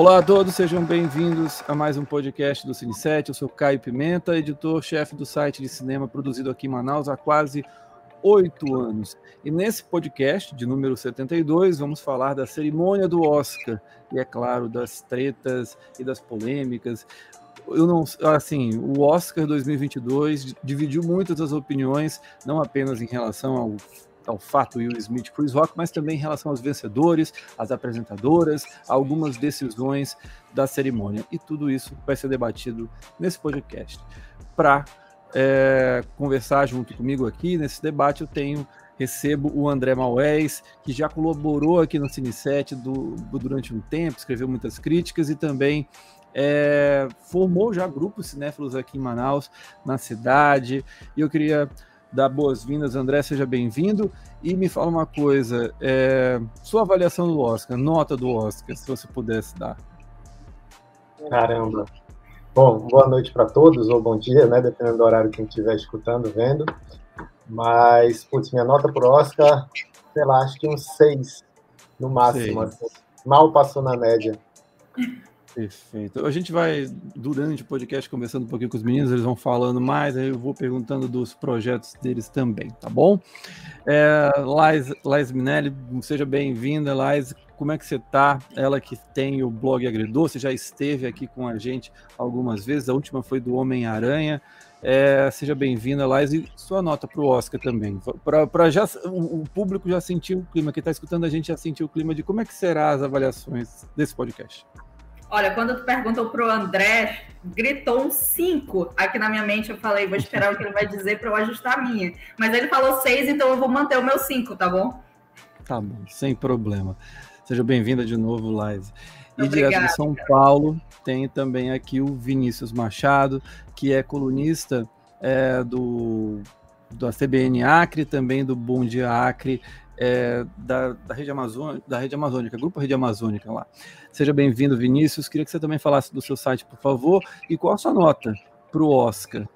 Olá a todos, sejam bem-vindos a mais um podcast do Cine7. Eu sou Caio Pimenta, editor-chefe do site de cinema produzido aqui em Manaus há quase oito anos. E nesse podcast, de número 72, vamos falar da cerimônia do Oscar e, é claro, das tretas e das polêmicas. Eu não, assim, o Oscar 2022 dividiu muitas as opiniões, não apenas em relação ao ao fato Will Smith Chris Rock, mas também em relação aos vencedores, às apresentadoras, algumas decisões da cerimônia. E tudo isso vai ser debatido nesse podcast. Para é, conversar junto comigo aqui nesse debate, eu tenho recebo o André Maués, que já colaborou aqui no Cine7 do, durante um tempo, escreveu muitas críticas e também é, formou já grupos cinéfilos aqui em Manaus, na cidade. E eu queria dar boas-vindas, André, seja bem-vindo. E me fala uma coisa, é, sua avaliação do Oscar, nota do Oscar, se você pudesse dar. Caramba, Bom, boa noite para todos, ou bom dia, né? Dependendo do horário que a gente estiver escutando, vendo. Mas, putz, minha nota para o Oscar, sei lá, acho que um 6 no máximo. Assim. Mal passou na média. Perfeito. A gente vai, durante o podcast, conversando um pouquinho com os meninos, eles vão falando mais, aí eu vou perguntando dos projetos deles também, tá bom? É, Lais, Lais Minelli, seja bem-vinda, Lais como é que você está? Ela que tem o blog Agridoce, já esteve aqui com a gente algumas vezes, a última foi do Homem-Aranha. É, seja bem-vinda, Lais, e sua nota para o Oscar também. Para já o, o, público já sentiu o clima, quem está escutando a gente já sentiu o clima de como é que será as avaliações desse podcast. Olha, quando tu perguntou para o André, gritou um 5 aqui na minha mente. Eu falei, vou esperar o que ele vai dizer para eu ajustar a minha. Mas ele falou 6, então eu vou manter o meu 5, tá bom? Tá bom, sem problema. Seja bem-vinda de novo, Laise. E direto de São Paulo, tem também aqui o Vinícius Machado, que é colunista é, do, da CBN Acre, também do Bom Dia Acre, é, da, da, rede da Rede Amazônica, Grupo Rede Amazônica lá. Seja bem-vindo, Vinícius. Queria que você também falasse do seu site, por favor, e qual a sua nota para o Oscar.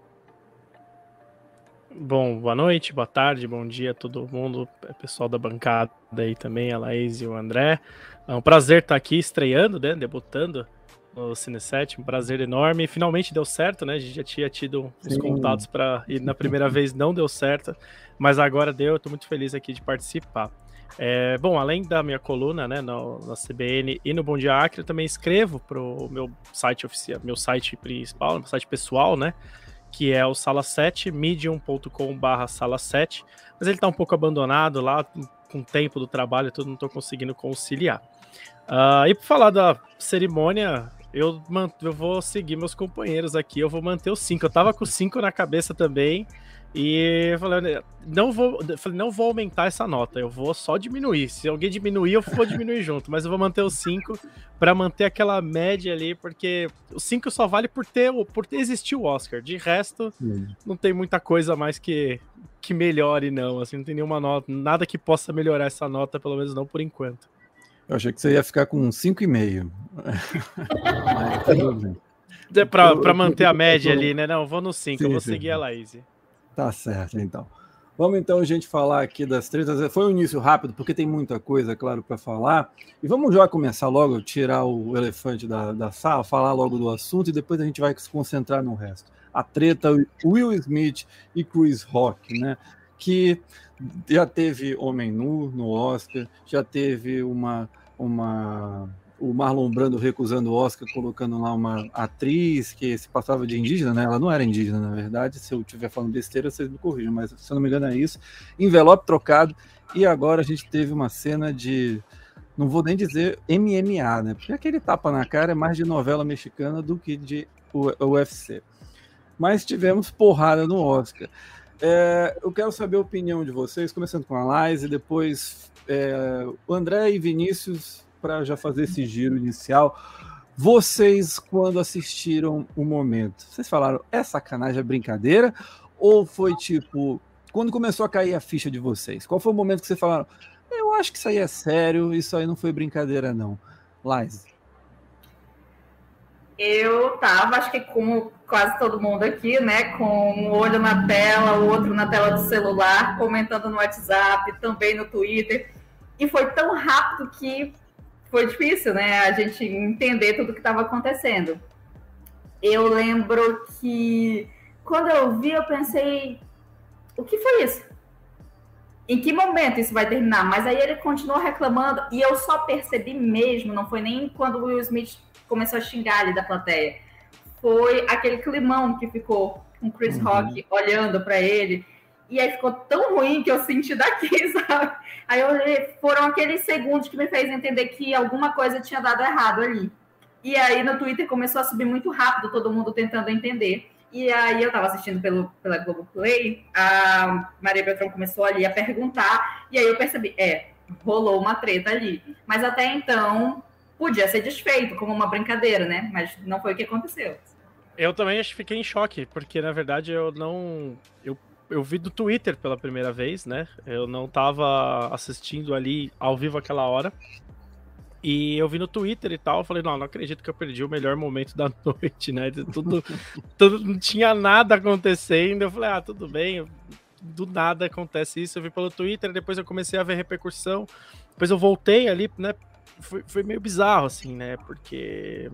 Bom, boa noite, boa tarde, bom dia a todo mundo, pessoal da bancada aí também, a Laís e o André. É um prazer estar aqui estreando, né, debutando no Cine 7, um prazer enorme. Finalmente deu certo, né? A gente já tinha tido uns contatos para ir na primeira vez não deu certo, mas agora deu. Eu tô muito feliz aqui de participar. É, bom, além da minha coluna, né, no, na CBN e no Bom Dia Acre, eu também escrevo para o meu site oficial, meu site principal, meu site pessoal, né, que é o Sala 7, medium.com/barra Sala 7, mas ele está um pouco abandonado lá, com o tempo do trabalho, tudo não estou conseguindo conciliar. Uh, e para falar da cerimônia, eu, eu vou seguir meus companheiros aqui, eu vou manter os 5. Eu tava com 5 na cabeça também, e eu falei, não vou, falei, não vou aumentar essa nota, eu vou só diminuir. Se alguém diminuir, eu vou diminuir junto, mas eu vou manter os 5 para manter aquela média ali, porque o 5 só vale por ter, por ter existido o Oscar. De resto, Sim. não tem muita coisa mais que, que melhore, não. Assim, não tem nenhuma nota, nada que possa melhorar essa nota, pelo menos não por enquanto. Eu achei que você ia ficar com 5,5. para manter a média ali, né? Não, vou no 5, eu vou sim. seguir a Laís. Tá certo, então. Vamos então, a gente, falar aqui das tretas. Foi um início rápido, porque tem muita coisa, claro, para falar. E vamos já começar logo, tirar o elefante da, da sala, falar logo do assunto e depois a gente vai se concentrar no resto. A treta Will Smith e Chris Rock, né? Que já teve Homem Nu no Oscar, já teve uma, uma o Marlon Brando recusando o Oscar, colocando lá uma atriz que se passava de indígena, né? Ela não era indígena, na verdade. Se eu estiver falando besteira, vocês me corrijam, mas se eu não me engano é isso. Envelope trocado. E agora a gente teve uma cena de. Não vou nem dizer MMA, né? Porque aquele tapa na cara é mais de novela mexicana do que de UFC. Mas tivemos porrada no Oscar. É, eu quero saber a opinião de vocês, começando com a Lais e depois é, o André e Vinícius para já fazer esse giro inicial. Vocês, quando assistiram o momento, vocês falaram, é sacanagem, é brincadeira? Ou foi tipo, quando começou a cair a ficha de vocês? Qual foi o momento que vocês falaram, eu acho que isso aí é sério, isso aí não foi brincadeira, não? Lais. Eu tava, acho que como quase todo mundo aqui, né, com um olho na tela, o outro na tela do celular, comentando no WhatsApp, também no Twitter. E foi tão rápido que foi difícil, né? A gente entender tudo o que estava acontecendo. Eu lembro que quando eu vi, eu pensei, o que foi isso? Em que momento isso vai terminar? Mas aí ele continuou reclamando e eu só percebi mesmo, não foi nem quando o Will Smith começou a xingar ali da plateia. Foi aquele climão que ficou com Chris uhum. Rock olhando para ele. E aí ficou tão ruim que eu senti daqui, sabe? Aí eu olhei, foram aqueles segundos que me fez entender que alguma coisa tinha dado errado ali. E aí no Twitter começou a subir muito rápido, todo mundo tentando entender. E aí eu estava assistindo pelo, pela Globoplay, a Maria Beltrão começou ali a perguntar, e aí eu percebi, é, rolou uma treta ali. Mas até então podia ser desfeito como uma brincadeira, né? Mas não foi o que aconteceu. Eu também fiquei em choque, porque na verdade eu não. Eu, eu vi do Twitter pela primeira vez, né? Eu não tava assistindo ali ao vivo aquela hora. E eu vi no Twitter e tal, eu falei, não, não acredito que eu perdi o melhor momento da noite, né? Tudo, tudo não tinha nada acontecendo. Eu falei, ah, tudo bem, do nada acontece isso. Eu vi pelo Twitter, depois eu comecei a ver repercussão. Depois eu voltei ali, né? Foi, foi meio bizarro, assim, né? Porque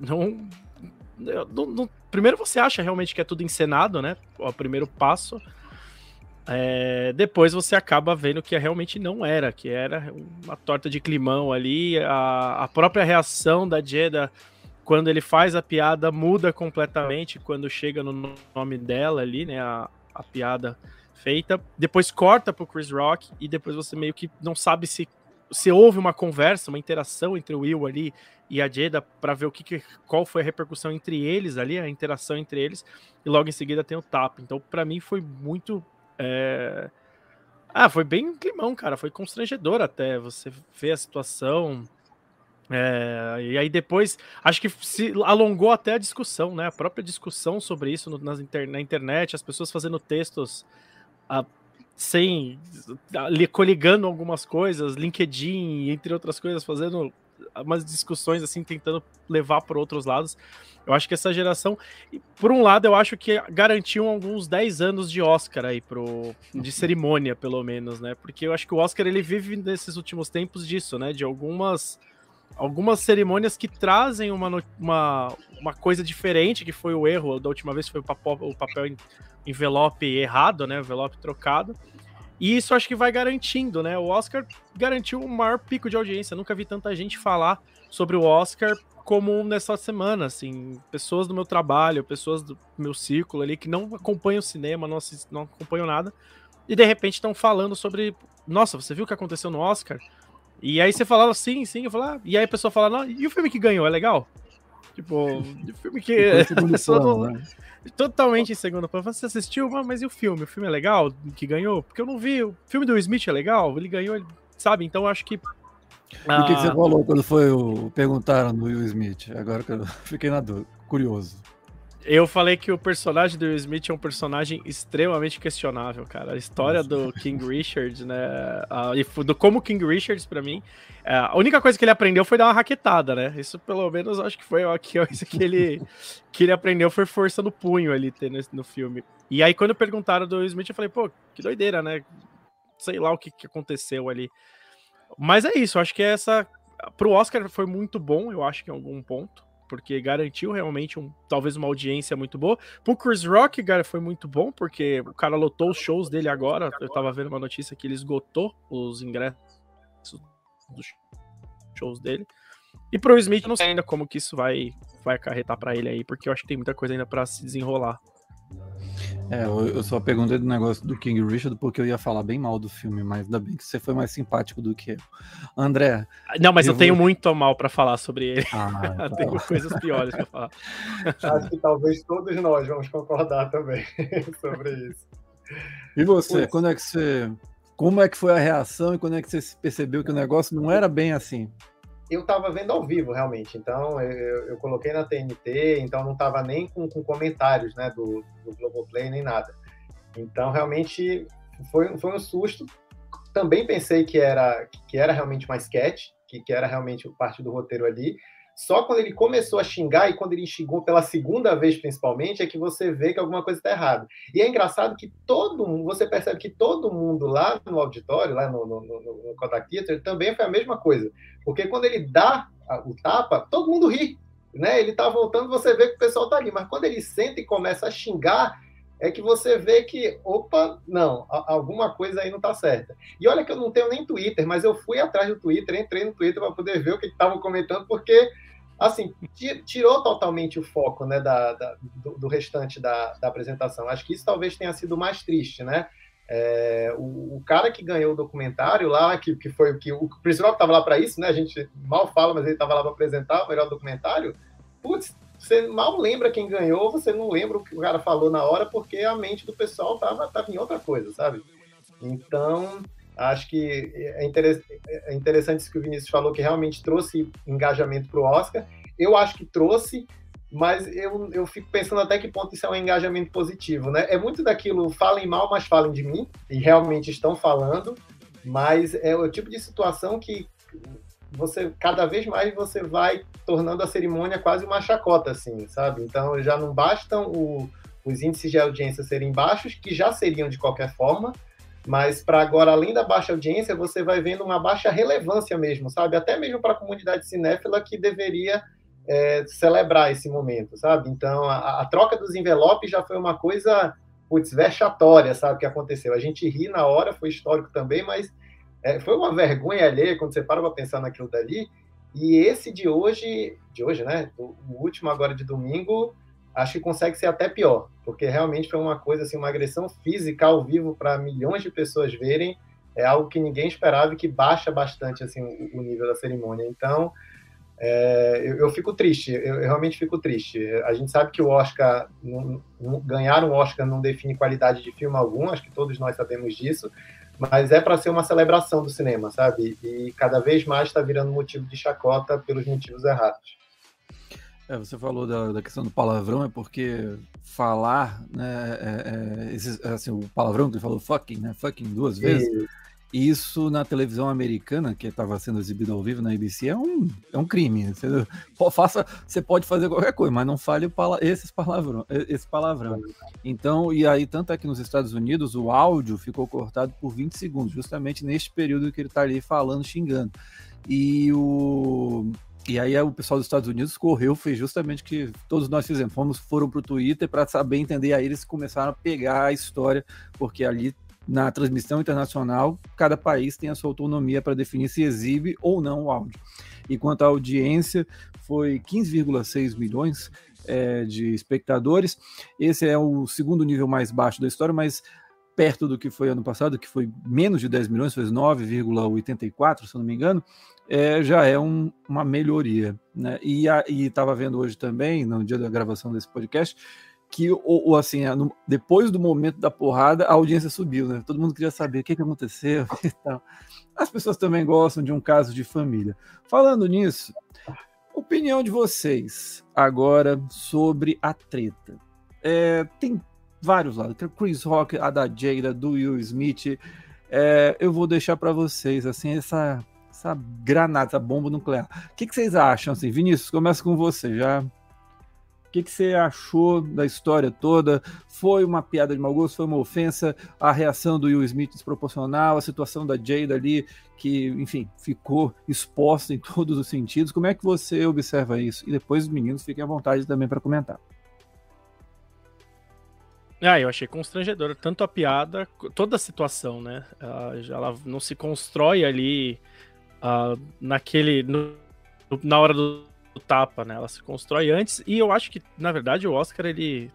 não, não, não, Primeiro você acha realmente que é tudo encenado, né? O primeiro passo. É, depois você acaba vendo que realmente não era, que era uma torta de climão ali. A, a própria reação da Jeda quando ele faz a piada muda completamente quando chega no nome dela ali, né? A, a piada feita. Depois corta pro Chris Rock e depois você meio que não sabe se se houve uma conversa, uma interação entre o Will ali e a Jeda para ver o que, que, qual foi a repercussão entre eles ali, a interação entre eles, e logo em seguida tem o tap. Então, para mim foi muito é... Ah, foi bem climão, cara. Foi constrangedor até você ver a situação. É... E aí depois, acho que se alongou até a discussão, né? A própria discussão sobre isso no, inter... na internet, as pessoas fazendo textos ah, sem coligando algumas coisas, LinkedIn, entre outras coisas, fazendo umas discussões assim, tentando levar para outros lados. Eu acho que essa geração, por um lado, eu acho que garantiu alguns 10 anos de Oscar aí pro de cerimônia, pelo menos, né? Porque eu acho que o Oscar ele vive nesses últimos tempos disso, né? De algumas algumas cerimônias que trazem uma, uma, uma coisa diferente, que foi o erro da última vez foi o papel, o papel envelope errado, né? Envelope trocado. E isso acho que vai garantindo, né? O Oscar garantiu o maior pico de audiência. nunca vi tanta gente falar sobre o Oscar como nessa semana, assim, pessoas do meu trabalho, pessoas do meu círculo ali que não acompanham o cinema, não, assist, não acompanham nada, e de repente estão falando sobre, nossa, você viu o que aconteceu no Oscar? E aí você fala, sim, sim, eu falo, ah, e aí a pessoa fala, não, e o filme que ganhou, é legal? Tipo, o filme que... né? Totalmente em segundo plano. Você assistiu, mas e o filme? O filme é legal que ganhou? Porque eu não vi. O filme do Will Smith é legal? Ele ganhou, sabe? Então eu acho que e o que, que, você ah. falou quando foi o perguntaram do Will Smith? Agora que eu fiquei na dúvida, curioso. Eu falei que o personagem do Will Smith é um personagem extremamente questionável, cara. A história do King Richard, né? Uh, do como King Richard, para mim, uh, a única coisa que ele aprendeu foi dar uma raquetada, né? Isso, pelo menos, acho que foi a coisa que ele, que ele aprendeu foi força no punho ali no, no filme. E aí, quando perguntaram do Will Smith, eu falei, pô, que doideira, né? Sei lá o que, que aconteceu ali. Mas é isso, acho que essa. Pro Oscar foi muito bom, eu acho que em algum ponto, porque garantiu realmente um, talvez uma audiência muito boa. Pro Chris Rock, cara, foi muito bom, porque o cara lotou os shows dele agora. Eu tava vendo uma notícia que ele esgotou os ingressos dos shows dele. E pro Smith, não sei ainda como que isso vai, vai acarretar para ele aí, porque eu acho que tem muita coisa ainda para se desenrolar. É, eu só perguntei do negócio do King Richard porque eu ia falar bem mal do filme, mas ainda bem que você foi mais simpático do que eu. André. Não, mas eu, eu tenho vou... muito mal para falar sobre ele. Ah, tá. tenho coisas piores para falar. Acho que talvez todos nós vamos concordar também sobre isso. E você, pois. quando é que você. Como é que foi a reação e quando é que você percebeu que o negócio não era bem assim? Eu estava vendo ao vivo, realmente. Então, eu, eu coloquei na TNT, então não estava nem com, com, comentários né, do, do Globoplay, nem nada. Então, realmente, foi, foi um susto. Também pensei que era, que era realmente uma sketch, que, que era realmente parte do roteiro ali, Só quando ele começou a xingar e quando ele xingou pela segunda vez, principalmente, é que você vê que alguma coisa está errada. E é engraçado que todo mundo, você percebe que todo mundo lá no auditório, lá no, no, no, no Kodak Theater, também foi a mesma coisa. Porque quando ele dá o tapa, todo mundo ri. Né? Ele está voltando, você vê que o pessoal está ali. Mas quando ele senta e começa a xingar, é que você vê que, opa, não, alguma coisa aí não está certa. E olha que eu não tenho nem Twitter, mas eu fui atrás do Twitter, entrei no Twitter para poder ver o que estavam comentando, porque, assim, tirou totalmente o foco né, da, da do, do, restante da, da, apresentação. Acho que isso talvez tenha sido mais triste, né? É, o, o, cara que ganhou o documentário lá, que, que foi que o principal estava lá para isso, né? A gente mal fala, mas ele estava lá para apresentar o melhor documentário. Putz, você mal lembra quem ganhou, você não lembra o que o cara falou na hora, porque a mente do pessoal tava, tava em outra coisa, sabe? Então, acho que é, é interessante isso que o Vinícius falou, que realmente trouxe engajamento para o Oscar. Eu acho que trouxe, mas eu, eu fico pensando até que ponto isso é um engajamento positivo, né? É muito daquilo, falem mal, mas falem de mim, e realmente estão falando, mas é o tipo de situação que você cada vez mais você vai tornando a cerimônia quase uma chacota, assim, sabe? Então já não bastam o, os índices de audiência serem baixos, que já seriam de qualquer forma, mas para agora, além da baixa audiência, você vai vendo uma baixa relevância mesmo, sabe? Até mesmo para a comunidade cinéfila que deveria é, celebrar esse momento, sabe? Então a, a, troca dos envelopes já foi uma coisa, putz, vexatória, sabe? Que aconteceu. A gente ri na hora, foi histórico também, mas é, foi uma vergonha alheia quando você para para pensar naquilo dali. E esse de hoje, de hoje, né? O, o, último agora de domingo, acho que consegue ser até pior, porque realmente foi uma coisa assim, uma agressão física ao vivo para milhões de pessoas verem. É algo que ninguém esperava e que baixa bastante assim o, nível da cerimônia. Então, é, eu, eu, fico triste, eu, eu, realmente fico triste. A gente sabe que o Oscar, não, não, ganhar um Oscar não define qualidade de filme algum, acho que todos nós sabemos disso, mas é para ser uma celebração do cinema, sabe? E cada vez mais está virando motivo de chacota pelos motivos errados. É, você falou da, da, questão do palavrão, é porque falar, né, é, é, assim, o palavrão que ele falou, fucking, né, fucking duas vezes, isso na televisão americana, que estava sendo exibido ao vivo na ABC, é um, é um crime. Você, faça, você pode fazer qualquer coisa, mas não fale pala esses palavrão, esse palavrão. Então, e aí, tanto aqui nos Estados Unidos, o áudio ficou cortado por 20 segundos, justamente neste período que ele está ali falando, xingando. E o. E aí o pessoal dos Estados Unidos correu, fez justamente o que todos nós fizemos. Fomos, foram para o Twitter para saber entender. Aí eles começaram a pegar a história, porque ali na transmissão internacional, cada país tem a sua autonomia para definir se exibe ou não o áudio. E quanto à audiência, foi 15,6 milhões é, de espectadores. Esse é o segundo nível mais baixo da história, mas perto do que foi ano passado, que foi menos de 10 milhões, foi 9,84, se não me engano, é, já é um, uma melhoria. Né? E estava vendo hoje também, no dia da gravação desse podcast, que o, assim, depois do momento da porrada, a audiência subiu, né? Todo mundo queria saber o que, que aconteceu e tal. As pessoas também gostam de um caso de família. Falando nisso, opinião de vocês agora sobre a treta. É, tem vários lados. Tem o Chris Rock, a da Jada, do Will Smith. É, eu vou deixar para vocês assim essa essa granada, essa bomba nuclear. O que, que vocês acham? Assim, Vinícius, começa com você. Já que, que você achou da história toda? Foi uma piada de mau gosto? Foi uma ofensa? A reação do Will Smith desproporcional? A situação da Jada ali, que, enfim, ficou exposta em todos os sentidos. Como é que você observa isso? E depois os meninos fiquem à vontade também para comentar. Ah, eu achei constrangedor. Tanto a piada, toda a situação, né? Uh, ela não se constrói ali uh, naquele. No, na hora do tapa, né? Ela se constrói antes e eu acho que, na verdade, o Oscar ele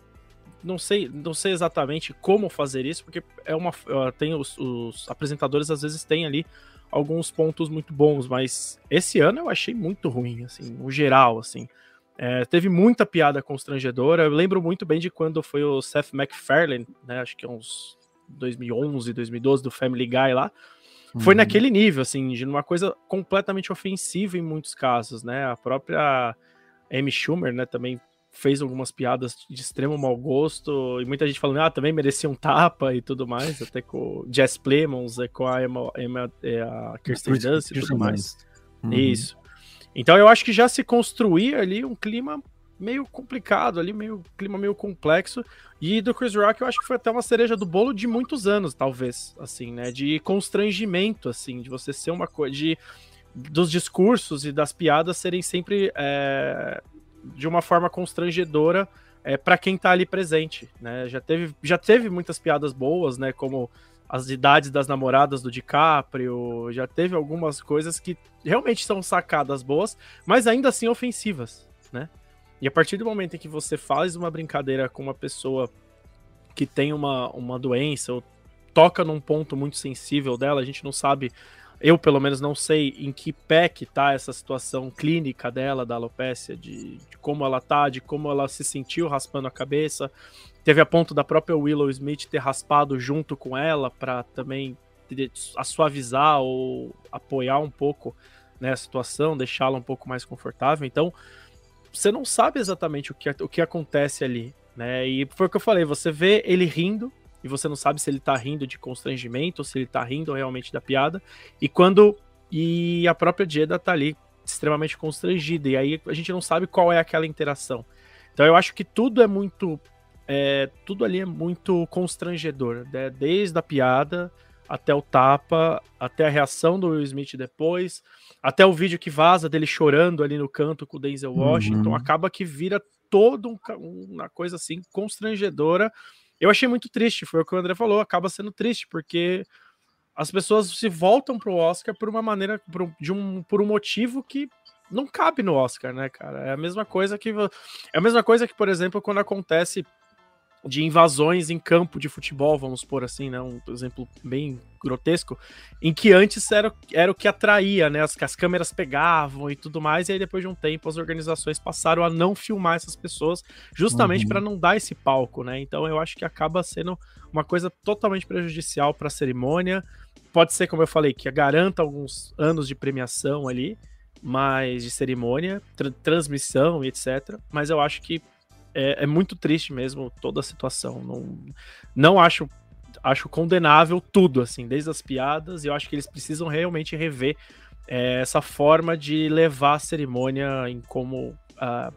não sei, não sei exatamente como fazer isso, porque é uma tem os, os, apresentadores às vezes têm ali alguns pontos muito bons, mas esse ano eu achei muito ruim, assim, no geral, assim. É, teve muita piada constrangedora. Eu lembro muito bem de quando foi o Seth MacFarlane, né? Acho que é uns 2011, 2012 do Family Guy lá foi uhum. naquele nível, assim, de uma coisa completamente ofensiva em muitos casos, né? A própria Amy Schumer, né, também fez algumas piadas de extremo mau gosto, e muita gente falando, ah, também merecia um tapa e tudo mais, até com o Jess Plemons, com a, Emma, Emma, é, a Kirsten Dunst e tudo mais. Uhum. Isso. Então eu acho que já se construía ali um clima meio complicado ali, meio clima meio complexo. E do Chris Rock eu acho que foi até uma cereja do bolo de muitos anos, talvez, assim, né? De constrangimento, assim, de você ser uma coisa de dos discursos e das piadas serem sempre é, de uma forma constrangedora é, para quem tá ali presente, né? Já teve, já teve muitas piadas boas, né? Como as idades das namoradas do DiCaprio, já teve algumas coisas que realmente são sacadas boas, mas ainda assim ofensivas, né? E a partir do momento em que você faz uma brincadeira com uma pessoa que tem uma, uma doença ou toca num ponto muito sensível dela, a gente não sabe, eu pelo menos não sei em que pé que tá essa situação clínica dela, da alopecia, de, de como ela tá, de como ela se sentiu raspando a cabeça. Teve a ponto da própria Willow Smith ter raspado junto com ela para também suavizar ou apoiar um pouco né, a situação, deixá-la um pouco mais confortável. Então, você não sabe exatamente o que, o que acontece ali, né? E foi o que eu falei, você vê ele rindo e você não sabe se ele tá rindo de constrangimento ou se ele tá rindo realmente da piada. E quando e a própria Jeda tá ali extremamente constrangida e aí a gente não sabe qual é aquela interação. Então eu acho que tudo é muito é, tudo ali é muito constrangedor, né? desde a piada até o tapa, até a reação do Will Smith depois, até o vídeo que vaza dele chorando ali no canto com o Denzel Washington, uhum. acaba que vira todo um, uma coisa assim constrangedora. Eu achei muito triste, foi o que o André falou, acaba sendo triste, porque as pessoas se voltam pro Oscar por uma maneira, por, de um, por um motivo que não cabe no Oscar, né, cara? É a mesma coisa que é a mesma coisa que, por exemplo, quando acontece de invasões em campo de futebol, vamos por assim, né? Um exemplo bem grotesco, em que antes era, era o que atraía, né? As, as câmeras pegavam e tudo mais, e aí depois de um tempo as organizações passaram a não filmar essas pessoas, justamente uhum. para não dar esse palco, né? Então eu acho que acaba sendo uma coisa totalmente prejudicial para a cerimônia. Pode ser, como eu falei, que garanta alguns anos de premiação ali, mas de cerimônia, tra transmissão e etc. Mas eu acho que é, é, muito triste mesmo toda a situação. Não, não acho acho condenável tudo, assim, desde as piadas, e eu acho que eles precisam realmente rever é, essa forma de levar a cerimônia em como. Uh,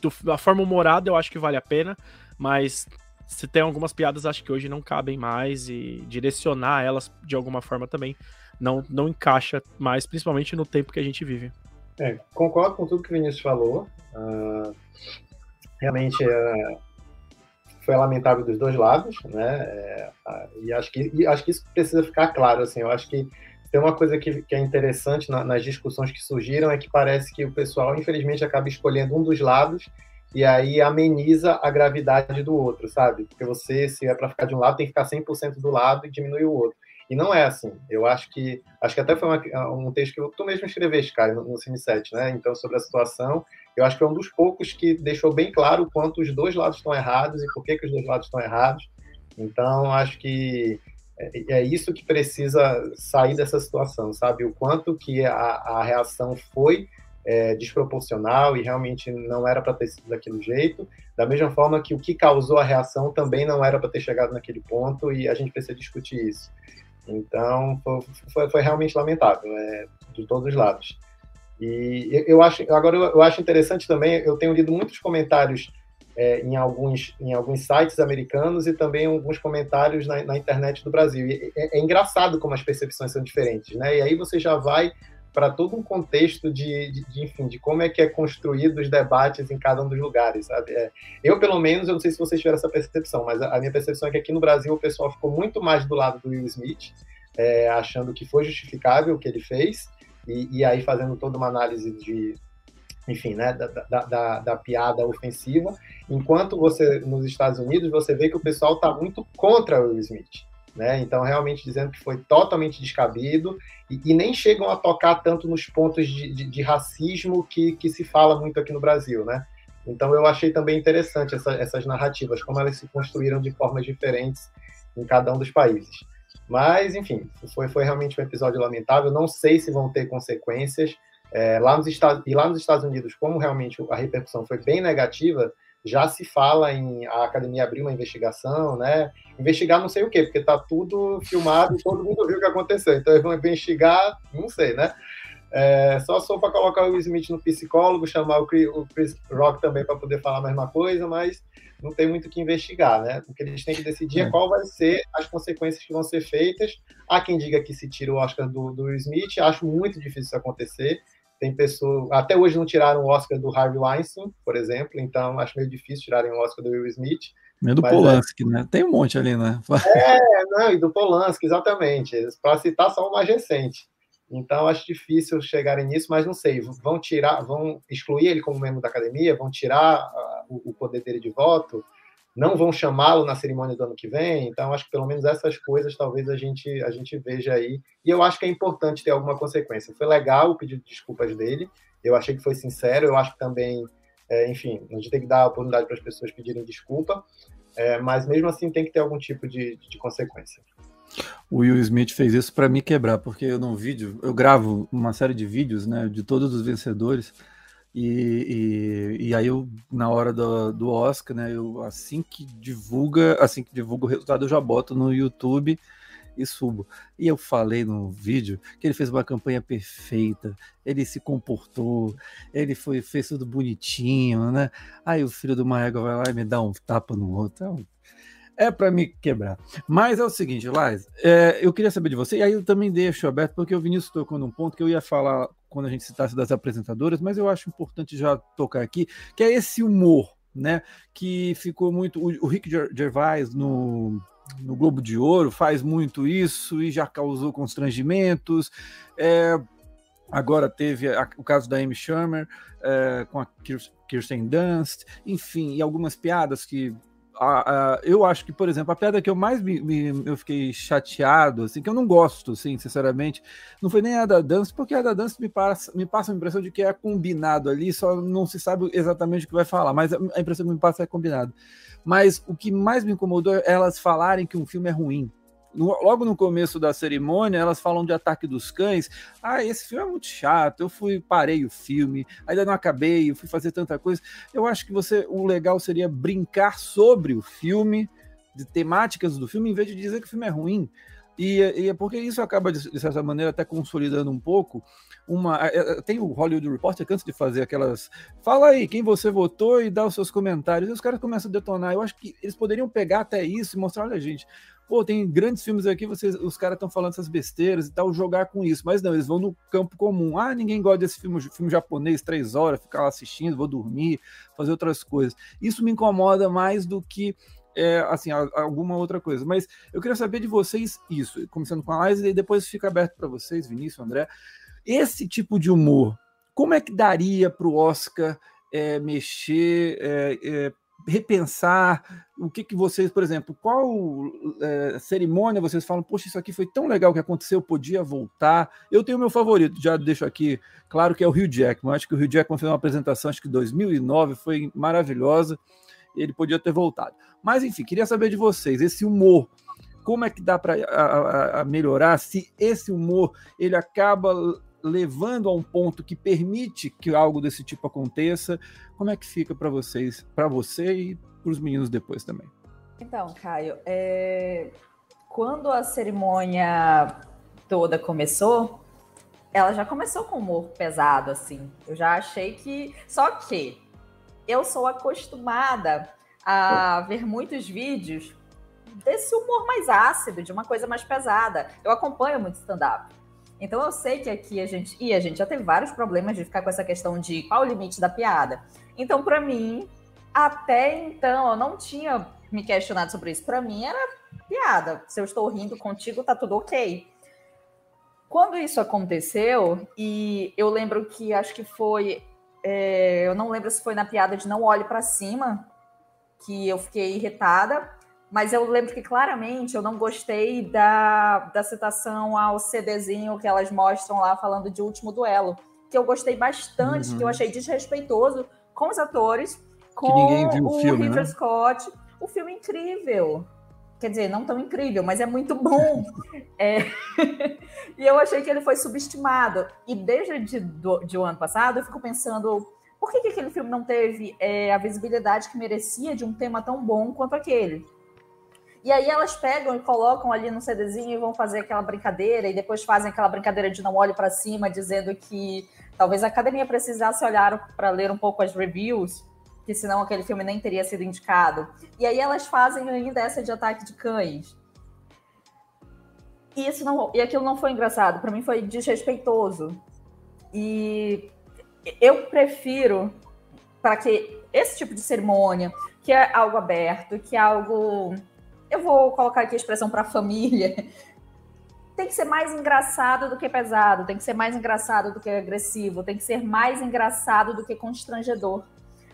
do, a forma humorada eu acho que vale a pena, mas se tem algumas piadas, acho que hoje não cabem mais e direcionar elas de alguma forma também não, não encaixa mais, principalmente no tempo que a gente vive. É, concordo com tudo que o Vinícius falou. Uh, realmente é, foi lamentável dos dois lados, né? É, e acho que e acho que isso precisa ficar claro, assim. Eu acho que tem uma coisa que, que é interessante na, nas discussões que surgiram é que parece que o pessoal, infelizmente, acaba escolhendo um dos lados e aí ameniza a gravidade do outro, sabe? Porque você, se é para ficar de um lado, tem que ficar 100% do lado e diminuir o outro. E não é assim. Eu acho que acho que até foi uma, um texto que tu mesmo escreveste, cara, no, no Cine 7, né? Então sobre a situação eu acho que é um dos poucos que deixou bem claro o quanto os dois lados estão errados e por que, que os dois lados estão errados. Então, acho que é, é isso que precisa sair dessa situação, sabe? O quanto que a, a reação foi é, desproporcional e realmente não era para ter sido daquele jeito, da mesma forma que o que causou a reação também não era para ter chegado naquele ponto e a gente precisa discutir isso. Então, foi, foi, foi realmente lamentável, é, de todos os lados. E eu acho, agora eu acho interessante também, eu tenho lido muitos comentários é, em, alguns, em alguns sites americanos e também alguns comentários na, na internet do Brasil. E é, é, engraçado como as percepções são diferentes, né? E aí você já vai para todo um contexto de, de, de, enfim, de como é que é construído os debates em cada um dos lugares, sabe? É, eu, pelo menos, eu não sei se vocês tiveram essa percepção, mas a, a, minha percepção é que aqui no Brasil o pessoal ficou muito mais do lado do Will Smith, é, achando que foi justificável o que ele fez, e, e aí fazendo toda uma análise de, enfim, né, da, da, da, da, piada ofensiva, enquanto você, nos Estados Unidos, você vê que o pessoal está muito contra o Will Smith, né, então realmente dizendo que foi totalmente descabido, e, e nem chegam a tocar tanto nos pontos de, de, de, racismo que, que se fala muito aqui no Brasil, né, então eu achei também interessante essa, essas narrativas, como elas se construíram de formas diferentes em cada um dos países. Mas, enfim, foi, foi realmente um episódio lamentável. Não sei se vão ter consequências. É, lá nos Estados, e lá nos Estados Unidos, como realmente a repercussão foi bem negativa, já se fala em a academia abrir uma investigação, né? Investigar não sei o quê, porque está tudo filmado todo mundo viu o que aconteceu. Então eles vão investigar, não sei, né? É, só sou para colocar o Will Smith no psicólogo, chamar o Chris Rock também para poder falar a mesma coisa, mas não tem muito o que investigar, né? O que eles têm que decidir é, é qual vai ser as consequências que vão ser feitas. Há quem diga que se tira o Oscar do, do Will Smith, acho muito difícil isso acontecer. Tem pessoas, até hoje não tiraram o Oscar do Harvey Weinstein, por exemplo, então acho meio difícil tirarem o Oscar do Will Smith. Meio do é Polanski, é... né? Tem um monte ali, né? É, não, e do Polanski, exatamente. Para citar só o mais recente. Então, acho difícil chegarem nisso, mas não sei. Vão tirar, vão excluir ele como membro da academia, vão tirar uh, o, poder dele de voto, não vão chamá-lo na cerimônia do ano que vem. Então, acho que pelo menos essas coisas talvez a gente, a gente veja aí. E eu acho que é importante ter alguma consequência. Foi legal o pedido de desculpas dele, eu achei que foi sincero, eu acho que também é, enfim, a gente tem que dar a oportunidade para as pessoas pedirem desculpa, é, mas mesmo assim tem que ter algum tipo de, de consequência. O Will Smith fez isso para me quebrar, porque eu no vídeo, eu gravo uma série de vídeos, né, de todos os vencedores, e, e, e aí eu, na hora do, do Oscar, né, eu assim que divulga, assim que divulga o resultado, eu já boto no YouTube e subo. E eu falei no vídeo que ele fez uma campanha perfeita, ele se comportou, ele foi, fez tudo bonitinho, né? Aí o filho do Maego vai lá e me dá um tapa no outro. É, é para me quebrar. Mas é o seguinte, Lais, é, eu queria saber de você, e aí eu também deixo aberto, porque o Vinícius tocou num ponto que eu ia falar quando a gente citasse das apresentadoras, mas eu acho importante já tocar aqui, que é esse humor, né? Que ficou muito. O, o Rick Gervais no no Globo de Ouro faz muito isso e já causou constrangimentos. É, agora teve a, o caso da Amy Schumer é, com a Kirsten Dunst, enfim, e algumas piadas que a, a, eu acho que, por exemplo, a piada que eu mais me, me, eu fiquei chateado, assim, que eu não gosto, assim, sinceramente, não foi nem a da Dance, porque a da Dance me passa, me passa a impressão de que é combinado ali, só não se sabe exatamente o que vai falar, mas a impressão que me passa é combinado. Mas o que mais me incomodou é elas falarem que um filme é ruim logo no começo da cerimônia, elas falam de Ataque dos Cães. Ah, esse filme é muito chato. Eu fui, parei o filme, ainda não acabei, eu fui fazer tanta coisa. Eu acho que você, o legal seria brincar sobre o filme, de temáticas do filme, em vez de dizer que o filme é ruim. E, e é porque isso acaba, de, de certa maneira, até consolidando um pouco uma. É, é, tem o Hollywood Reporter que antes de fazer aquelas. Fala aí quem você votou e dá os seus comentários. E os caras começam a detonar. Eu acho que eles poderiam pegar até isso e mostrar: olha, gente, pô, tem grandes filmes aqui, vocês, os caras estão falando essas besteiras e tal, jogar com isso. Mas não, eles vão no campo comum. Ah, ninguém gosta desse filme, filme japonês, três horas, ficar lá assistindo, vou dormir, fazer outras coisas. Isso me incomoda mais do que. É, assim, alguma outra coisa, mas eu queria saber de vocês isso, começando com a Liza, e depois fica aberto para vocês, Vinícius, André. Esse tipo de humor, como é que daria para o Oscar é, mexer, é, é, repensar o que, que vocês, por exemplo, qual é, cerimônia vocês falam, poxa, isso aqui foi tão legal que aconteceu, podia voltar. Eu tenho meu favorito, já deixo aqui claro que é o Hugh Jackman. Acho que o Hugh Jackman fez uma apresentação, acho que em 2009, foi maravilhosa. Ele podia ter voltado. Mas enfim, queria saber de vocês, esse humor, como é que dá para melhorar se esse humor ele acaba levando a um ponto que permite que algo desse tipo aconteça, como é que fica para vocês, para você e para os meninos depois também? Então, Caio, é... quando a cerimônia toda começou, ela já começou com humor pesado, assim. Eu já achei que. Só que eu sou acostumada a ver muitos vídeos desse humor mais ácido, de uma coisa mais pesada. Eu acompanho muito stand-up. Então eu sei que aqui a gente. E a gente já teve vários problemas de ficar com essa questão de qual o limite da piada. Então, para mim, até então, eu não tinha me questionado sobre isso. Para mim, era piada. Se eu estou rindo contigo, tá tudo ok. Quando isso aconteceu, e eu lembro que acho que foi. É, eu não lembro se foi na piada de não olhe para cima, que eu fiquei irritada mas eu lembro que claramente eu não gostei da, da citação ao CDzinho que elas mostram lá falando de último duelo, que eu gostei bastante, uhum. que eu achei desrespeitoso com os atores, com o, o filme, né? Scott. O filme incrível. Quer dizer, não tão incrível, mas é muito bom. é... e eu achei que ele foi subestimado. E desde de, do, de um ano passado, eu fico pensando por que, que aquele filme não teve é, a visibilidade que merecia de um tema tão bom quanto aquele? E aí elas pegam e colocam ali no CDzinho e vão fazer aquela brincadeira, e depois fazem aquela brincadeira de não olhe para cima, dizendo que talvez a academia precisasse olhar para ler um pouco as reviews, que senão aquele filme nem teria sido indicado. E aí elas fazem ainda essa de ataque de cães. E, isso não, e aquilo não foi engraçado, para mim foi desrespeitoso. E eu prefiro para que esse tipo de cerimônia, que é algo aberto, que é algo eu vou colocar aqui a expressão para família, tem que ser mais engraçado do que pesado, tem que ser mais engraçado do que agressivo, tem que ser mais engraçado do que constrangedor.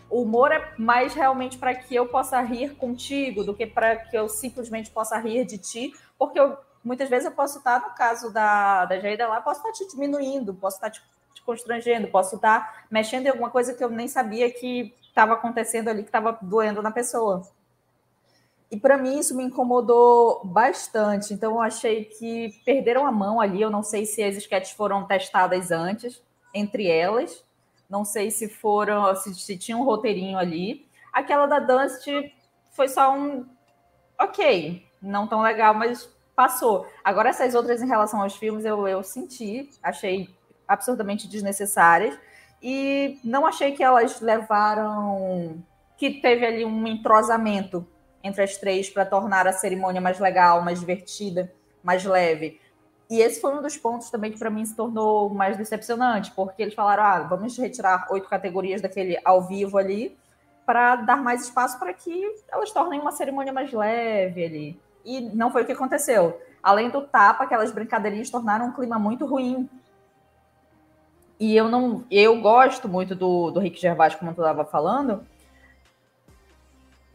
O humor é mais realmente para que eu possa rir contigo do que para que eu simplesmente possa rir de ti, porque eu, muitas vezes eu posso estar, no caso da, da Jaida lá, posso estar te diminuindo, posso estar te, te constrangendo, posso estar mexendo em alguma coisa que eu nem sabia que estava acontecendo ali, que estava doendo na pessoa. E para mim isso me incomodou bastante. Então eu achei que perderam a mão ali. Eu não sei se as sketches foram testadas antes entre elas. Não sei se foram, se, se tinha um roteirinho ali. Aquela da Dust foi só um ok, não tão legal, mas passou. Agora essas outras em relação aos filmes eu, eu senti, achei absurdamente desnecessárias e não achei que elas levaram que teve ali um entrosamento entre as três para tornar a cerimônia mais legal, mais divertida, mais leve. E esse foi um dos pontos também que para mim se tornou mais decepcionante, porque eles falaram: ah, vamos retirar oito categorias daquele ao vivo ali para dar mais espaço para que elas tornem uma cerimônia mais leve ali. E não foi o que aconteceu. Além do tapa, aquelas brincadeirinhas tornaram um clima muito ruim. E eu não, eu gosto muito do, do Rick Gervais, como tu estava falando,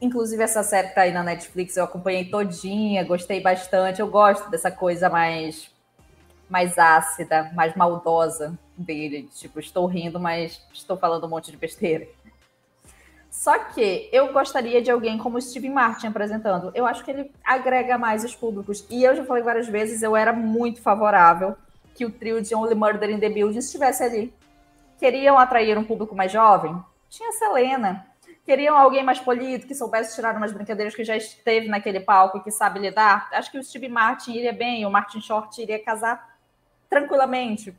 Inclusive, essa série que tá aí na Netflix, eu acompanhei todinha, gostei bastante. Eu gosto dessa coisa mais, mais ácida, mais maldosa dele. Tipo, estou rindo, mas estou falando um monte de besteira. Só que eu gostaria de alguém como Steve Martin apresentando. Eu acho que ele agrega mais os públicos. E eu já falei várias vezes, eu era muito favorável que o trio de Only Murder in the Building estivesse ali. Queriam atrair um público mais jovem? Tinha Selena Queriam alguém mais polido, que soubesse tirar umas brincadeiras, que já esteve naquele palco, que sabe lidar. Acho que o Steve Martin iria bem, o Martin Short iria casar tranquilamente.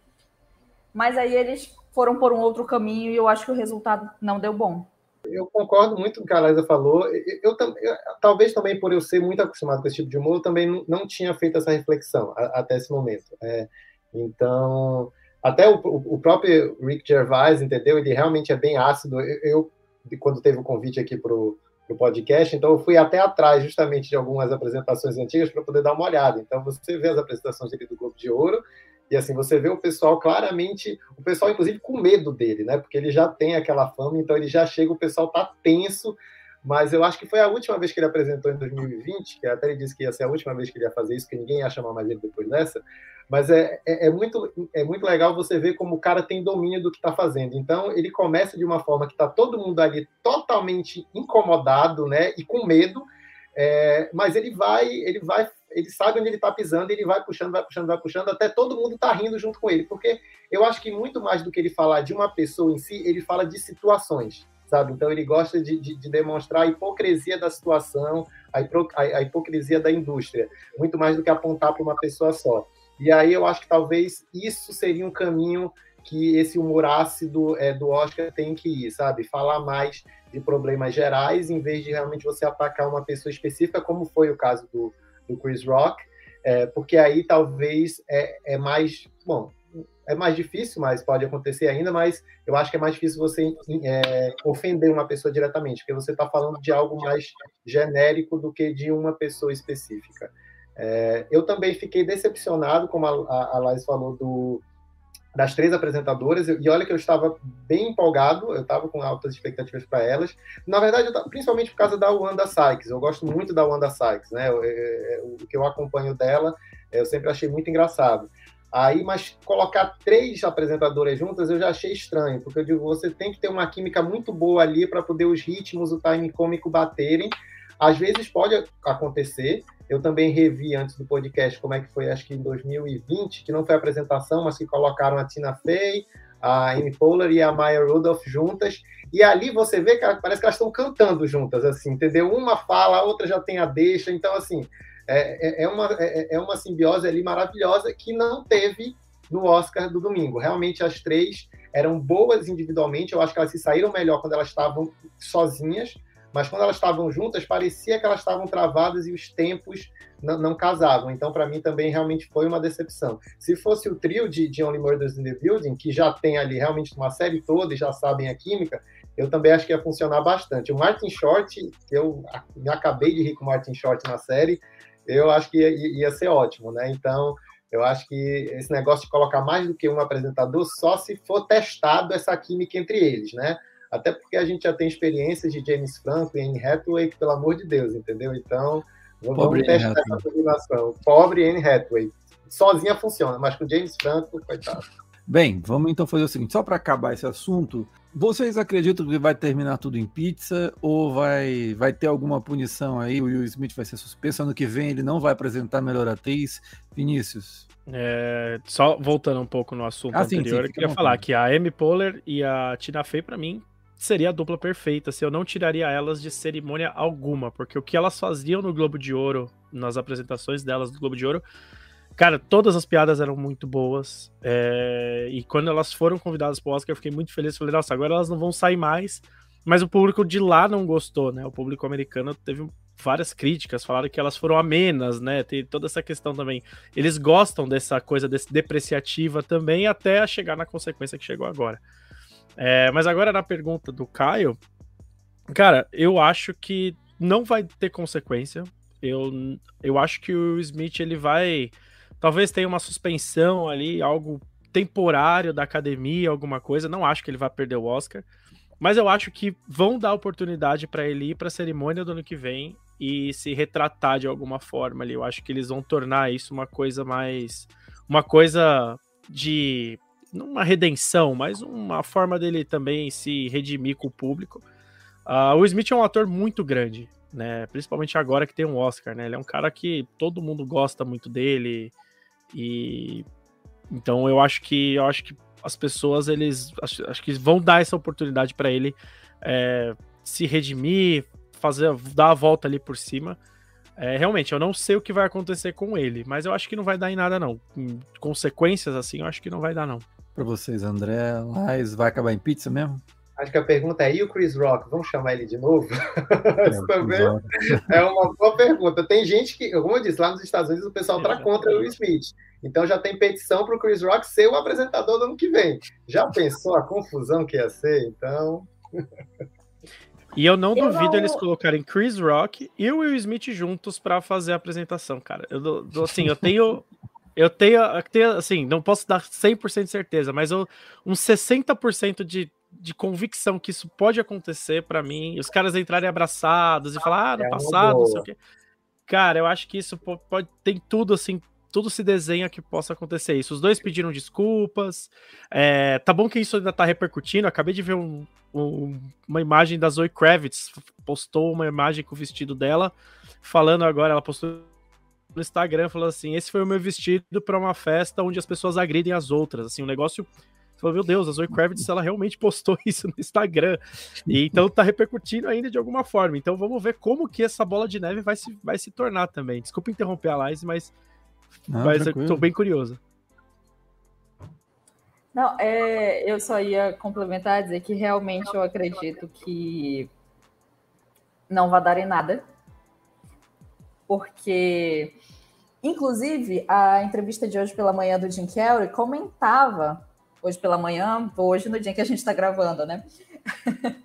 Mas aí eles foram por um outro caminho e eu acho que o resultado não deu bom. Eu concordo muito com o que a Laísa falou. Eu, eu, eu, talvez também por eu ser muito acostumado com esse tipo de humor, eu também não, não tinha feito essa reflexão a, até esse momento. É, então, até o, o, próprio Rick Gervais, entendeu? Ele realmente é bem ácido. Eu, quando teve o convite aqui para o podcast, então eu fui até atrás justamente de algumas apresentações antigas para poder dar uma olhada. Então você vê as apresentações dele do Globo de Ouro, e assim, você vê o pessoal claramente, o pessoal inclusive com medo dele, né? Porque ele já tem aquela fama, então ele já chega, o pessoal tá tenso, mas eu acho que foi a última vez que ele apresentou em 2020, que até ele disse que ia ser a última vez que ele ia fazer isso, que ninguém ia chamar mais ele depois dessa. Mas é, é, é, muito, é muito legal você ver como o cara tem domínio do que está fazendo. Então, ele começa de uma forma que está todo mundo ali totalmente incomodado né, e com medo, é, mas ele vai, ele vai, ele sabe onde ele está pisando, ele vai puxando, vai puxando, vai puxando, até todo mundo está rindo junto com ele. Porque eu acho que muito mais do que ele falar de uma pessoa em si, ele fala de situações. Sabe? Então ele gosta de, de, de demonstrar a hipocrisia da situação, a, a, a hipocrisia da indústria, muito mais do que apontar para uma pessoa só. E aí eu acho que talvez isso seria um caminho que esse humor ácido é, do Oscar tem que ir, sabe? Falar mais de problemas gerais, em vez de realmente você atacar uma pessoa específica, como foi o caso do, do Chris Rock, é, porque aí talvez é, é mais. Bom, é mais difícil, mas pode acontecer ainda, mas eu acho que é mais difícil você é, ofender uma pessoa diretamente, porque você está falando de algo mais genérico do que de uma pessoa específica. É, eu também fiquei decepcionado, como a, a, Laís falou, do, das três apresentadoras, e olha que eu estava bem empolgado, eu estava com altas expectativas para elas. Na verdade, eu, principalmente por causa da Wanda Sykes, eu gosto muito da Wanda Sykes, né? O, é, o que eu acompanho dela, é, eu sempre achei muito engraçado. Aí, mas colocar três apresentadoras juntas eu já achei estranho, porque eu digo, você tem que ter uma química muito boa ali para poder os ritmos, o time cômico baterem. Às vezes pode acontecer, eu também revi antes do podcast como é que foi, acho que em 2020, que não foi apresentação, mas que colocaram a Tina Fey, a Amy Poehler e a Maya Rudolph juntas, e ali você vê que parece que elas estão cantando juntas, assim, entendeu? Uma fala, a outra já tem a deixa, então, assim, é, é, é uma, é, é uma simbiose ali maravilhosa que não teve no Oscar do domingo. Realmente as três eram boas individualmente, eu acho que elas se saíram melhor quando elas estavam sozinhas, mas quando elas estavam juntas, parecia que elas estavam travadas e os tempos não, não casavam. Então, para mim, também realmente foi uma decepção. Se fosse o trio de, de Only Murders in the Building, que já tem ali realmente uma série toda e já sabem a química, eu também acho que ia funcionar bastante. O Martin Short, eu me acabei de rir com o Martin Short na série, eu acho que ia, ia ser ótimo, né? Então, eu acho que esse negócio de colocar mais do que um apresentador só se for testado essa química entre eles, né? Até porque a gente já tem experiências de James Franco e Anne Hathaway, que, pelo amor de Deus, entendeu? Então, vamos Pobre testar essa combinação. Pobre Anne Hathaway. Sozinha funciona, mas com James Franco, coitado. Bem, vamos então fazer o seguinte, só para acabar esse assunto, vocês acreditam que vai terminar tudo em pizza ou vai, vai ter alguma punição aí? O Will Smith vai ser suspenso, ano que vem ele não vai apresentar melhor atriz? Vinícius? É, só voltando um pouco no assunto ah, anterior, sim, sim, eu queria falar que a Amy Poehler e a Tina Fey, para mim, seria a dupla perfeita, se eu não tiraria elas de cerimônia alguma, porque o que elas faziam no Globo de Ouro, nas apresentações delas do Globo de Ouro, Cara, todas as piadas eram muito boas. É... E quando elas foram convidadas pro Oscar, eu fiquei muito feliz. Falei, nossa, agora elas não vão sair mais. Mas o público de lá não gostou, né? O público americano teve várias críticas, falaram que elas foram amenas, né? Tem toda essa questão também. Eles gostam dessa coisa desse depreciativa também, até chegar na consequência que chegou agora. É... Mas agora na pergunta do Caio, cara, eu acho que não vai ter consequência. Eu, eu acho que o Smith ele vai Talvez tenha uma suspensão ali, algo temporário da academia, alguma coisa. Não acho que ele vai perder o Oscar. Mas eu acho que vão dar oportunidade para ele ir para a cerimônia do ano que vem e se retratar de alguma forma ali. Eu acho que eles vão tornar isso uma coisa mais. Uma coisa de. Uma redenção, mas uma forma dele também se redimir com o público. Uh, o Smith é um ator muito grande, né? Principalmente agora que tem um Oscar, né? Ele é um cara que todo mundo gosta muito dele. E então eu acho que eu acho que as pessoas eles acho, acho que vão dar essa oportunidade para ele é, se redimir, fazer dar a volta ali por cima. É, realmente, eu não sei o que vai acontecer com ele, mas eu acho que não vai dar em nada não. Em consequências assim, eu acho que não vai dar não. Para vocês, André, Lais, vai acabar em pizza mesmo? Acho que a pergunta é: e o Chris Rock? Vamos chamar ele de novo? É, Isso também é uma boa pergunta. Tem gente que, como eu disse, lá nos Estados Unidos o pessoal está contra o Will Smith. Então já tem petição para o Chris Rock ser o apresentador do ano que vem. Já pensou a confusão que ia ser? Então. E eu não eu duvido não... eles colocarem Chris Rock e o Will Smith juntos para fazer a apresentação, cara. Eu, assim, eu tenho eu tenho, eu tenho, assim, não posso dar 100% de certeza, mas eu, uns 60% de de convicção que isso pode acontecer para mim, os caras entrarem abraçados e falar, ah, no é passado, não sei o quê. Cara, eu acho que isso pode, tem tudo assim, tudo se desenha que possa acontecer isso. Os dois pediram desculpas. É, tá bom que isso ainda tá repercutindo. Acabei de ver um, um, uma imagem da Zoe Kravitz, postou uma imagem com o vestido dela, falando agora, ela postou no Instagram, falou assim: esse foi o meu vestido para uma festa onde as pessoas agridem as outras. Assim, um negócio falou, meu Deus, a Zoe Kravitz, ela realmente postou isso no Instagram. E então tá repercutindo ainda de alguma forma. Então vamos ver como que essa bola de neve vai se, vai se tornar também. Desculpa interromper a Laís, mas, Não, mas eu tô bem curioso. Não, é, eu só ia complementar, dizer que realmente eu acredito que não vai dar em nada. Porque, inclusive, a entrevista de hoje pela manhã do Jim Carrey comentava hoje pela manhã, hoje no dia que a gente está gravando, né?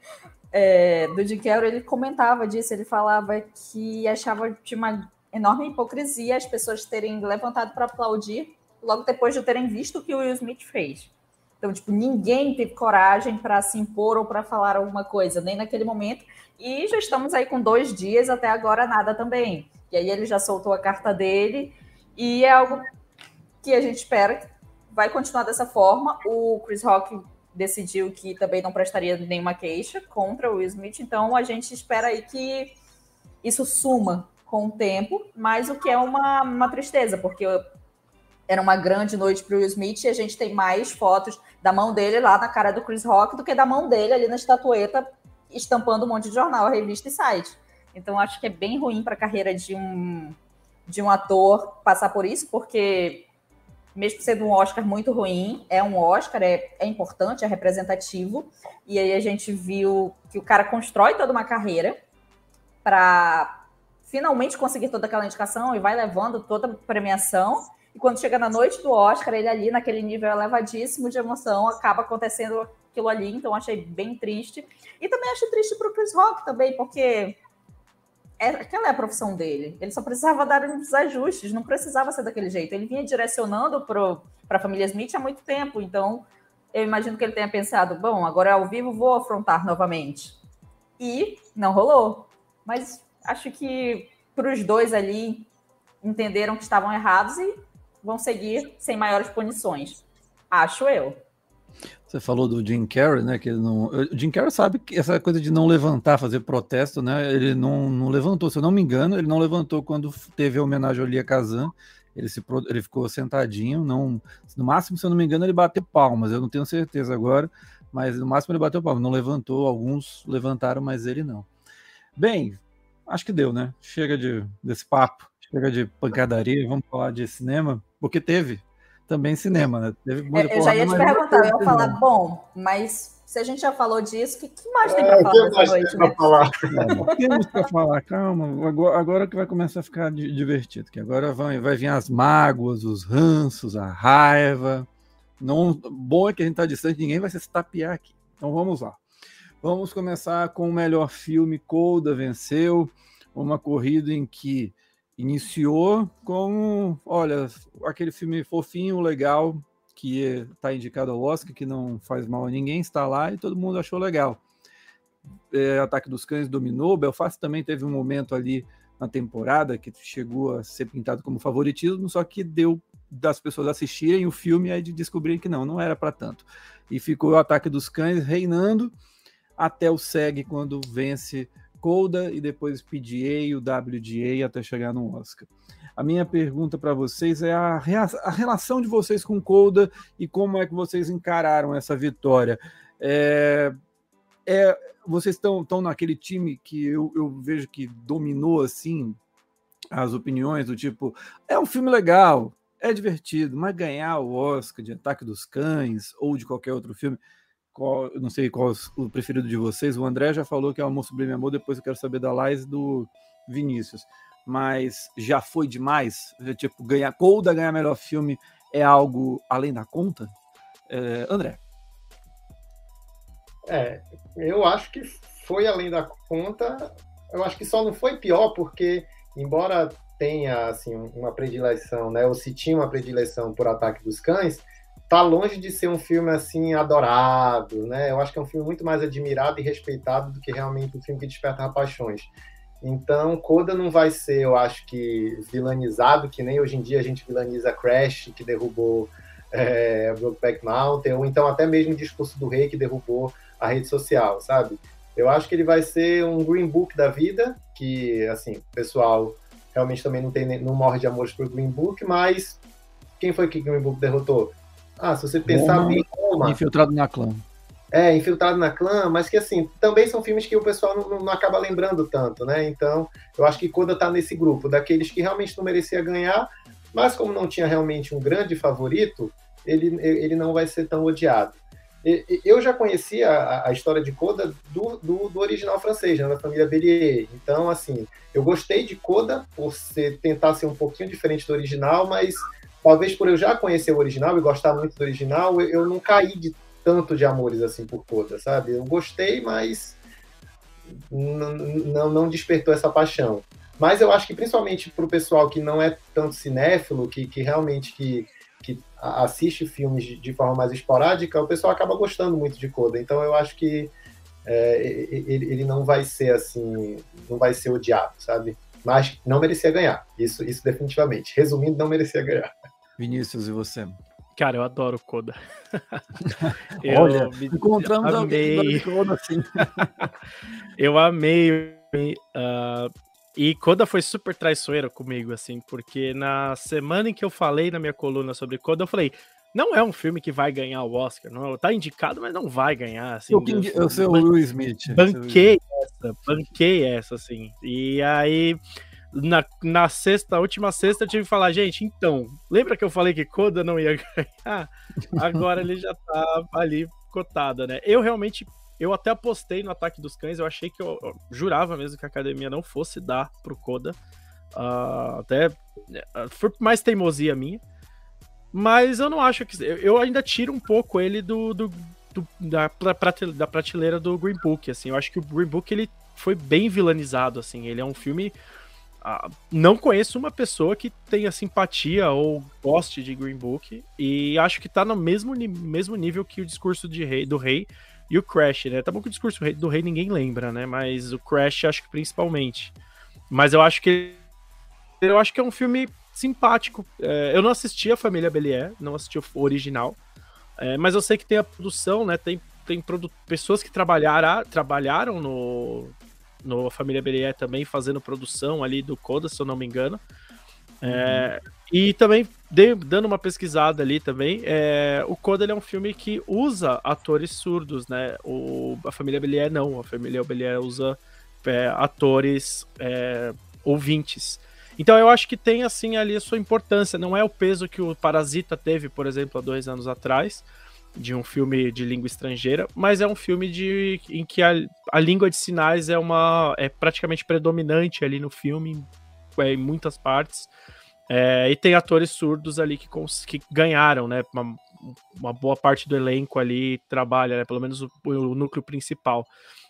é, do Jim Carrey, ele comentava disso, ele falava que achava de uma enorme hipocrisia as pessoas terem levantado para aplaudir logo depois de terem visto o que o Will Smith fez. Então, tipo, ninguém teve coragem para se impor ou para falar alguma coisa, nem naquele momento. E já estamos aí com dois dias, até agora nada também. E aí ele já soltou a carta dele, e é algo que a gente espera vai continuar dessa forma. O Chris Rock decidiu que também não prestaria nenhuma queixa contra o Will Smith, então a gente espera aí que isso suma com o tempo, mas o que é uma, uma tristeza, porque era uma grande noite para o Will Smith e a gente tem mais fotos da mão dele lá na cara do Chris Rock do que da mão dele ali na estatueta estampando um monte de jornal, revista e site. Então acho que é bem ruim para a carreira de um de um ator passar por isso, porque mesmo sendo um Oscar muito ruim, é um Oscar, é, é importante, é representativo. E aí a gente viu que o cara constrói toda uma carreira para finalmente conseguir toda aquela indicação e vai levando toda a premiação. E quando chega na noite do Oscar, ele ali naquele nível elevadíssimo de emoção, acaba acontecendo aquilo ali. Então achei bem triste. E também acho triste para o Chris Rock também, porque aquela é a profissão dele. Ele só precisava dar uns ajustes, não precisava ser daquele jeito. Ele vinha direcionando para a família Smith há muito tempo, então eu imagino que ele tenha pensado: bom, agora ao vivo vou afrontar novamente. E não rolou. Mas acho que para os dois ali entenderam que estavam errados e vão seguir sem maiores punições. Acho eu. Você falou do Jim Carrey, né? Que ele não. O Jim Carrey sabe que essa coisa de não levantar, fazer protesto, né? Ele não, não levantou, se eu não me engano, ele não levantou quando teve a homenagem ali a Kazan. Ele, se, ele ficou sentadinho, não. No máximo, se eu não me engano, ele bateu palmas. Eu não tenho certeza agora, mas no máximo ele bateu palmas. Não levantou, alguns levantaram, mas ele não. Bem, acho que deu, né? Chega de, desse papo, chega de pancadaria, vamos falar de cinema, porque teve também cinema, né? Teve é, eu já ia te perguntar, eu ia falar, bom, mas se a gente já falou disso, o que, que, mais tem para é, falar nessa noite? Né? Falar? É, temos para falar, calma, agora, agora, que vai começar a ficar divertido, que agora vai, vai vir as mágoas, os ranços, a raiva. Não, bom é que a gente está distante, ninguém vai se tapear aqui. Então vamos lá. Vamos começar com o melhor filme, Colda venceu, uma corrida em que iniciou com, olha, aquele filme fofinho, legal, que está indicado ao Oscar, que não faz mal a ninguém, está lá e todo mundo achou legal. É, Ataque dos Cães dominou, Belfast também teve um momento ali na temporada que chegou a ser pintado como favoritismo, só que deu das pessoas assistirem o filme e de descobrirem que não, não era para tanto. E ficou o Ataque dos Cães reinando até o SEG quando vence Coda e depois PGA, o WGA até chegar no Oscar. A minha pergunta para vocês é a, a, relação de vocês com Coda e como é que vocês encararam essa vitória. É, é, vocês estão naquele time que eu, eu vejo que dominou assim as opiniões do tipo é um filme legal, é divertido, mas ganhar o Oscar de Ataque dos Cães ou de qualquer outro filme qual, não sei qual o preferido de vocês. O André já falou que é o Amor Sublime Amor, depois eu quero saber da Lais do Vinícius. Mas já foi demais? Tipo, ganhar Colda ganhar melhor filme é algo além da conta? É, André. É, eu acho que foi além da conta. Eu acho que só não foi pior porque, embora tenha assim uma predileção, né? Ou se tinha uma predileção por Ataque dos Cães, tá longe de ser um filme assim adorado, né? Eu acho que é um filme muito mais admirado e respeitado do que realmente um filme que desperta paixões. Então, Coda não vai ser, eu acho que, vilanizado, que nem hoje em dia a gente vilaniza Crash, que derrubou é, Brokeback Mountain, ou então até mesmo o Discurso do Rei, que derrubou a rede social, sabe? Eu acho que ele vai ser um Green Book da vida, que, assim, o pessoal realmente também não, tem, não morre de amores por Green Book, mas quem foi que Green Book derrotou? Ah, se você pensar Roma, bem, Roma. Infiltrado na clã. É, Infiltrado na Clã, mas que assim, também são filmes que o pessoal não, não acaba lembrando tanto, né? Então, eu acho que Coda tá nesse grupo, daqueles que realmente não merecia ganhar, mas como não tinha realmente um grande favorito, ele, ele não vai ser tão odiado. Eu já conhecia a, a história de Coda do, do, do, original francês, né, da família Bellier. Então, assim, eu gostei de Coda por ser, tentar ser um pouquinho diferente do original, mas talvez por eu já conhecer o original e gostar muito do original, eu não caí de tanto de amores assim por Coda, sabe? Eu gostei, mas não, não despertou essa paixão. Mas eu acho que principalmente para o pessoal que não é tanto cinéfilo, que, que realmente que, que assiste filmes de, de, forma mais esporádica, o pessoal acaba gostando muito de Coda. Então eu acho que é, ele, ele não vai ser assim, não vai ser odiado, sabe? Mas não merecia ganhar. Isso, isso definitivamente. Resumindo, não merecia ganhar. Vinícius, e você? Cara, eu adoro Coda. eu Olha, me... encontramos amei. Coda assim. eu amei. Uh, E Coda foi super traiçoeira comigo, assim, porque na semana em que eu falei na minha coluna sobre Coda, eu falei, não é um filme que vai ganhar o Oscar, não, tá indicado, mas não vai ganhar. Assim, eu, eu, eu sei o Will Smith. Banquei essa, banquei essa, assim. E aí, na, na sexta, última sexta, eu tive que falar, gente, então, lembra que eu falei que Coda não ia ganhar? Agora ele já tá ali cotada, né? Eu realmente, eu até apostei no Ataque dos Cães, eu achei que eu, eu jurava mesmo que a academia não fosse dar pro Coda. Uh, até foi mais teimosia minha. Mas eu não acho que. Eu ainda tiro um pouco ele do, do, do da, da prateleira do Green Book. Assim, eu acho que o Green Book ele foi bem vilanizado. Assim, ele é um filme. Uh, não conheço uma pessoa que tenha simpatia ou goste de Green Book e acho que tá no mesmo, mesmo nível que o discurso de rei, do rei e o Crash, né? Tá bom que o discurso do rei ninguém lembra, né? Mas o Crash acho que principalmente. Mas eu acho que eu acho que é um filme simpático. É, eu não assisti a Família Belier, não assisti o original, é, mas eu sei que tem a produção, né? Tem, tem pessoas que trabalharam, trabalharam no, no Família Belier também, fazendo produção ali do Coda, se eu não me engano. É, uhum. E também, de, dando uma pesquisada ali também, é, o Coda é um filme que usa atores surdos, né? O, a família Belier não, a família Belier usa é, atores é, ouvintes. Então eu acho que tem assim ali a sua importância. Não é o peso que o Parasita teve, por exemplo, há dois anos atrás, de um filme de língua estrangeira, mas é um filme de, em que a, a língua de sinais é uma é praticamente predominante ali no filme, é, em muitas partes. É, e tem atores surdos ali que, que ganharam, né? Uma, uma, boa parte do elenco ali trabalha, né, pelo menos o, o, núcleo principal.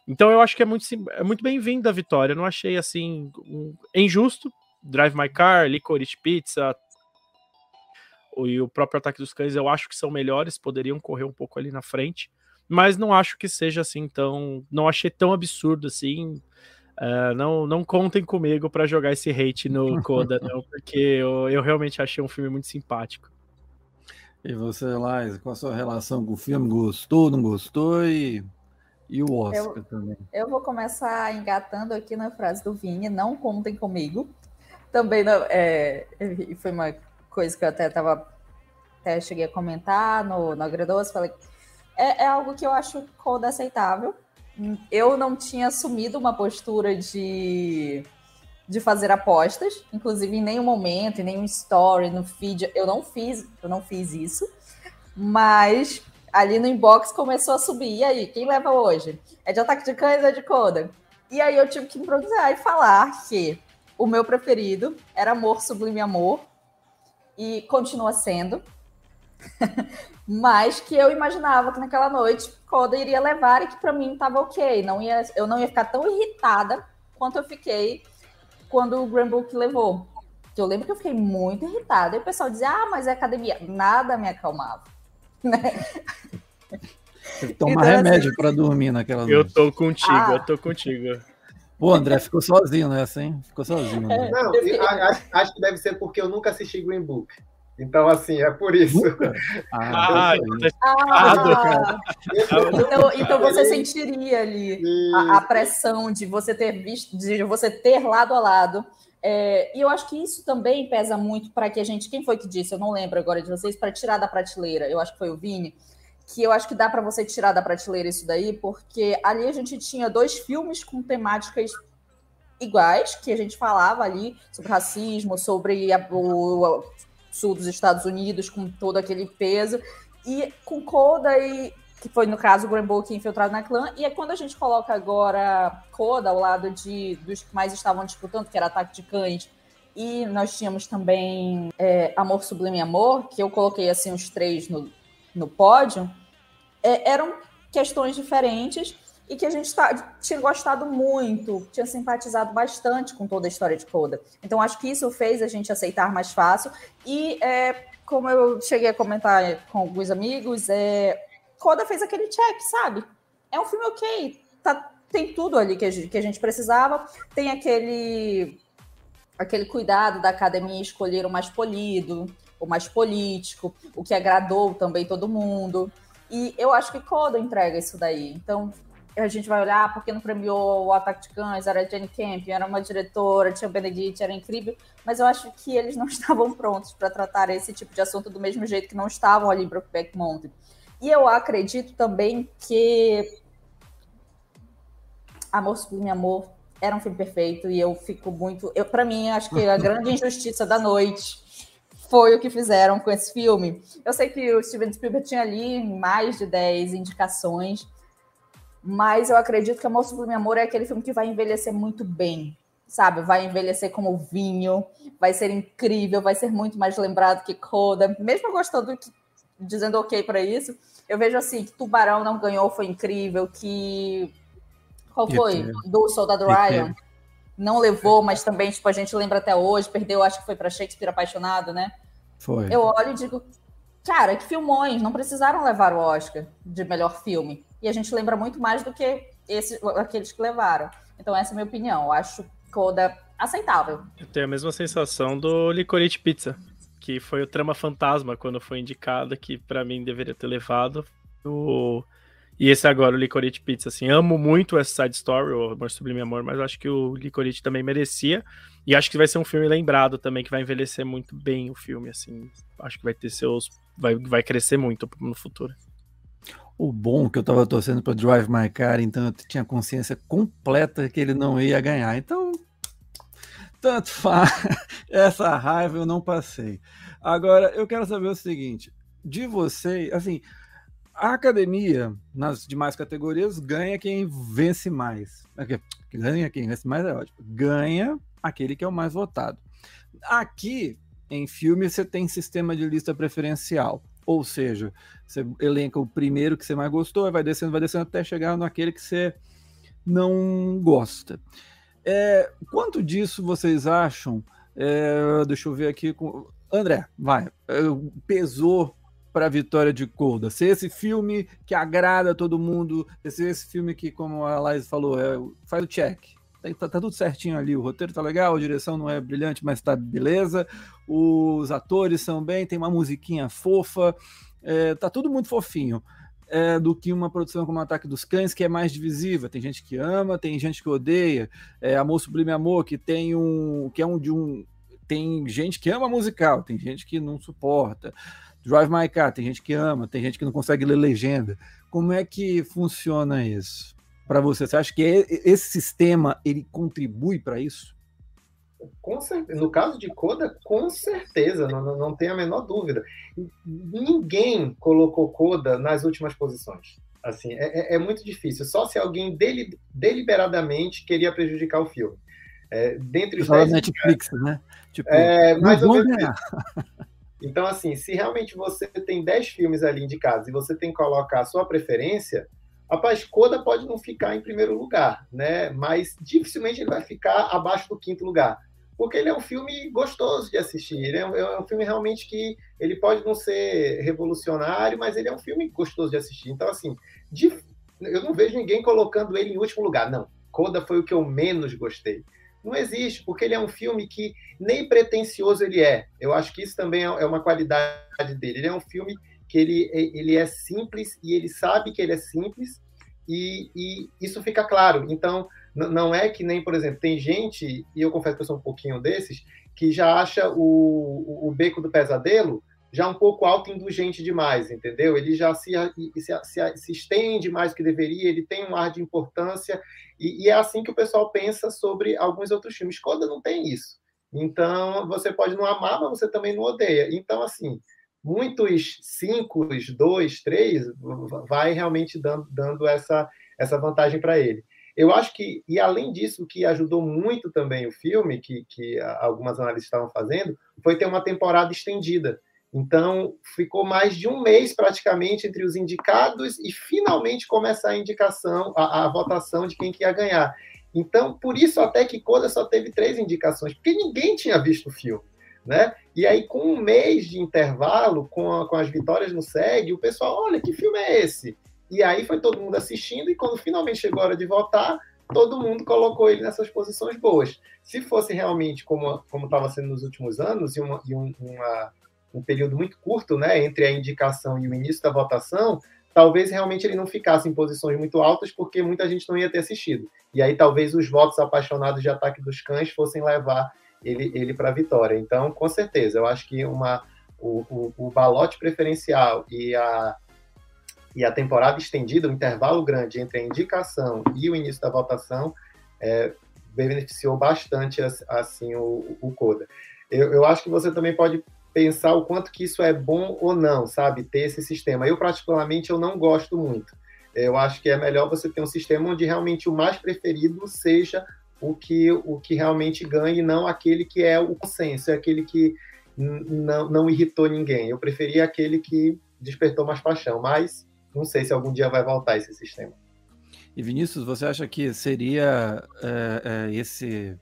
Então eu acho que é muito, é muito bem-vinda a vitória. Eu não achei assim um, injusto, Drive My Car, Licorice Pizza e o próprio Ataque dos Cães, eu acho que são melhores, poderiam correr um pouco ali na frente, mas não acho que seja assim tão. Não achei tão absurdo assim. Uh, não, não contem comigo para jogar esse hate no Coda, não, porque eu, eu realmente achei um filme muito simpático. E você, Lais, qual a sua relação com o filme? Gostou, não gostou? E, e o Oscar eu, também? Eu vou começar engatando aqui na frase do Vini, não contem comigo também não, é, foi uma coisa que eu até tava até cheguei a comentar no, no Agredoce, falei é, é algo que eu acho coda aceitável. Eu não tinha assumido uma postura de, de fazer apostas, inclusive em nenhum momento, em nenhum story, no feed, eu não fiz, eu não fiz isso. Mas ali no inbox começou a subir. E aí, quem leva hoje? É de ataque de cães ou é de coda? E aí eu tive que improvisar e falar que o meu preferido era Amor Sublime Amor, e continua sendo. Mas que eu imaginava que naquela noite Coda iria levar e que para mim estava ok. Não ia, eu não ia ficar tão irritada quanto eu fiquei quando o Grand Book levou. Eu lembro que eu fiquei muito irritada. E o pessoal dizia, ah, mas é academia. Nada me acalmava. Né? Tomar então, remédio assim, para dormir naquela noite. Eu tô contigo, ah, eu tô contigo. Pô, André ficou sozinho nessa, hein? Ficou sozinho. Né? Não, acho, acho, que deve ser porque eu nunca assisti Green Book. Então, assim, é por isso. Ah, ah, ah então, então você sentiria ali a, a, pressão de você ter visto, de você ter lado a lado. É, e eu acho que isso também pesa muito para que a gente. Quem foi que disse? Eu não lembro agora de vocês, para tirar da prateleira. Eu acho que foi o Vini que eu acho que dá para você tirar da prateleira isso daí, porque ali a gente tinha dois filmes com temáticas iguais, que a gente falava ali sobre racismo, sobre a, o, o sul dos Estados Unidos, com todo aquele peso, e com Coda e que foi no caso o Rainbow que infiltrado na clã, e é quando a gente coloca agora Coda ao lado de dos que mais estavam disputando, que era Ataque de Cães, e nós tínhamos também é, Amor Sublime Amor, que eu coloquei assim os três no, no pódio, é, eram questões diferentes e que a gente tá, tinha gostado muito, tinha simpatizado bastante com toda a história de Coda. Então, acho que isso fez a gente aceitar mais fácil. E, é, como eu cheguei a comentar com alguns amigos, é, Coda fez aquele check, sabe? É um filme ok, tá, tem tudo ali que a, gente, que a gente precisava, tem aquele, aquele cuidado da academia escolher o mais polido, o mais político, o que agradou também todo mundo. E eu acho que Coda entrega isso daí. Então, a gente vai olhar porque não premiou o Ataque de Cães, era a Jenny Campion, era uma diretora, tinha o Benedict, era incrível, mas eu acho que eles não estavam prontos para tratar esse tipo de assunto do mesmo jeito que não estavam ali em Brokeback Mountain. E eu acredito também que Amor Sublime Amor era um filme perfeito e eu fico muito. Eu, para mim, acho que a grande injustiça da noite foi o que fizeram com esse filme. Eu sei que o Steven Spielberg tinha ali mais de 10 indicações, mas eu acredito que Amor Sublime Amor é aquele filme que vai envelhecer muito bem, sabe? Vai envelhecer como vinho, vai ser incrível, vai ser muito mais lembrado que Coda. Mesmo gostando, dizendo ok para isso, eu vejo assim que Tubarão não ganhou, foi incrível, que qual foi? Do Soldado Ryan. Não levou, mas também, tipo, a gente lembra até hoje, perdeu, acho que foi para Shakespeare Apaixonado, né? Foi. Eu olho e digo, cara, que filmões, não precisaram levar o Oscar de melhor filme. E a gente lembra muito mais do que esses, aqueles que levaram. Então, essa é a minha opinião. Eu acho Coda aceitável. Eu tenho a mesma sensação do Licorice Pizza, que foi o Trama Fantasma quando foi indicado, que para mim deveria ter levado. O e esse agora, o Licorice Pizza, assim, amo muito essa side story, o Amor Sublime Amor, mas acho que o Licorice também merecia. E acho que vai ser um filme lembrado também, que vai envelhecer muito bem o filme, assim. Acho que vai ter seus. Vai, vai crescer muito no futuro. O bom que eu tava torcendo para Drive My Car, então eu tinha consciência completa que ele não ia ganhar. Então, tanto faz. Essa raiva eu não passei. Agora, eu quero saber o seguinte: de você, assim, a academia, nas demais categorias, ganha quem vence mais. Ganha quem vence mais é ótimo. Ganha aquele que é o mais votado. Aqui, em filme, você tem sistema de lista preferencial. Ou seja, você elenca o primeiro que você mais gostou, vai descendo, vai descendo até chegar naquele que você não gosta. É, quanto disso vocês acham? É, deixa eu ver aqui. Com... André, vai. É, pesou para a vitória de Coda. Ser esse filme que agrada todo mundo, ser esse filme que, como a Laís falou, é, faz o check. Tá, tá, tá, tudo certinho ali, o roteiro tá legal, a direção não é brilhante, mas tá beleza. Os atores são bem, tem uma musiquinha fofa, é, tá tudo muito fofinho. É, do que uma produção como Ataque dos Cães, que é mais divisiva. Tem gente que ama, tem gente que odeia. É, Amor Sublime Amor, que tem um. que é um de um. Tem gente que ama musical, tem gente que não suporta. Drive My Car, tem gente que ama, tem gente que não consegue ler legenda. Como é que funciona isso para você? Você acha que esse sistema ele contribui para isso? no caso de Coda, com certeza, não, não tem a menor dúvida. Ninguém colocou Coda nas últimas posições. Assim, é, é, é muito difícil. Só se alguém deli, deliberadamente queria prejudicar o filme. É, dentre os dez, Netflix, né? Tipo, é, mais ou menos. Então, assim, se realmente você tem 10 filmes ali indicados e você tem que colocar a sua preferência, rapaz, Coda pode não ficar em primeiro lugar, né? Mas dificilmente ele vai ficar abaixo do quinto lugar. Porque ele é um filme gostoso de assistir. Ele é um, é um filme realmente que ele pode não ser revolucionário, mas ele é um filme gostoso de assistir. Então, assim, de, eu não vejo ninguém colocando ele em último lugar. Não, Coda foi o que eu menos gostei. Não existe, porque ele é um filme que nem pretencioso ele é. Eu acho que isso também é, é uma qualidade dele. Ele é um filme que ele, ele é simples e ele sabe que ele é simples e, e isso fica claro. Então, não é que nem, por exemplo, tem gente, e eu confesso que eu sou um pouquinho desses, que já acha o, o Beco do Pesadelo já um pouco autoindulgente demais, entendeu? Ele já se, se, se, se estende mais do que deveria, ele tem um ar de importância e, e, é assim que o pessoal pensa sobre alguns outros filmes. Coda não tem isso. Então, você pode não amar, mas você também não odeia. Então, assim, muitos cinco, dois, três, vai realmente dando, dando essa, essa vantagem para ele. Eu acho que, e além disso, o que ajudou muito também o filme, que, que algumas análises estavam fazendo, foi ter uma temporada estendida. Então, ficou mais de um mês praticamente entre os indicados e finalmente começar a indicação, a, a votação de quem que ia ganhar. Então, por isso até que Coda só teve três indicações, porque ninguém tinha visto o filme. Né? E aí, com um mês de intervalo, com, a, com as vitórias no SEG, o pessoal, olha, que filme é esse? E aí foi todo mundo assistindo, e quando finalmente chegou a hora de votar, todo mundo colocou ele nessas posições boas. Se fosse realmente como estava sendo nos últimos anos, e, uma, e um, uma um período muito curto, né, entre a indicação e o início da votação, talvez realmente ele não ficasse em posições muito altas, porque muita gente não ia ter assistido. E aí talvez os votos apaixonados de Ataque dos Cães fossem levar ele, ele para a vitória. Então, com certeza, eu acho que uma, o, o, o balote preferencial e a, e a temporada estendida, o intervalo grande entre a indicação e o início da votação, é, beneficiou bastante assim o, o Coda. Eu, eu acho que você também pode pensar o quanto que isso é bom ou não, sabe? Ter esse sistema. Eu, particularmente, eu não gosto muito. Eu acho que é melhor você ter um sistema onde realmente o mais preferido seja o que, o que realmente ganha e não aquele que é o consenso, é aquele que não, não irritou ninguém. Eu preferia aquele que despertou mais paixão, mas não sei se algum dia vai voltar esse sistema. E Vinícius, você acha que seria é, é, esse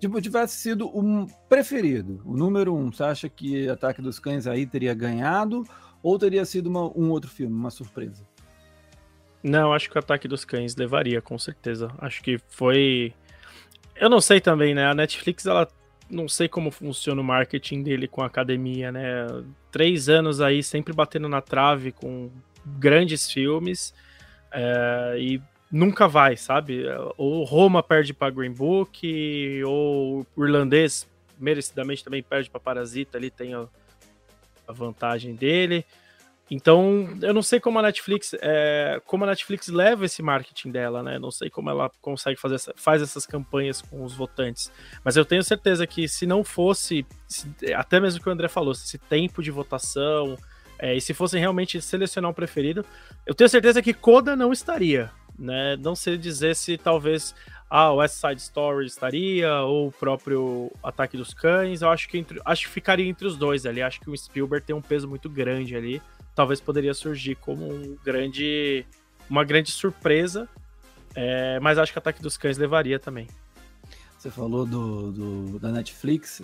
tipo, tivesse sido o preferido, o número um, você acha que Ataque dos Cães aí teria ganhado ou teria sido uma, um outro filme, uma surpresa? Não, acho que o Ataque dos Cães levaria, com certeza. Acho que foi. Eu não sei também, né? A Netflix, ela. Não sei como funciona o marketing dele com a academia, né? Três anos aí sempre batendo na trave com grandes filmes. É, e nunca vai, sabe? Ou Roma perde para Green Book, ou o irlandês merecidamente também perde para Parasita, ali tem a, a, vantagem dele. Então, eu não sei como a Netflix, é, como a Netflix leva esse marketing dela, né? Não sei como ela consegue fazer essa, faz essas campanhas com os votantes. Mas eu tenho certeza que se não fosse, se, até mesmo o que o André falou, esse tempo de votação, é, e se fossem realmente selecionar um preferido, eu tenho certeza que Coda não estaria né? Não sei dizer se talvez a West Side Story estaria ou o próprio Ataque dos Cães. Eu acho que entre, acho que ficaria entre os dois ali. Acho que o Spielberg tem um peso muito grande ali. Talvez poderia surgir como um grande, uma grande surpresa. É, mas acho que Ataque dos Cães levaria também. Você falou do, do, da Netflix.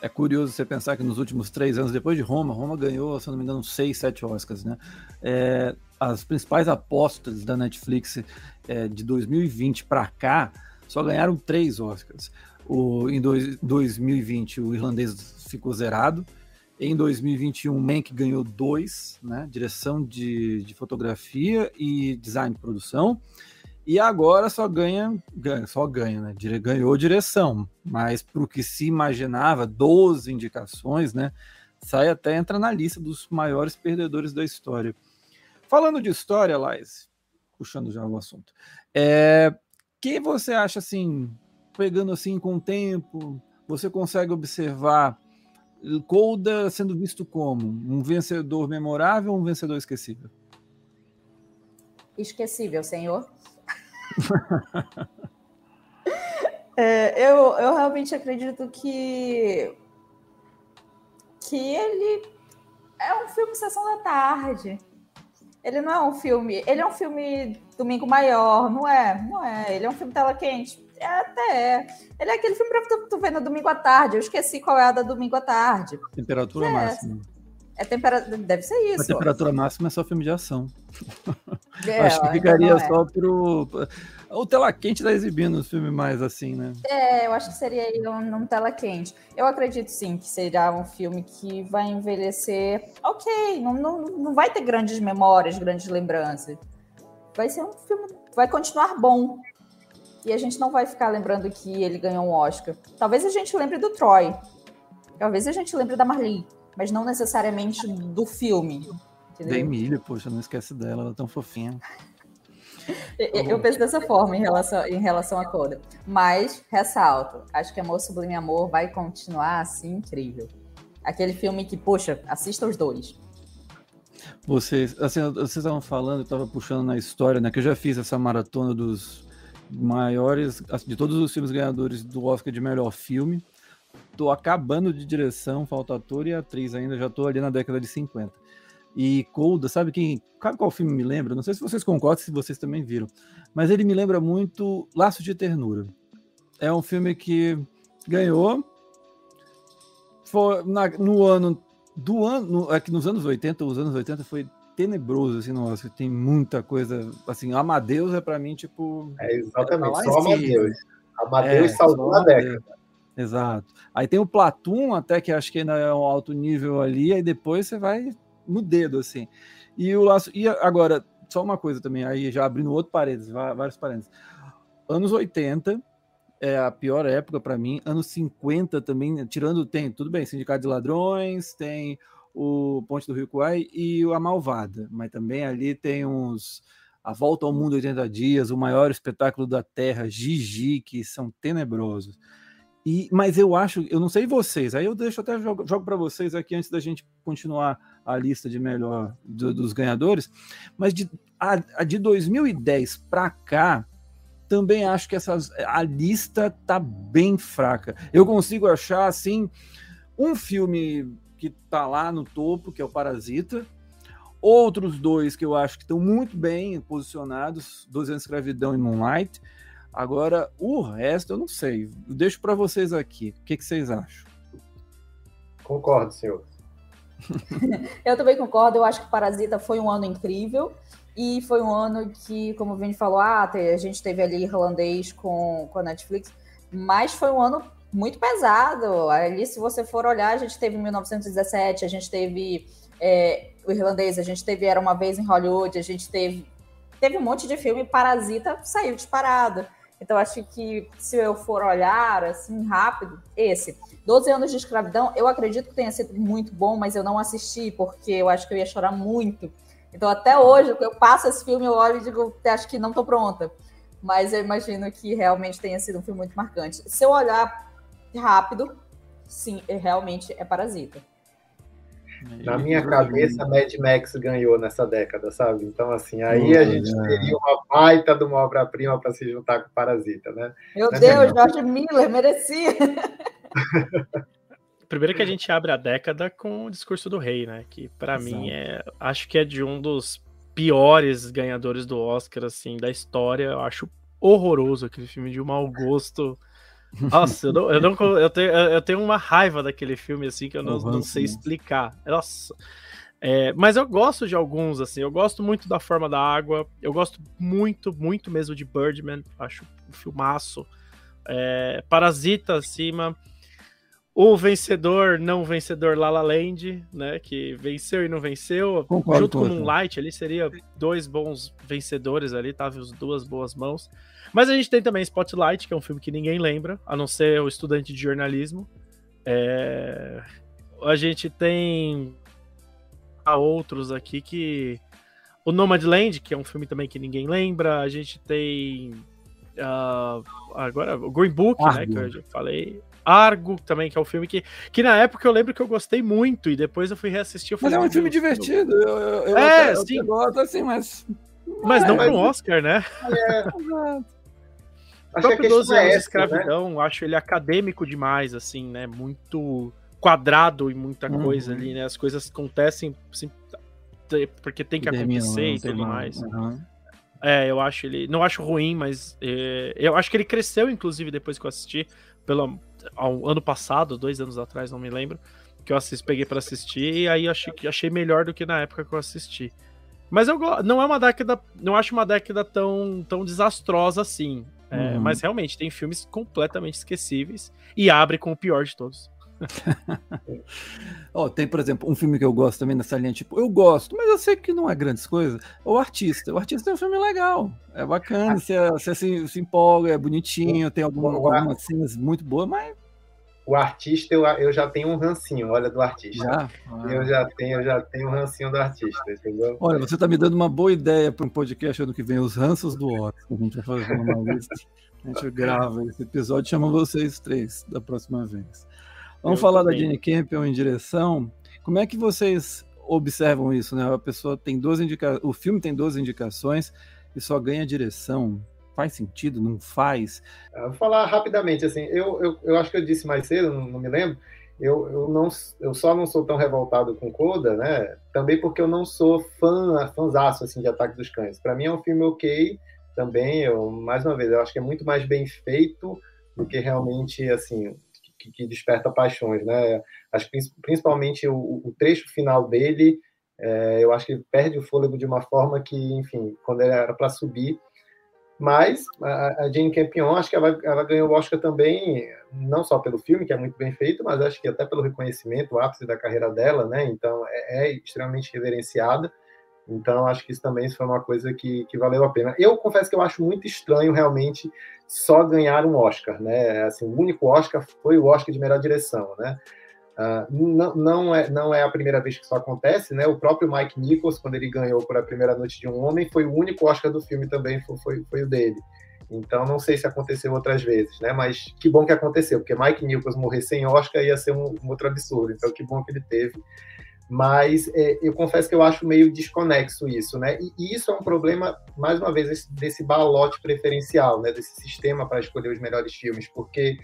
É curioso você pensar que nos últimos três anos, depois de Roma, Roma ganhou, se não me engano, seis, sete Oscars, né? É, as principais apostas da Netflix é, de 2020 para cá só ganharam três Oscars. O, em dois, 2020, o irlandês ficou zerado. Em 2021, Mank ganhou dois, né? Direção de, de fotografia e design de produção. E agora só ganha, ganha só ganha, né? Ganhou direção, mas para o que se imaginava, 12 indicações, né? Sai até entra na lista dos maiores perdedores da história. Falando de história, Lais, puxando já o assunto, é, que você acha assim, pegando assim com o tempo, você consegue observar Colda sendo visto como um vencedor memorável ou um vencedor esquecível? Esquecível, senhor. é, eu, eu realmente acredito que que ele é um filme sessão da tarde. Ele não é um filme. Ele é um filme Domingo Maior, não é? Não é. Ele é um filme tela quente. É, até é. Ele é aquele filme pra tu, tu ver no domingo à tarde. Eu esqueci qual é a da domingo à tarde. Temperatura é. máxima. É temperatura. Deve ser isso. A temperatura máxima é só filme de ação. É, Acho que ficaria é. só pro. O tela quente tá exibindo os filmes mais assim, né? É, eu acho que seria um, um tela quente. Eu acredito sim que será um filme que vai envelhecer ok, não, não, não vai ter grandes memórias, grandes lembranças. Vai ser um filme, vai continuar bom. E a gente não vai ficar lembrando que ele ganhou um Oscar. Talvez a gente lembre do Troy. Talvez a gente lembre da Marlene mas não necessariamente do filme. Entendeu? Da Emília, poxa, não esquece dela, ela é tão fofinha. Eu penso dessa forma em relação, em relação a Coda. Mas, ressalto, acho que Amor Sublime Amor vai continuar assim incrível. Aquele filme que, poxa, assista os dois. Vocês, assim, vocês estavam falando, eu estava puxando na história, né? Que eu já fiz essa maratona dos maiores, de todos os filmes ganhadores do Oscar de melhor filme tô acabando de direção, falta ator e atriz ainda, já tô ali na década de 50. E Colda, sabe quem? Sabe qual filme me lembra? Não sei se vocês concordam, se vocês também viram, mas ele me lembra muito Laço de Ternura. É um filme que ganhou foi na, no ano do ano, é que nos anos 80, os anos 80 foi tenebroso assim, nossa, tem muita coisa, assim, Amadeus é para mim tipo É exatamente, só Amadeus. Amadeus é, salvou a década. Exato. Aí tem o Platum, até que acho que ainda é um alto nível ali, aí depois você vai no dedo, assim. E o laço. E agora, só uma coisa também, aí já abrindo outro parênteses, vários parênteses. Anos 80 é a pior época para mim. Anos 50 também, tirando, tem, tudo bem, Sindicato de Ladrões, tem o Ponte do Rio Kuai e a Malvada, mas também ali tem uns. A Volta ao Mundo 80 Dias, o maior espetáculo da Terra, Gigi, que são tenebrosos. E, mas eu acho, eu não sei vocês, aí eu deixo até jogo, jogo para vocês aqui antes da gente continuar a lista de melhor do, dos ganhadores, mas de, a, a de 2010 para cá, também acho que essas, a lista tá bem fraca. Eu consigo achar assim um filme que tá lá no topo, que é o Parasita, outros dois que eu acho que estão muito bem posicionados, 12 anos de escravidão e Moonlight. Agora, o resto eu não sei. Eu deixo para vocês aqui. O que, que vocês acham? Concordo, senhor. eu também concordo. Eu acho que Parasita foi um ano incrível. E foi um ano que, como o Vini falou, ah, a gente teve ali irlandês com, com a Netflix, mas foi um ano muito pesado. Ali, se você for olhar, a gente teve 1917, a gente teve é, o irlandês, a gente teve Era Uma Vez em Hollywood, a gente teve, teve um monte de filme, Parasita saiu disparado. Então, acho que se eu for olhar assim rápido, esse. 12 anos de escravidão, eu acredito que tenha sido muito bom, mas eu não assisti, porque eu acho que eu ia chorar muito. Então, até hoje, eu passo esse filme, eu olho e digo, acho que não estou pronta. Mas eu imagino que realmente tenha sido um filme muito marcante. Se eu olhar rápido, sim, é, realmente é Parasita. Na minha cabeça, Mad Max ganhou nessa década, sabe? Então, assim, aí a gente teria uma baita de uma obra-prima para se juntar com Parasita, né? Meu Mas Deus, é George Miller, merecia! Primeiro que a gente abre a década com o discurso do rei, né? Que para mim é, acho que é de um dos piores ganhadores do Oscar assim da história. Eu acho horroroso aquele filme de um mau gosto. Nossa, eu, não, eu, não, eu, tenho, eu tenho uma raiva daquele filme assim que eu não, não sei explicar. Nossa. É, mas eu gosto de alguns, assim. Eu gosto muito da Forma da Água. Eu gosto muito, muito mesmo de Birdman. Acho um filmaço. É, Parasita acima o vencedor, não vencedor La La Land, né, que venceu e não venceu, Concordo junto com o Moonlight, ali seria dois bons vencedores ali, tava as duas boas mãos. Mas a gente tem também Spotlight, que é um filme que ninguém lembra, a não ser o estudante de jornalismo. É... A gente tem outros aqui que o Nomadland, que é um filme também que ninguém lembra. A gente tem uh, agora o Green Book, né, que eu já falei. Argo também, que é um filme que, que na época eu lembro que eu gostei muito e depois eu fui reassistir. Eu mas é um filme divertido. Eu, eu, eu é, até, sim. Eu gosto assim, mas. Mas não para um Oscar, né? É. o próprio 12 anos de né? escravidão, né? acho ele acadêmico demais, assim, né? Muito quadrado e muita uhum. coisa ali, né? As coisas acontecem assim, porque tem que acontecer e tudo mais. Uhum. É, eu acho ele. Não acho ruim, mas é, eu acho que ele cresceu, inclusive, depois que eu assisti. Pela, ao ano passado, dois anos atrás, não me lembro, que eu assisti, peguei para assistir e aí achei, achei melhor do que na época que eu assisti. Mas eu não é uma década, não acho uma década tão, tão desastrosa assim. É, uhum. Mas realmente tem filmes completamente esquecíveis e abre com o pior de todos oh, tem, por exemplo, um filme que eu gosto também nessa linha, tipo, eu gosto, mas eu sei que não é grandes coisas. O Artista. O Artista é um filme legal, é bacana, você, você se, se empolga, é bonitinho, tem alguma, algumas cenas muito boas, mas. O artista, eu, eu já tenho um rancinho, olha, do artista. Já? Ah. Eu já tenho, eu já tenho um rancinho do artista, entendeu? Olha, você está me dando uma boa ideia para um podcast ano que vem, os ranços do Oscar. A gente vai fazer uma lista. A gente grava esse episódio e chama vocês três da próxima vez. Vamos eu falar também. da Jane Campion em direção. Como é que vocês observam isso, né? A pessoa tem duas indicações, o filme tem duas indicações e só ganha direção. Faz sentido? Não faz? vou falar rapidamente, assim, eu, eu, eu acho que eu disse mais cedo, não, não me lembro, eu, eu, não, eu só não sou tão revoltado com Coda, né? Também porque eu não sou fã, fãzaço, assim, de Ataque dos Cães. Para mim é um filme ok, também, eu, mais uma vez, eu acho que é muito mais bem feito do que realmente, assim, que, que desperta paixões, né? Acho que principalmente o, o trecho final dele, é, eu acho que perde o fôlego de uma forma que, enfim, quando ele era para subir. Mas a, a Jane Campion, acho que ela, ela ganhou o Oscar também, não só pelo filme, que é muito bem feito, mas acho que até pelo reconhecimento, o ápice da carreira dela, né? Então é, é extremamente reverenciada. Então, acho que isso também foi uma coisa que, que valeu a pena. Eu confesso que eu acho muito estranho, realmente, só ganhar um Oscar, né? Assim, o único Oscar foi o Oscar de melhor direção, né? Uh, não, não, é, não é a primeira vez que isso acontece, né? O próprio Mike Nichols, quando ele ganhou por A Primeira Noite de um Homem, foi o único Oscar do filme também, foi, foi, foi o dele. Então, não sei se aconteceu outras vezes, né? Mas que bom que aconteceu, porque Mike Nichols morrer sem Oscar ia ser um, um outro absurdo. Então, que bom que ele teve. Mas é, eu confesso que eu acho meio desconexo isso, né? E, e isso é um problema, mais uma vez, desse, balote preferencial, né? Desse sistema para escolher os melhores filmes, porque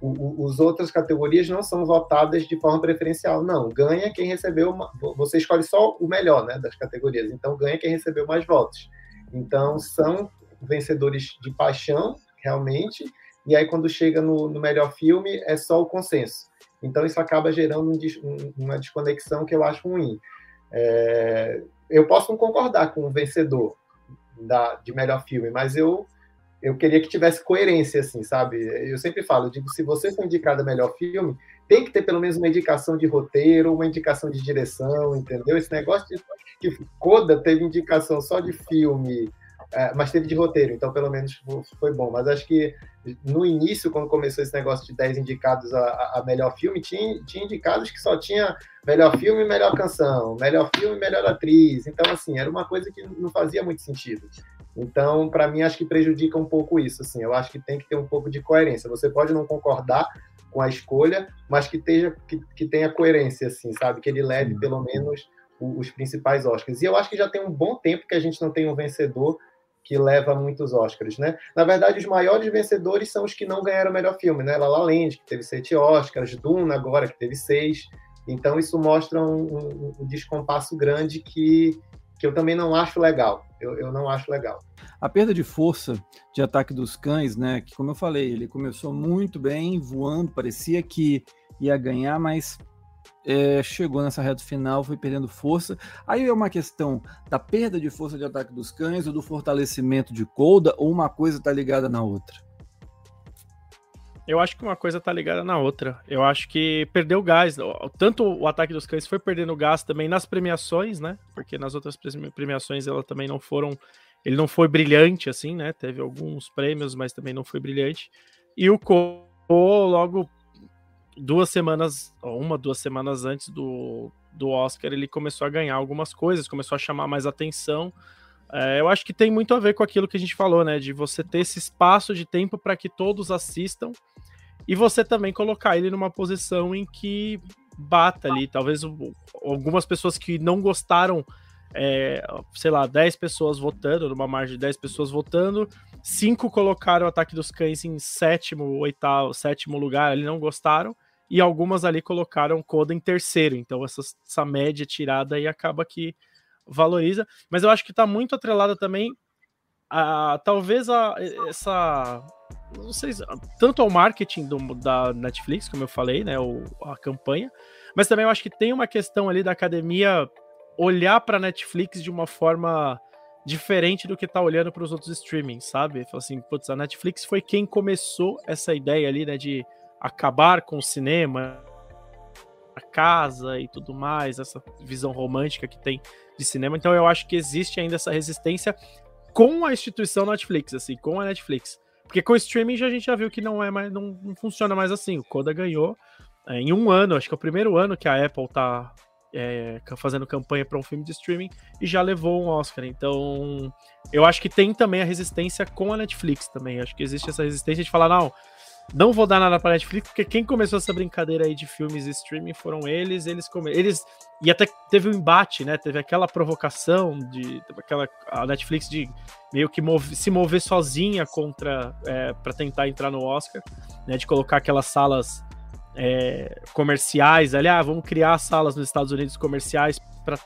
o, o, as outras categorias não são votadas de forma preferencial, não. Ganha quem recebeu, uma, você escolhe só o melhor, né? Das categorias. Então, ganha quem recebeu mais votos. Então, são vencedores de paixão, realmente, e aí quando chega no, no melhor filme é só o consenso. Então isso acaba gerando um, uma desconexão que eu acho ruim. É, eu posso não concordar com o vencedor da, de melhor filme, mas eu eu queria que tivesse coerência, assim, sabe? Eu sempre falo, digo, se você for indicado a melhor filme, tem que ter pelo menos uma indicação de roteiro, uma indicação de direção, entendeu? Esse negócio de que Coda teve indicação só de filme, é, mas teve de roteiro, então pelo menos foi bom. Mas acho que no início, quando começou esse negócio de 10 indicados a, a, melhor filme, tinha, tinha indicados que só tinha melhor filme e melhor canção, melhor filme e melhor atriz. Então, assim, era uma coisa que não fazia muito sentido. Então, para mim, acho que prejudica um pouco isso. Assim, eu acho que tem que ter um pouco de coerência. Você pode não concordar com a escolha, mas que, esteja, que, que tenha coerência, assim, sabe? Que ele leve pelo menos os principais Oscars. E eu acho que já tem um bom tempo que a gente não tem um vencedor que leva muitos Oscars, né? Na verdade, os maiores vencedores são os que não ganharam o melhor filme, né? La La Land, que teve sete Oscars, Duna agora, que teve seis. Então, isso mostra um, um, descompasso grande que, que eu também não acho legal. Eu, eu não acho legal. A perda de força de ataque dos cães, né? Que, como eu falei, ele começou muito bem, voando, parecia que ia ganhar, mas é, chegou nessa reta final, foi perdendo força. Aí é uma questão da perda de força de ataque dos cães ou do fortalecimento de Colda, ou uma coisa está ligada na outra? Eu acho que uma coisa está ligada na outra. Eu acho que perdeu gás. Tanto o ataque dos cães foi perdendo gás também nas premiações, né? Porque nas outras premiações ela também não foram. Ele não foi brilhante, assim, né? Teve alguns prêmios, mas também não foi brilhante. E o Cole logo duas semanas, uma, duas semanas antes do, do Oscar, ele começou a ganhar algumas coisas, começou a chamar mais atenção. É, eu acho que tem muito a ver com aquilo que a gente falou, né? De você ter esse espaço de tempo para que todos assistam e você também colocar ele numa posição em que bata ali. Talvez algumas pessoas que não gostaram, é, sei lá, 10 pessoas votando, numa margem de 10 pessoas votando, cinco colocaram o Ataque dos Cães em sétimo, oitavo, sétimo lugar, ali não gostaram e algumas ali colocaram Coda em terceiro. Então essa, essa média tirada aí acaba que valoriza. Mas eu acho que está muito atrelada também a talvez a essa não sei tanto ao marketing do, da Netflix, como eu falei, né, o, a campanha, mas também eu acho que tem uma questão ali da academia olhar para Netflix de uma forma diferente do que tá olhando para os outros streamings, sabe? Fala assim, putz, a Netflix foi quem começou essa ideia ali, né, de acabar com o cinema, a casa e tudo mais, essa visão romântica que tem de cinema. Então eu acho que existe ainda essa resistência com a instituição Netflix, assim, com a Netflix. Porque com o streaming a gente já viu que não é mais, não, não funciona mais assim. O Coda ganhou é, em um ano, acho que é o primeiro ano que a Apple tá é, fazendo campanha para um filme de streaming e já levou um Oscar. Então, eu acho que tem também a resistência com a Netflix também. Acho que existe essa resistência de falar, não, não vou dar nada para Netflix, porque quem começou essa brincadeira aí de filmes e streaming foram eles, eles come... eles e até teve um embate, né? Teve aquela provocação de aquela a Netflix de meio que se mover sozinha contra é, para tentar entrar no Oscar, né? De colocar aquelas salas é, comerciais, ali, ah, vamos criar salas nos Estados Unidos comerciais para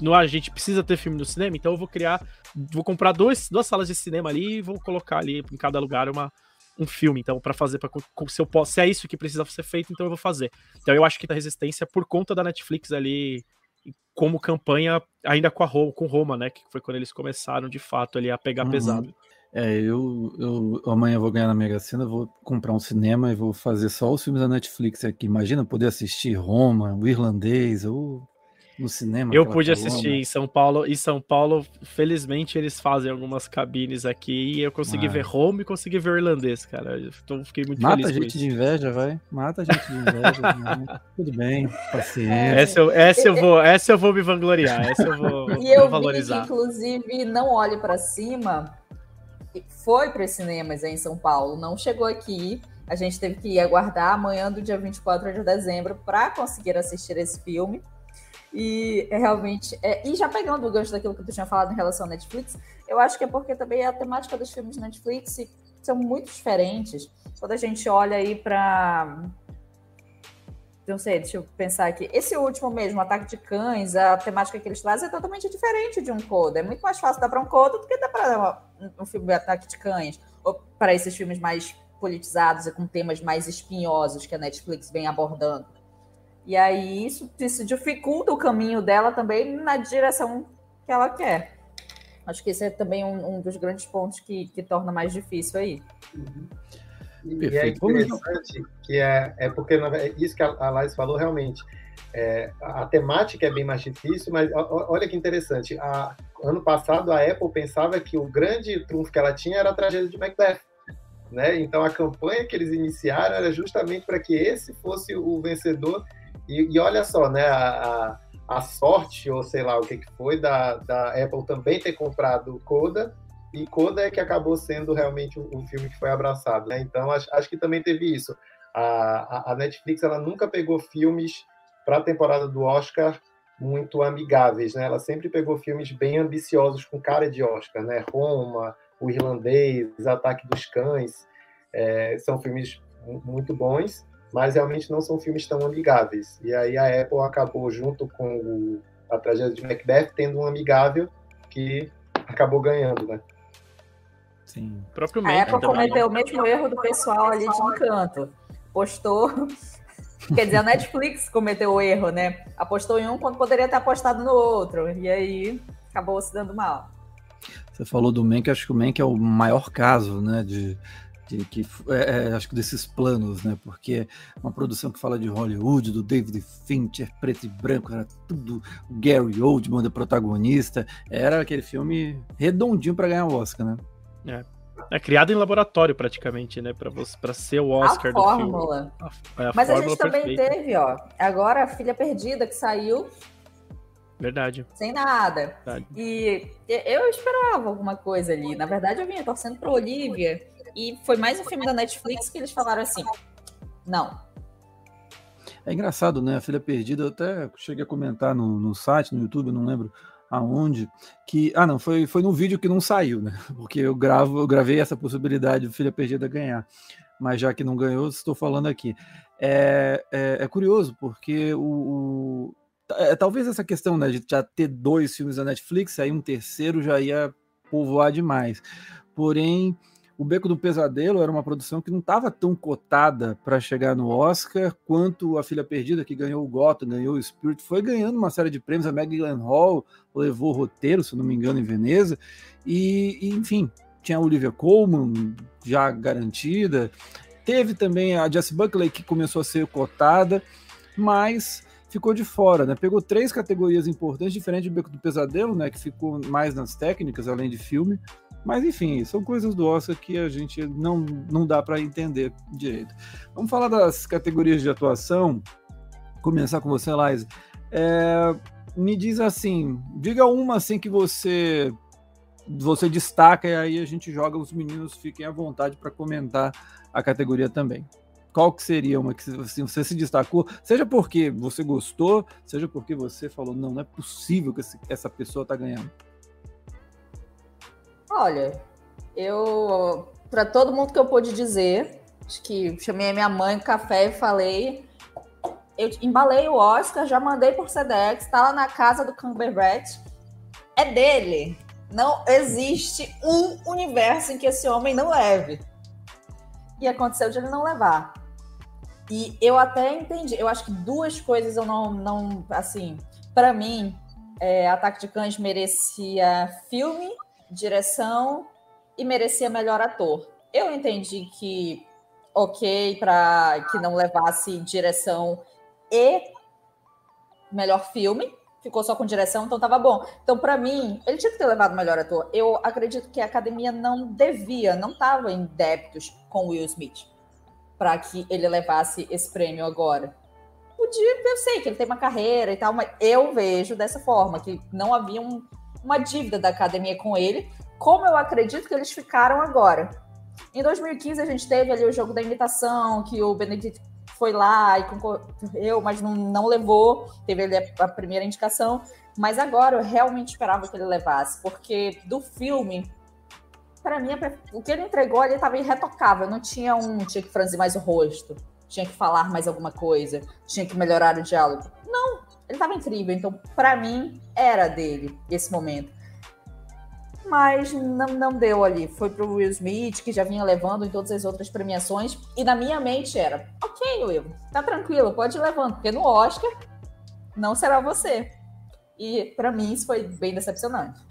no a gente precisa ter filme no cinema, então eu vou criar, vou comprar dois, duas salas de cinema ali e vou colocar ali em cada lugar uma um filme, então, para fazer, para se eu posso, se é isso que precisa ser feito, então eu vou fazer. Então eu acho que da resistência por conta da Netflix ali como campanha ainda com a Roma, com Roma, né, que foi quando eles começaram de fato ali a pegar uhum. pesado. É, eu, eu amanhã vou ganhar na Mega Sena, vou comprar um cinema e vou fazer só os filmes da Netflix aqui. Imagina poder assistir Roma, o Irlandês, ou no cinema. Eu pude assistir em São Paulo. Em São Paulo, felizmente, eles fazem algumas cabines aqui e eu consegui ah. ver home e consegui ver irlandês, cara. Então fiquei muito Mata feliz. Mata a gente de inveja, vai. Mata a gente de inveja. né? Tudo bem, paciência. Essa eu, essa eu vou, essa eu vou me vangloriar, essa eu vou, e eu valorizar. Vi que, inclusive, não olhe para cima. Foi para os cinemas em São Paulo, não chegou aqui. A gente teve que aguardar amanhã do dia 24 de dezembro para conseguir assistir esse filme. E é realmente. É, e já pegando o gancho daquilo que tu tinha falado em relação à Netflix, eu acho que é porque também a temática dos filmes Netflix são muito diferentes. Quando a gente olha aí para. Não sei, deixa eu pensar aqui. Esse último mesmo, Ataque de Cães, a temática que eles trazem é totalmente diferente de um Coda. É muito mais fácil dar para um Coda do que dar para um filme Ataque de Cães. Ou para esses filmes mais politizados e com temas mais espinhosos que a Netflix vem abordando. E aí isso, isso dificulta o caminho dela também na direção que ela quer. Acho que esse é também um, um dos grandes pontos que, que torna mais difícil aí. Uhum. E, e, é interessante que é, é porque é isso que a Laís falou realmente. É, a, a, temática é bem mais difícil, mas olha que interessante. A, ano passado a Apple pensava que o grande trunfo que ela tinha era a tragédia de Macbeth. Né? Então a campanha que eles iniciaram era justamente para que esse fosse o vencedor e, e olha só, né, a, a, sorte, ou sei lá o que, que foi, da, da Apple também ter comprado Coda, e Coda é que acabou sendo realmente o, filme que foi abraçado. Né? Então, acho, acho, que também teve isso. A, a Netflix ela nunca pegou filmes para a temporada do Oscar muito amigáveis, né? Ela sempre pegou filmes bem ambiciosos com cara de Oscar, né? Roma, O Irlandês, Ataque dos Cães, é, são filmes muito bons mas realmente não são filmes tão amigáveis. E aí a Apple acabou, junto com o, a tragédia de Macbeth, tendo um amigável que acabou ganhando, né? Sim. O próprio a Apple cometeu o mesmo erro do pessoal ali de Encanto. Postou. Quer dizer, a Netflix cometeu o erro, né? Apostou em um quando poderia ter apostado no outro. E aí acabou se dando mal. Você falou do Mank, acho que o Mank é o maior caso, né? De que, que é, é, acho que desses planos, né? Porque uma produção que fala de Hollywood, do David Fincher, preto e branco, era tudo o Gary Oldman, o protagonista, era aquele filme redondinho para ganhar o Oscar, né? É. É criado em laboratório praticamente, né? Para você para ser o Oscar a do fórmula. filme. A, é a Mas a gente também perfeita. teve, ó. Agora a Filha Perdida que saiu Verdade. Sem nada. Verdade. E eu esperava alguma coisa ali. Na verdade, eu vinha torcendo para Olivia e foi mais um filme da Netflix que eles falaram assim: não. É engraçado, né? A Filha Perdida, eu até cheguei a comentar no, no site, no YouTube, não lembro aonde, que. Ah, não, foi, foi no vídeo que não saiu, né? Porque eu gravo, eu gravei essa possibilidade de Filha Perdida ganhar. Mas já que não ganhou, estou falando aqui. É, é, é curioso, porque o, o é, talvez essa questão né, de já ter dois filmes da Netflix, aí um terceiro já ia povoar demais. Porém, o Beco do Pesadelo era uma produção que não estava tão cotada para chegar no Oscar quanto A Filha Perdida, que ganhou o Gotham, ganhou o Spirit, foi ganhando uma série de prêmios. A Maggie Hall levou o roteiro, se não me engano, em Veneza. E, e, enfim, tinha a Olivia Colman já garantida. Teve também a Jessie Buckley, que começou a ser cotada, mas ficou de fora, né? Pegou três categorias importantes, diferente do Beco do Pesadelo, né? Que ficou mais nas técnicas, além de filme mas enfim, são coisas do Oscar que a gente não, não dá para entender direito. Vamos falar das categorias de atuação. Começar com você, Laís. É, me diz assim, diga uma assim que você você destaca e aí a gente joga, os meninos fiquem à vontade para comentar a categoria também. Qual que seria uma que assim, você se destacou, seja porque você gostou, seja porque você falou, não, não é possível que essa pessoa está ganhando. Olha, eu, para todo mundo que eu pude dizer, acho que chamei a minha mãe no café e falei. Eu embalei o Oscar, já mandei por Sedex, tá lá na casa do Cumberbatch. É dele. Não existe um universo em que esse homem não leve. E aconteceu de ele não levar. E eu até entendi. Eu acho que duas coisas eu não, não assim, para mim, é, Ataque de Cães merecia filme direção e merecia melhor ator. Eu entendi que ok para que não levasse direção e melhor filme, ficou só com direção, então tava bom. Então, para mim, ele tinha que ter levado melhor ator. Eu acredito que a academia não devia, não estava em débitos com Will Smith para que ele levasse esse prêmio agora. Podia, eu sei que ele tem uma carreira e tal, mas eu vejo dessa forma, que não havia um, uma dívida da academia com ele, como eu acredito que eles ficaram agora. Em 2015, a gente teve ali o jogo da imitação, que o Benedict foi lá e concorreu, mas não, não levou, teve ali a, a primeira indicação. Mas agora eu realmente esperava que ele levasse, porque do filme, para mim, o que ele entregou ali estava irretocável. Não tinha um, tinha que franzir mais o rosto, tinha que falar mais alguma coisa, tinha que melhorar o diálogo. Não, ele estava incrível. Então, para mim, era dele esse momento mas não, não deu ali. Foi pro Will Smith, que já vinha levando em todas as outras premiações, e na minha mente era: ok, Will, tá tranquilo, pode ir levando, porque no Oscar não será você. E para mim isso foi bem decepcionante.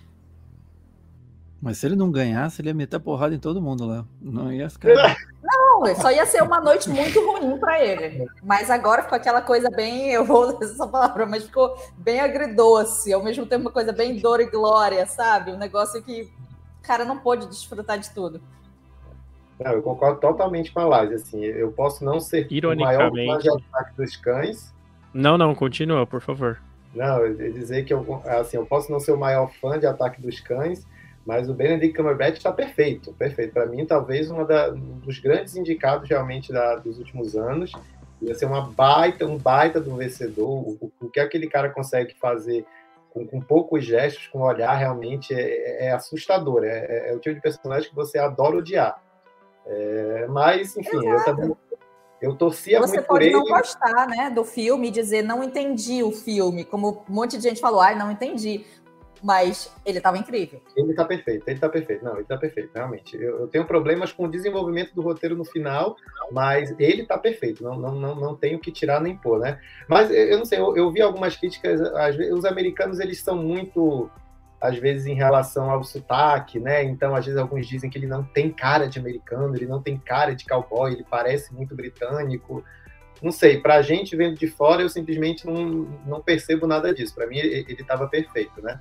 Mas se ele não ganhasse, ele ia meter porrada em todo mundo lá. Não ia ficar. Não, só ia ser uma noite muito ruim para ele. Mas agora ficou aquela coisa bem, eu vou usar essa palavra, mas ficou bem agridoce, ao mesmo tempo uma coisa bem dor e glória, sabe? Um negócio que o cara não pôde desfrutar de tudo. Não, eu concordo totalmente com a Laje. Assim, eu posso não ser o maior fã de ataque dos cães. Não, não, continua, por favor. Não, eu dizer que eu, assim, eu posso não ser o maior fã de ataque dos cães, mas o Benedict Cumberbatch está perfeito, perfeito. Para mim, talvez uma da, um dos grandes indicados realmente da, dos últimos anos. Ia ser uma baita, um baita do vencedor. O, o, que aquele cara consegue fazer com, com poucos gestos, com olhar, realmente é, é, é assustador. É, é, é, o tipo de personagem que você adora odiar. É, mas, enfim, Exato. eu também eu torcia Você muito por ele. Você pode não gostar, né, do filme e dizer não entendi o filme, como um monte de gente falou, ai, não entendi mas ele estava incrível. Ele está perfeito, ele está perfeito. Não, ele está perfeito, realmente. Eu, eu, tenho problemas com o desenvolvimento do roteiro no final, mas ele está perfeito. Não, não, não, não tenho que tirar nem pôr, né? Mas eu não sei, eu, eu vi algumas críticas. Às vezes, os americanos eles são muito, às vezes, em relação ao sotaque, né? Então, às vezes, alguns dizem que ele não tem cara de americano, ele não tem cara de cowboy, ele parece muito britânico não sei, para a gente vendo de fora, eu simplesmente não, não percebo nada disso. Para mim, ele estava perfeito, né?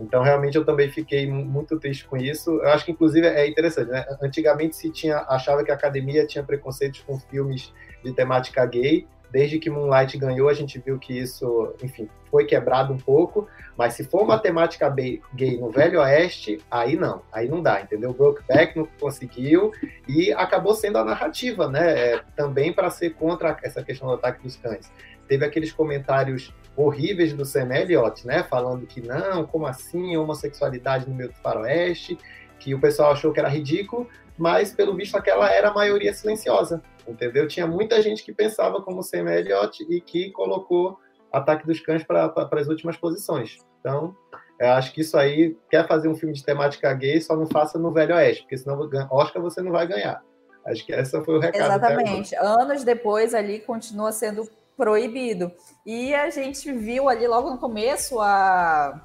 Então, realmente, eu também fiquei muito triste com isso. Eu acho que, inclusive, é interessante, né? Antigamente se tinha, achava que a academia tinha preconceitos com filmes de temática gay. Desde que Moonlight ganhou, a gente viu que isso, enfim, foi quebrado um pouco. Mas se for uma temática gay no Velho Oeste, aí não, aí não dá, entendeu? Brokeback não conseguiu e acabou sendo a narrativa, né? É, também para ser contra essa questão do ataque dos cães. Teve aqueles comentários horríveis do Sam Elliott, né? Falando que não, como assim, homossexualidade no meio do faroeste, que o pessoal achou que era ridículo, mas pelo visto aquela era a maioria silenciosa, entendeu? Tinha muita gente que pensava como Sam Elliott e que colocou Ataque dos Cães para as últimas posições. Então, eu acho que isso aí, quer fazer um filme de temática gay, só não faça no Velho Oeste, porque senão Oscar você não vai ganhar. Acho que essa foi o recado. Exatamente. Anos depois ali continua sendo proibido. E a gente viu ali logo no começo a.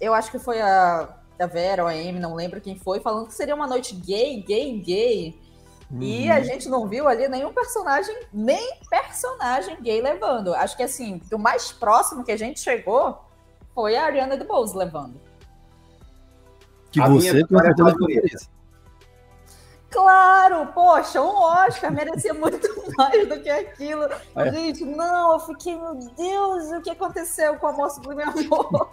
Eu acho que foi a, a Vera ou a Amy, não lembro quem foi, falando que seria uma noite gay, gay, gay. Uhum. E a gente não viu ali nenhum personagem, nem personagem gay levando. Acho que assim, do mais próximo que a gente chegou foi a Ariana DeBose levando. Que a você tem certeza Claro, poxa, um Oscar merecia muito mais do que aquilo. É. Gente, não, eu fiquei, meu Deus, o que aconteceu com o Amor Sublime Amor?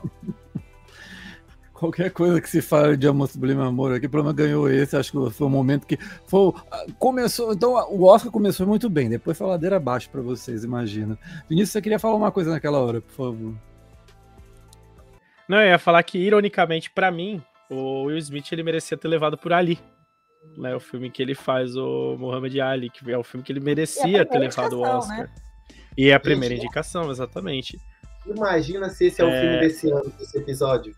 Qualquer coisa que se fale de Amor Sublime Amor aqui, o problema ganhou esse, acho que foi o momento que foi, começou, então o Oscar começou muito bem, depois foi a ladeira abaixo para vocês, imagina. Vinícius, você queria falar uma coisa naquela hora, por favor. Não, eu ia falar que, ironicamente, para mim, o Will Smith ele merecia ter levado por ali né, o filme que ele faz o Muhammad Ali, que é o filme que ele merecia ter levado o Oscar. Né? E é a primeira Gente, indicação, exatamente. Imagina se esse é, é... o filme desse ano, desse episódio,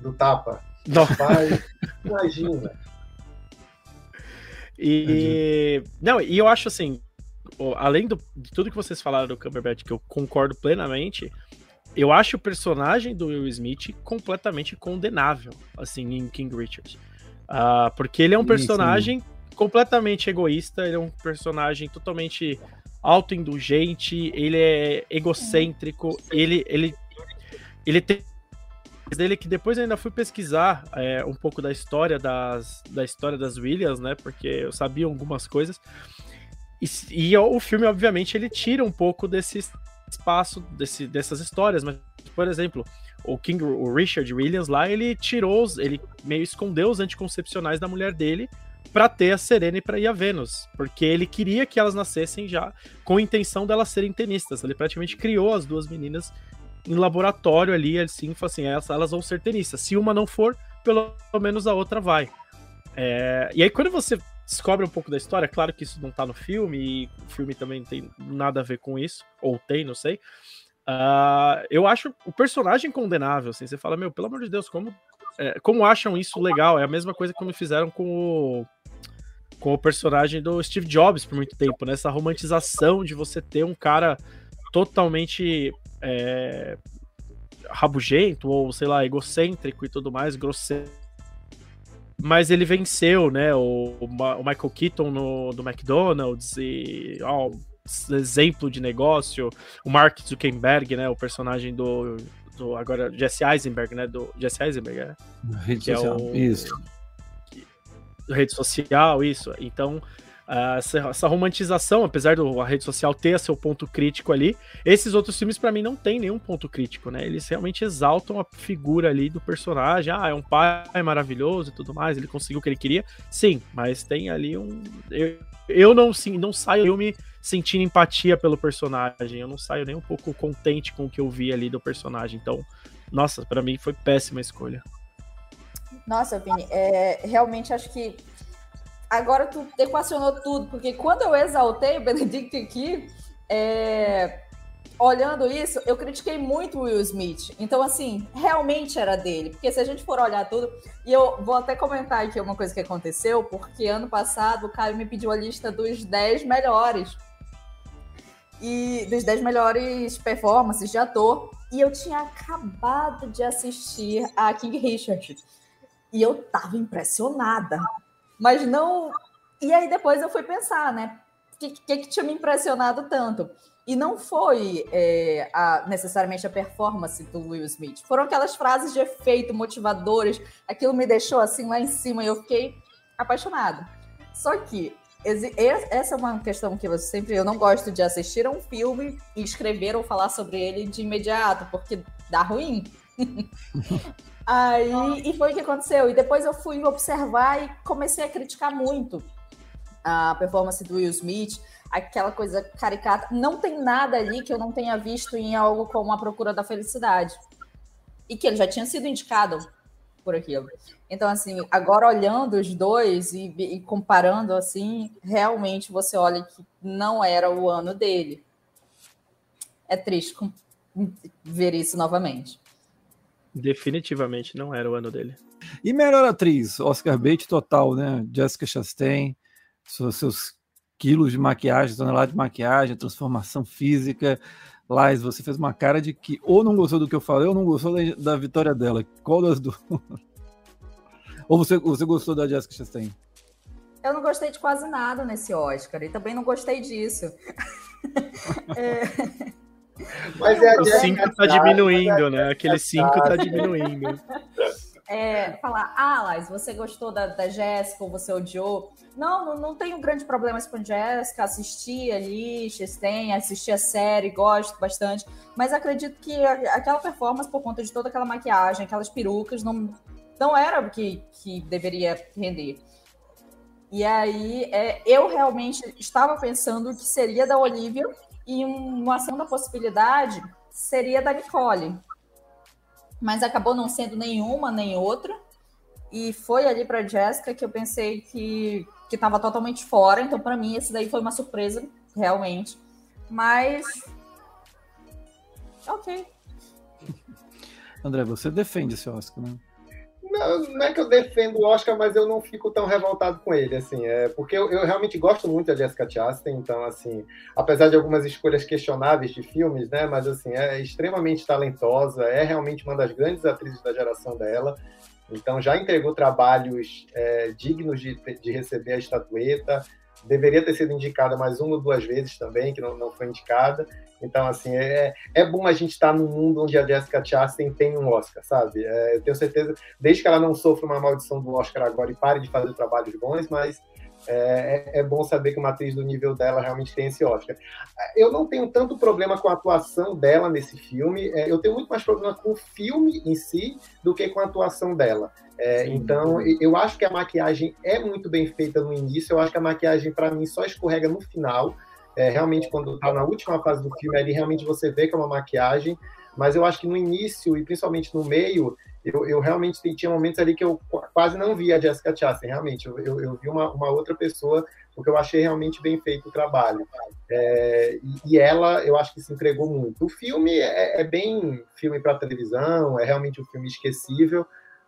do Tapa. Não. imagina. E não, e eu acho assim, além do, de tudo que vocês falaram do Cumberbatch, que eu concordo plenamente, eu acho o personagem do Will Smith completamente condenável, assim, em King Richard. Uh, porque ele é um personagem completamente egoísta, ele é um personagem totalmente autoindulgente, ele é egocêntrico, ele, ele ele tem dele que depois eu ainda fui pesquisar é, um pouco da história das, da história das Williams, né? Porque eu sabia algumas coisas. E, e o filme, obviamente, ele tira um pouco desse espaço, desse, dessas histórias. Mas, por exemplo, o King, o Richard Williams lá, ele tirou, ele meio escondeu os anticoncepcionais da mulher dele para ter a Serena e para ir a Vênus, porque ele queria que elas nascessem já com a intenção delas serem tenistas. Ele praticamente criou as duas meninas em laboratório ali, assim, falou assim, elas, vão ser tenistas. Se uma não for, pelo menos a outra vai. É, e aí quando você descobre um pouco da história, claro que isso não tá no filme, e o filme também tem nada a ver com isso, ou tem, não sei. Uh, eu acho o personagem condenável, assim, você fala, meu, pelo amor de Deus, como, é, como acham isso legal? É a mesma coisa que me fizeram com o, com o personagem do Steve Jobs por muito tempo, né? Essa romantização de você ter um cara totalmente é, rabugento ou, sei lá, egocêntrico e tudo mais, grosseiro. Mas ele venceu, né? O, o Michael Keaton no, do McDonald's e ó, exemplo de negócio. O Mark Zuckerberg, né? O personagem do, do agora Jesse Eisenberg, né? Do Jesse Eisenberg, é. Rede que social. É o, isso. Rede social, isso. Então, Uh, essa, essa, romantização, apesar da rede social ter seu ponto crítico ali, esses outros filmes para mim não tem nenhum ponto crítico, né? Eles realmente exaltam a figura ali do personagem. Ah, é um pai maravilhoso e tudo mais, ele conseguiu o que ele queria. Sim, mas tem ali um. Eu, eu não, sim, não saio eu me sentindo empatia pelo personagem. Eu não saio nem um pouco contente com o que eu vi ali do personagem. Então, nossa, para mim foi péssima escolha. Nossa, Vini, é, realmente acho que agora tu equacionou tudo, porque quando eu exaltei o Benedict aqui, é, olhando isso, eu critiquei muito o Will Smith. Então, assim, realmente era dele. Porque se a gente for olhar tudo, e eu vou até comentar aqui uma coisa que aconteceu, porque ano passado o Caio me pediu a lista dos 10 melhores. E dos 10 melhores performances de ator. E eu tinha acabado de assistir a King Richard. E eu tava impressionada mas não. E aí depois eu fui pensar, né? O que, que, que, tinha me impressionado tanto? E não foi é, a, necessariamente a performance do Will Smith. Foram aquelas frases de efeito motivadoras. Aquilo me deixou assim lá em cima e eu fiquei apaixonada. Só que essa é uma questão que eu sempre eu não gosto de assistir a um filme e escrever ou falar sobre ele de imediato, porque dá ruim. Aí, e foi o que aconteceu. E depois eu fui observar e comecei a criticar muito a performance do Will Smith, aquela coisa caricata. Não tem nada ali que eu não tenha visto em algo como A Procura da Felicidade. E que ele já tinha sido indicado por aquilo. Então, assim, agora olhando os dois e, e comparando, assim, realmente você olha que não era o ano dele. É triste ver isso novamente. Definitivamente não era o ano dele. E melhor atriz, Oscar Bate total, né? Jessica Chastain, seus quilos de maquiagem, tonelada de maquiagem, transformação física. Lais, você fez uma cara de que ou não gostou do que eu falei ou não gostou da, da vitória dela. Qual das duas? Ou você, você gostou da Jessica Chastain? Eu não gostei de quase nada nesse Oscar e também não gostei disso. é... Mas é o 5 tá diminuindo, é né? Aquele 5 tá diminuindo. É, falar, ah, Lais, você gostou da, da Jéssica ou você odiou? Não, não, não tenho grande problema com Jéssica, assisti ali, Chastain, assisti a série, gosto bastante, mas acredito que aquela performance, por conta de toda aquela maquiagem, aquelas perucas, não, não era o que, que deveria render. E aí, é, eu realmente estava pensando que seria da Olivia, e uma segunda possibilidade seria da Nicole. Mas acabou não sendo nenhuma nem outra. E foi ali para Jéssica que eu pensei que que estava totalmente fora. Então, para mim, esse daí foi uma surpresa, realmente. Mas. Ok. André, você defende esse Oscar, né? Não, é que eu defendo o Oscar, mas eu não fico tão revoltado com ele, assim, é porque eu, eu realmente gosto muito da Jessica Chastain, então, assim, apesar de algumas escolhas questionáveis de filmes, né, mas, assim, é extremamente talentosa, é realmente uma das grandes atrizes da geração dela, então já entregou trabalhos é, dignos de, de receber a estatueta, deveria ter sido indicada mais uma ou duas vezes também, que não, não foi indicada. Então, assim, é, é bom a gente estar tá num mundo onde a Jessica Chastain tem um Oscar, sabe? É, eu tenho certeza, desde que ela não sofra uma maldição do Oscar agora e pare de fazer trabalhos bons, mas é, é, é, bom saber que uma atriz do nível dela realmente tem esse Oscar. Eu não tenho tanto problema com a atuação dela nesse filme, é, eu tenho muito mais problema com o filme em si do que com a atuação dela. É, então, eu acho que a maquiagem é muito bem feita no início, eu acho que a maquiagem, para mim, só escorrega no final. É, realmente, quando está na última fase do filme, ali realmente você vê que é uma maquiagem, mas eu acho que no início e principalmente no meio, eu, eu realmente tinha momentos ali que eu quase não via a Jessica Chastain, realmente. Eu, eu, eu vi uma, uma, outra pessoa, porque eu achei realmente bem feito o trabalho. É, e, e, ela, eu acho que se entregou muito. O filme é, é bem filme para televisão, é realmente um filme esquecível,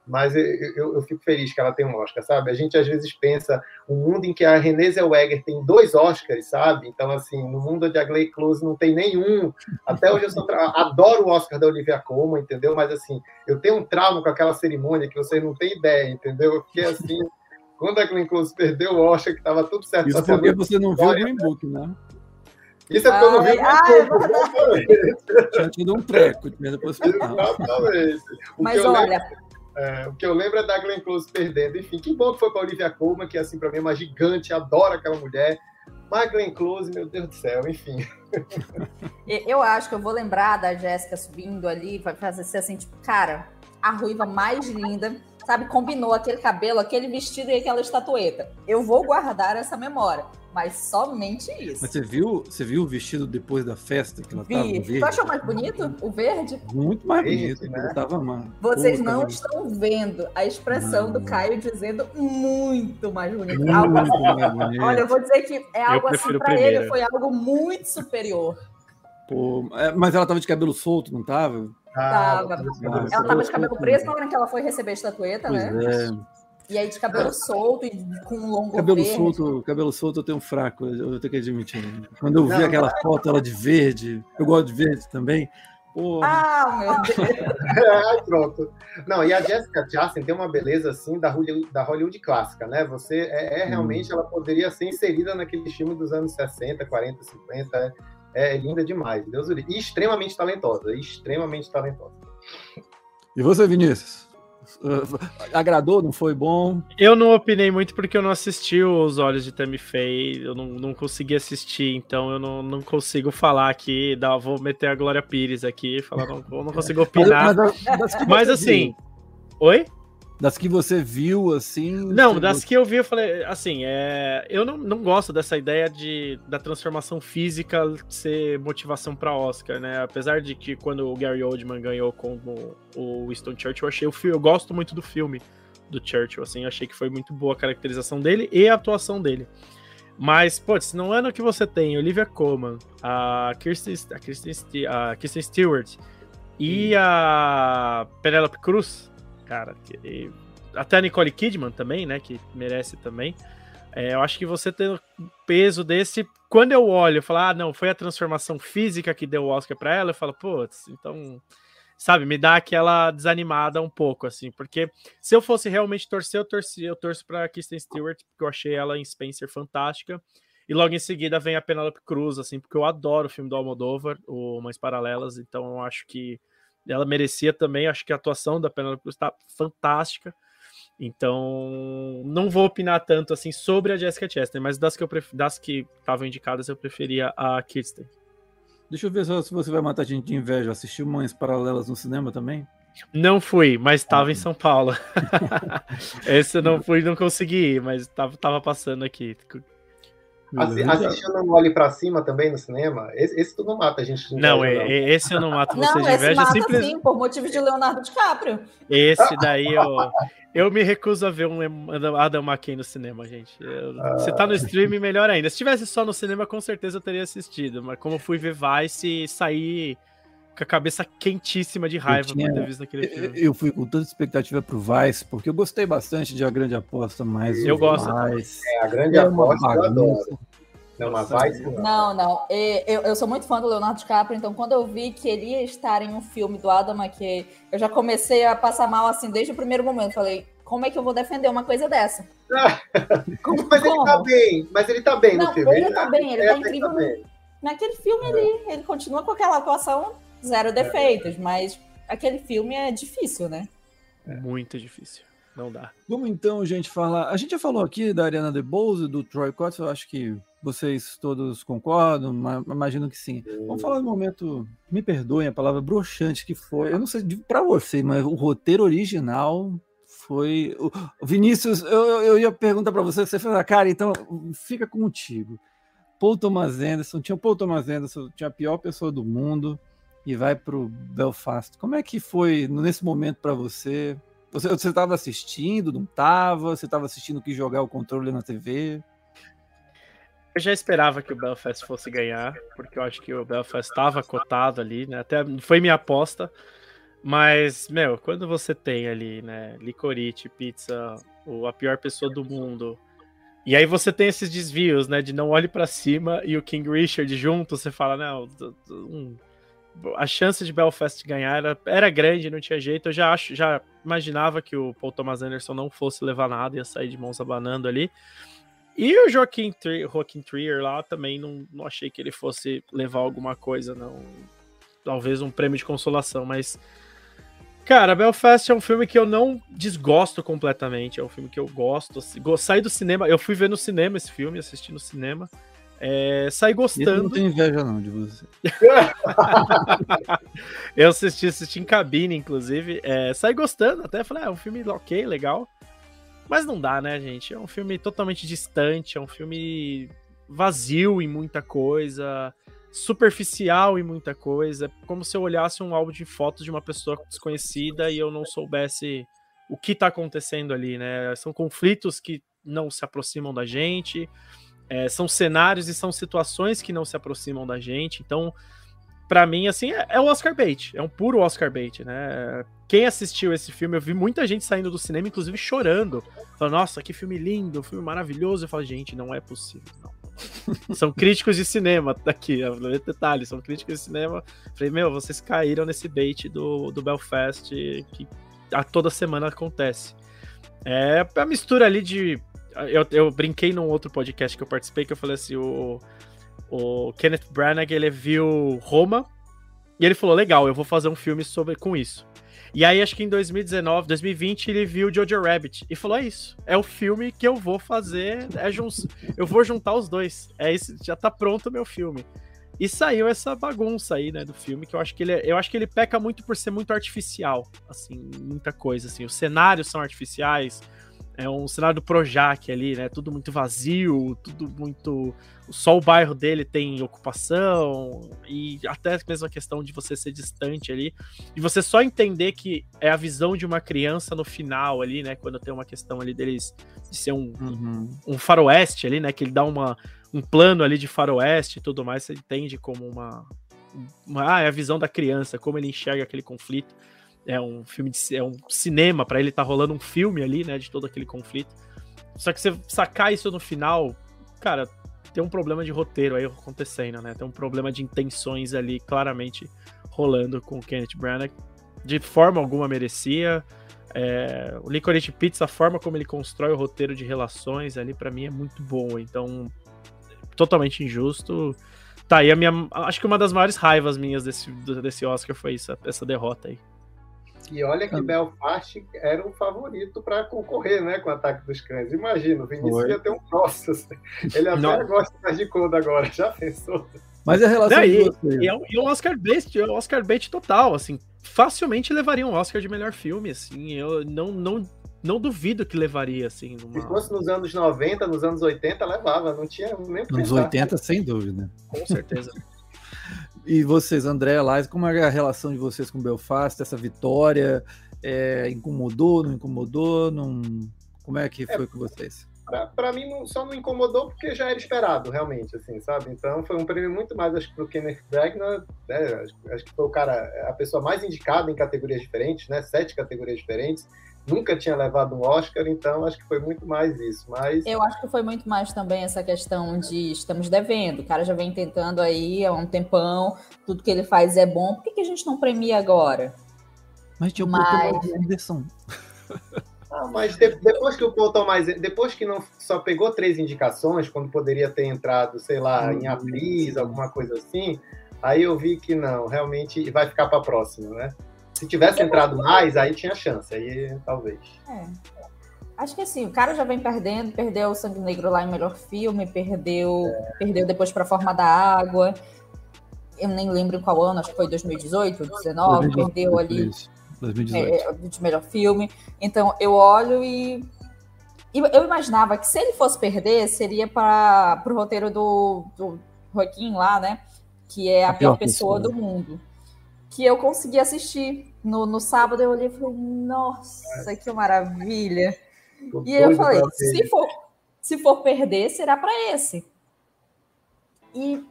mas eu, eu, eu, fico feliz que ela tem um Oscar, sabe? A gente às vezes pensa um mundo em que a Renée Zellweger tem dois Oscars, sabe? Então, assim, no mundo onde a Glenn Close não tem nenhum. Até hoje eu sou tra... adoro o Oscar da Olivia Colman, entendeu? Mas, assim, eu tenho um trauma com aquela cerimônia que vocês não têm ideia, entendeu? Eu fiquei assim, quando a Glenn Close perdeu o Oscar, que estava tudo certo. Isso porque você não viu o Green Book, né? Isso é porque eu não vi o Tinha tido um treco, Exatamente. Mas olha... Lembro é, o que eu lembro é da Glenn Close perdendo. Enfim, que bom que foi para Olivia Colman, que assim para mim é uma gigante, adoro aquela mulher. Mas Glenn Close, meu Deus do céu, enfim. Eu acho que eu vou lembrar da Jéssica subindo ali, vai fazer assim, tipo, cara, a ruiva mais linda, sabe? Combinou aquele cabelo, aquele vestido e aquela estatueta. Eu vou guardar essa memória. Mas somente isso. Mas você viu, você viu o vestido depois da festa que ela Vi. tava verde? Tu achou mais bonito o verde? Muito mais bonito, né? tava amando. Vocês Pô, não estão vendo a expressão não. do Caio dizendo muito mais bonito. Muito algo assim. mais bonito. Olha, eu vou dizer que é algo assim para ele, foi algo muito superior. Pô, é, mas ela tava de cabelo solto, não tava? Ah, tava. Ela tava de cabelo preso na hora que ela foi receber a estatueta, pois né? É. E aí de cabelo solto e com um longo cabelo verde. solto Cabelo solto eu tenho um fraco, eu tenho que admitir. Quando eu vi não, aquela não. foto ela de verde, eu gosto de verde também. Porra. Ah, meu Deus. é, pronto. Não, e a Jessica Chastain tem uma beleza assim da Hollywood, da Hollywood clássica, né? Você é, é realmente, hum. ela poderia ser inserida naquele filme dos anos 60, 40, 50. É, é linda demais, Deus o E extremamente talentosa, extremamente talentosa. E você, Vinícius? agradou, não foi bom? Eu não opinei muito porque eu não assisti Os Olhos de Tammy Faye, eu não, não consegui assistir, então eu não, não consigo falar aqui, dá, vou meter a Glória Pires aqui, falar, não, não consigo opinar. Mas, mas, mas assim, oi? Das que você viu, assim. Não, das que eu vi, eu falei, assim, é, eu não, não gosto dessa ideia de, da transformação física ser motivação para Oscar, né? Apesar de que quando o Gary Oldman ganhou com o Winston Churchill, eu achei o filme, eu gosto muito do filme do Churchill, assim, achei que foi muito boa a caracterização dele e a atuação dele. Mas, putz, no ano que você tem Olivia Colman, a Kirsten, a Kirsten, a Kirsten Stewart e a Penelope Cruz, cara. Que, até a Nicole Kidman também, né? Que merece também. É, eu acho que você tem peso desse. Quando eu olho, eu falo, ah, não, foi a transformação física que deu o Oscar para ela, eu falo, putz, então. Sabe, me dá aquela desanimada um pouco, assim, porque se eu fosse realmente torcer, eu, torci, eu torço pra Kristen Stewart, porque eu achei ela em Spencer fantástica. E logo em seguida vem a Penelope Cruz, assim, porque eu adoro o filme do Almodóvar, o Mães Paralelas, então eu acho que ela merecia também. Acho que a atuação da Penelope Cruz está fantástica. Então, não vou opinar tanto assim sobre a Jessica Chastain, mas das que eu pref... das que estavam indicadas, eu preferia a Kirsten. Deixa eu ver só se você vai matar a gente de inveja. Assistiu Mães Paralelas no cinema também? Não fui, mas estava ah, em São Paulo. Esse eu não fui, não consegui ir, mas estava tava passando aqui. Assi assistiu Não Olhe Pra Cima também no cinema? Esse, esse tu não mata a gente de inveja, não, é, não, esse eu não mato você não, de inveja. Mata, simples... sim, por motivo de Leonardo DiCaprio. Esse daí eu, eu me recuso a ver um Adam McKay no cinema, gente. Eu, ah. Se tá no streaming, melhor ainda. Se tivesse só no cinema, com certeza eu teria assistido. Mas como fui ver Vice e saí com a cabeça quentíssima de raiva tinha, por ter visto aquele filme. Eu fui com toda expectativa pro Vice, porque eu gostei bastante de A Grande Aposta, mas eu gosto. Vice, é, a Grande é Aposta eu adoro. Não, mas Vice não. Não, não. Eu, eu sou muito fã do Leonardo DiCaprio, então quando eu vi que ele ia estar em um filme do Adam McKay, eu já comecei a passar mal assim desde o primeiro momento. Falei, como é que eu vou defender uma coisa dessa? Como, mas como? ele tá bem, mas ele tá bem Não, no filme. Ele, ele tá bem, ele, ele tá incrível. Tá bem. Naquele filme é. ele, ele continua com aquela atuação zero defeitos, é. mas aquele filme é difícil, né? É. Muito difícil. Não dá. Vamos então, gente, falar. A gente já falou aqui da Ariana DeBose, do Troy Cots, eu acho que vocês todos concordam, imagino que sim. Vamos falar do momento, me perdoem a palavra broxante que foi. Eu não sei para você, mas o roteiro original foi. O Vinícius, eu, eu ia perguntar para você, você falou, cara, então fica contigo. Paul Thomas Anderson, tinha o Paul Thomas Anderson, tinha a pior pessoa do mundo e vai para o Belfast. Como é que foi nesse momento para você? Você estava assistindo, não estava? Você estava assistindo que jogar o controle na TV? Eu já esperava que o Belfast fosse ganhar, porque eu acho que o Belfast estava cotado ali, né? Até foi minha aposta. Mas, meu, quando você tem ali, né, licorice, pizza, o, a pior pessoa do mundo, e aí você tem esses desvios, né, de não olhe para cima e o King Richard junto, você fala, não, um, a chance de Belfast ganhar era, era, grande, não tinha jeito. Eu já acho, já imaginava que o Paul Thomas Anderson não fosse levar nada, ia sair de mãos abanando ali. E o Joaquim, Joaquim Trier lá também não, não achei que ele fosse levar alguma coisa, não. Talvez um prêmio de consolação, mas. Cara, Belfast é um filme que eu não desgosto completamente. É um filme que eu gosto. Saí do cinema. Eu fui ver no cinema esse filme, assisti no cinema. É, saí gostando. Eu não tenho inveja, não, de você. eu assisti, assisti em cabine, inclusive. É, saí gostando, até falei, ah, é um filme ok, legal. Mas não dá, né, gente? É um filme totalmente distante, é um filme vazio em muita coisa, superficial em muita coisa. É como se eu olhasse um álbum de fotos de uma pessoa desconhecida e eu não soubesse o que tá acontecendo ali, né? São conflitos que não se aproximam da gente, é, são cenários e são situações que não se aproximam da gente. Então, para mim, assim, é, é o Oscar bait, é um puro Oscar bait, né? Quem assistiu esse filme, eu vi muita gente saindo do cinema, inclusive chorando. Falando, nossa, que filme lindo, filme maravilhoso. Eu falo, gente, não é possível, não. são críticos de cinema daqui, detalhe, são críticos de cinema. Falei, meu, vocês caíram nesse bait do, do Belfast que a toda semana acontece. É a mistura ali de. Eu, eu brinquei num outro podcast que eu participei que eu falei assim: o, o Kenneth Branagh ele viu Roma e ele falou: legal, eu vou fazer um filme sobre com isso. E aí, acho que em 2019, 2020, ele viu Jojo Rabbit e falou: é isso. É o filme que eu vou fazer. É jun... Eu vou juntar os dois. É isso, já tá pronto o meu filme. E saiu essa bagunça aí, né, do filme, que eu acho que ele, é, eu acho que ele peca muito por ser muito artificial, assim, muita coisa, assim. Os cenários são artificiais, é um cenário do Projac ali, né? Tudo muito vazio, tudo muito. Só o bairro dele tem ocupação, e até mesmo a questão de você ser distante ali, e você só entender que é a visão de uma criança no final ali, né? Quando tem uma questão ali deles de ser um, uhum. um faroeste ali, né? Que ele dá uma, um plano ali de faroeste e tudo mais, você entende como uma, uma. Ah, é a visão da criança, como ele enxerga aquele conflito é um filme de é um cinema para ele tá rolando um filme ali, né, de todo aquele conflito. Só que você sacar isso no final, cara, tem um problema de roteiro aí acontecendo, né? Tem um problema de intenções ali claramente rolando com o Kenneth Branagh. De forma alguma merecia. É, o Licorice Pizza, a forma como ele constrói o roteiro de relações ali, para mim é muito boa. Então, totalmente injusto. Tá aí a minha. Acho que uma das maiores raivas minhas desse, desse Oscar foi isso, essa derrota aí. E olha que ah. Belfast era o favorito para concorrer né, com o Ataque dos Cães. Imagina, o Vinícius ia ter um nossa. Ele até Não. gosta mais de Coda agora, já pensou? Mas a relação Não, e, e, é um, e um Oscar bait, é um Oscar bait total, assim, facilmente levaria um Oscar de melhor filme, assim, eu não, não, não duvido que levaria, assim. Numa... Se fosse nos anos 90, nos anos 80, levava, não tinha nem Nos 80, sem dúvida. Com certeza. E vocês, André, Laís, como é a relação de vocês com o Belfast, essa vitória? É, incomodou, não incomodou? Não... Como é que é, foi é, com vocês? Para mim, não, só não incomodou porque já era esperado, realmente, assim, sabe? Então, foi um prêmio muito mais, acho que, pro Kenneth Branagh, né? acho, acho, que foi o cara, a pessoa mais indicada em categorias diferentes, né? Sete categorias diferentes nunca tinha levado um Oscar, então acho que foi muito mais isso. Mas eu acho que foi muito mais também essa questão de estamos devendo. O cara já vem tentando aí há um tempão, tudo que ele faz é bom. Por que, que a gente não premia agora? Mas tinha o mas... Anderson. Ah, mas de, depois que o Paul Thomas, depois que não só pegou três indicações, quando poderia ter entrado, sei lá, em atriz, alguma coisa assim, aí eu vi que não, realmente vai ficar para a próxima, né? Se tivesse entrado mais, aí tinha chance, aí talvez. É. Acho que assim, o cara já vem perdendo, perdeu o Sangue Negro lá em melhor filme, perdeu, é. perdeu depois para a Forma da Água. Eu nem lembro em qual ano, acho que foi 2018, 2019, perdeu ali. 2018. É, de melhor filme. Então eu olho e, e, eu imaginava que se ele fosse perder, seria para o roteiro do, do Joaquim lá, né? Que é a, a pior, pior pessoa, pessoa do mundo. Que eu consegui assistir. No, no sábado eu olhei e falei, nossa, que maravilha. Tô e eu falei, se for, se for perder, será para esse. E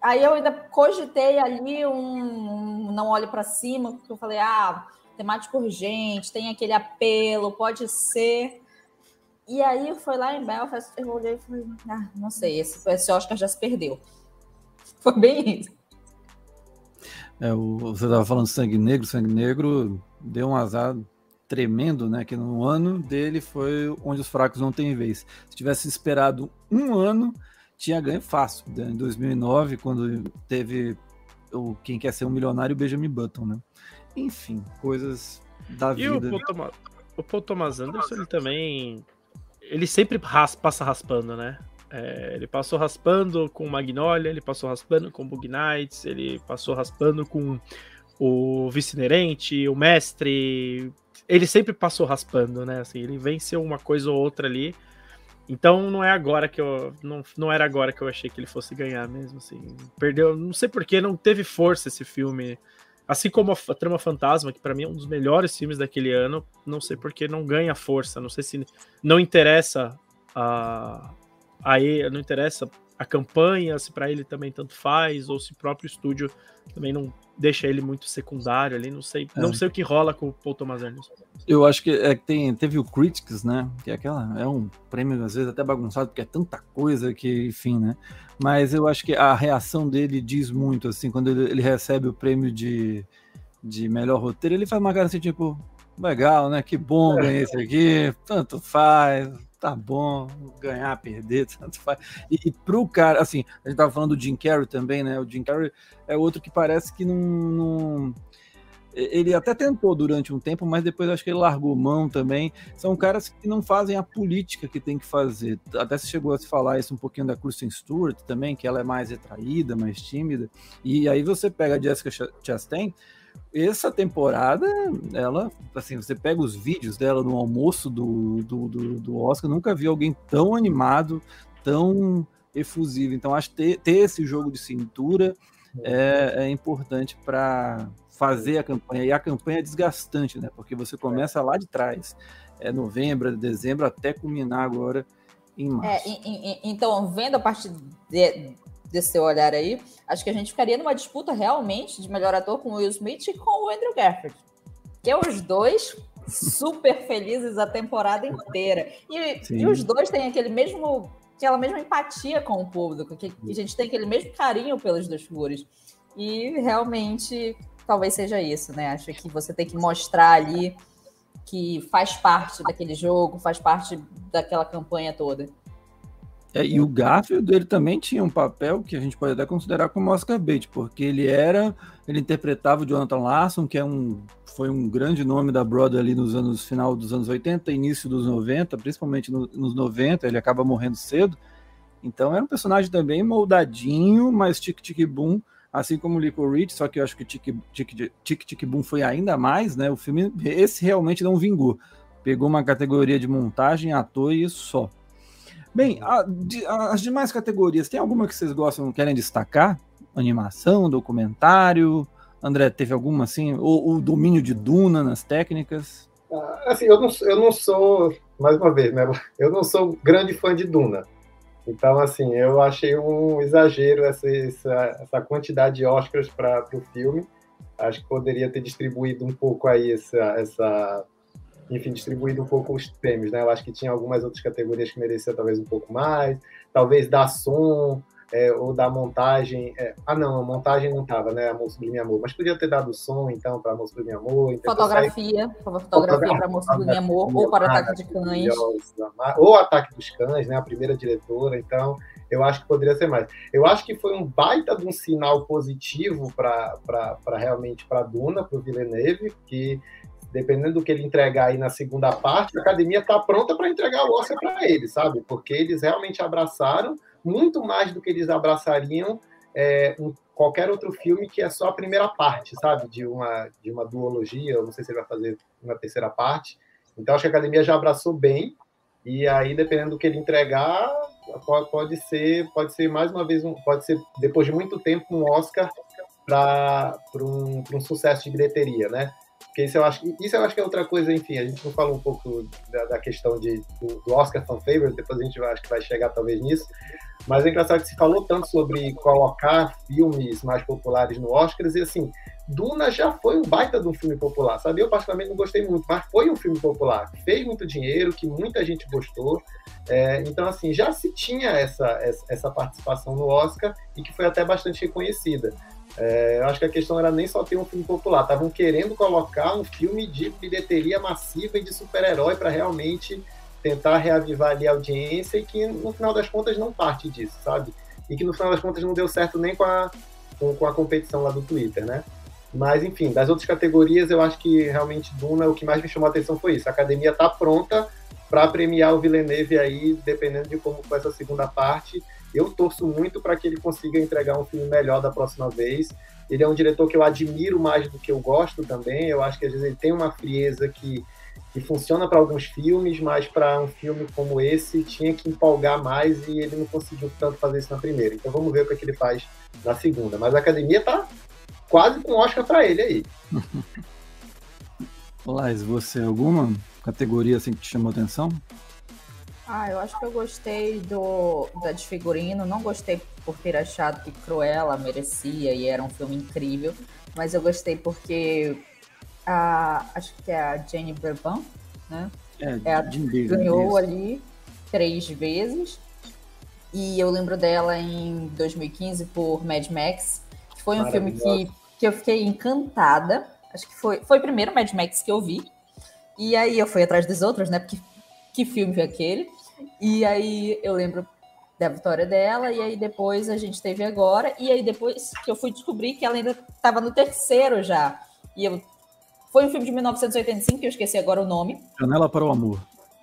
aí eu ainda cogitei ali um, um não olho para cima, porque eu falei, ah, temática urgente, tem aquele apelo, pode ser. E aí foi lá em Belfast, eu olhei e falei, ah, não sei, esse, esse Oscar já se perdeu. Foi bem isso. É, o, você estava falando Sangue Negro, Sangue Negro deu um azar tremendo, né? Que no ano dele foi onde os fracos não têm vez. Se tivesse esperado um ano, tinha ganho fácil. Né? Em 2009, quando teve o Quem Quer Ser um Milionário, Benjamin Button, né? Enfim, coisas da e vida. E o Paul, Thomas, o Paul Thomas Anderson, ele também. Ele sempre passa raspando, né? É, ele passou raspando com Magnolia, ele passou raspando com Bug Nights, ele passou raspando com o Vice-Inerente, o Mestre. Ele sempre passou raspando, né? Assim, ele venceu uma coisa ou outra ali. Então não é agora que eu. Não, não era agora que eu achei que ele fosse ganhar mesmo. Assim. Perdeu. Não sei porquê, não teve força esse filme Assim como a Trama Fantasma, que para mim é um dos melhores filmes daquele ano, não sei porque não ganha força, não sei se não interessa a, a não interessa a campanha, se para ele também tanto faz, ou se o próprio estúdio também não deixa ele muito secundário ali, não sei, é. não sei o que rola com o Paul Thomas Anderson. Eu acho que é, tem, teve o Critics, né, que é aquela, é um prêmio às vezes até bagunçado, porque é tanta coisa que, enfim, né, mas eu acho que a reação dele diz muito, assim, quando ele, ele recebe o prêmio de, de melhor roteiro, ele faz uma cara assim, tipo, legal, né, que bom ganhar esse aqui, tanto faz, tá bom, ganhar, perder, tanto faz. E, e pro cara, assim, a gente tava falando do Jim Carrey também, né? O Jim Carrey é outro que parece que não, não. Ele até tentou durante um tempo, mas depois acho que ele largou mão também. São caras que não fazem a política que tem que fazer. Até se chegou a se falar isso um pouquinho da Kristen Stewart também, que ela é mais retraída, mais tímida. E aí você pega a Jessica Chastain, essa temporada, ela, assim, você pega os vídeos dela no almoço do, do, do, do Oscar, nunca vi alguém tão animado, tão efusivo. Então, acho que ter, ter esse jogo de cintura é, é importante para fazer a campanha. E a campanha é desgastante, né? Porque você começa lá de trás, é novembro, dezembro, até culminar agora em é, março. É, então, vendo a partir de, desse seu olhar aí, acho que a gente ficaria numa disputa realmente de melhor ator com o Will Smith e com o Andrew Garfield. Que é os dois super felizes a temporada inteira. E, e, os dois têm aquele mesmo, aquela mesma empatia com o público, que a gente tem aquele mesmo carinho pelas duas figuras. E realmente talvez seja isso, né? Acho que você tem que mostrar ali que faz parte daquele jogo, faz parte daquela campanha toda. É, e o Garfield, ele também tinha um papel que a gente pode até considerar como Oscar bait, porque ele era, ele interpretava o Jonathan Larson, que é um, foi um grande nome da Broadway ali nos anos, final dos anos 80, início dos 90, principalmente no, nos 90, ele acaba morrendo cedo, então era um personagem também moldadinho, mas tic-tic-boom, assim como o Licorice, só que eu acho que tic-tic-boom foi ainda mais, né, o filme, esse realmente não vingou, pegou uma categoria de montagem, ator e só. Bem, a, de, as demais categorias, tem alguma que vocês gostam, querem destacar? Animação, documentário? André, teve alguma assim? O, o domínio de Duna nas técnicas? Ah, assim, eu não, eu não sou, mais uma vez, né? Eu não sou grande fã de Duna. Então, assim, eu achei um exagero essa, essa, essa quantidade de Oscars para o filme. Acho que poderia ter distribuído um pouco aí essa, essa enfim, distribuído um pouco os prêmios, né? Eu acho que tinha algumas outras categorias que mereciam talvez um pouco mais, talvez da som, é, ou da montagem. É, ah, não, a montagem não estava, né? Amor Sublime Amor, mas podia ter dado som, então, para Amor Sublime Amor. Fotografia, fotografia para Amor Sublime Amor, ou para Ataque de Cães. Ou Ataque dos Cães, né? A primeira diretora, então. Eu acho que poderia ser mais. Eu acho que foi um baita de um sinal positivo para realmente para Duna, para o Villeneuve, que dependendo do que ele entregar aí na segunda parte, a academia está pronta para entregar o Oscar para ele, sabe? Porque eles realmente abraçaram muito mais do que eles abraçariam é, um, qualquer outro filme que é só a primeira parte, sabe? De uma, de uma duologia, eu não sei se ele vai fazer uma terceira parte. Então, acho que a academia já abraçou bem, e aí, dependendo do que ele entregar, pode, ser pode ser mais uma vez, um, pode ser, depois de muito tempo, um Oscar para um, um sucesso de bilheteria, né? Porque isso eu acho, isso eu acho que é outra coisa, enfim, a gente não falou um pouco da, da questão de, do, do, Oscar fan favorite, depois a gente vai, acho que vai chegar talvez nisso, mas é engraçado que se falou tanto sobre colocar filmes mais populares no Oscars, e assim, Duna já foi um baita de um filme popular, sabe? Eu particularmente não gostei muito, mas foi um filme popular, fez muito dinheiro, que muita gente gostou, é, então assim, já se tinha essa, essa participação no Oscar e que foi até bastante reconhecida. É, eu acho que a questão era nem só ter um filme popular, estavam querendo colocar um filme de bilheteria massiva e de super-herói para realmente tentar reavivar ali a audiência e que no final das contas não parte disso, sabe? E que no final das contas não deu certo nem com a, com, com a competição lá do Twitter, né? Mas, enfim, das outras categorias, eu acho que realmente Duna, o que mais me chamou a atenção foi isso. A academia está pronta para premiar o Villeneuve aí, dependendo de como for essa segunda parte. Eu torço muito para que ele consiga entregar um filme melhor da próxima vez. Ele é um diretor que eu admiro mais do que eu gosto também. Eu acho que às vezes ele tem uma frieza que, que funciona para alguns filmes, mas para um filme como esse tinha que empolgar mais e ele não conseguiu tanto fazer isso na primeira. Então vamos ver o que, é que ele faz na segunda. Mas a academia está quase com Oscar para ele aí. Lais, você alguma categoria assim que te chamou atenção? Ah, eu acho que eu gostei do da de figurino. Não gostei por ter achado que Cruella merecia e era um filme incrível, mas eu gostei porque a acho que é a Jane Burban, né? É, é a, ganhou ali três vezes. E eu lembro dela em 2015 por Mad Max, que foi um filme que, que eu fiquei encantada. Acho que foi, foi o primeiro Mad Max que eu vi. E aí eu fui atrás dos outros, né? Porque que filme foi aquele? E aí eu lembro da vitória dela, e aí depois a gente teve agora, e aí depois que eu fui descobrir que ela ainda estava no terceiro já. E eu foi um filme de 1985, que eu esqueci agora o nome. Janela para o Amor.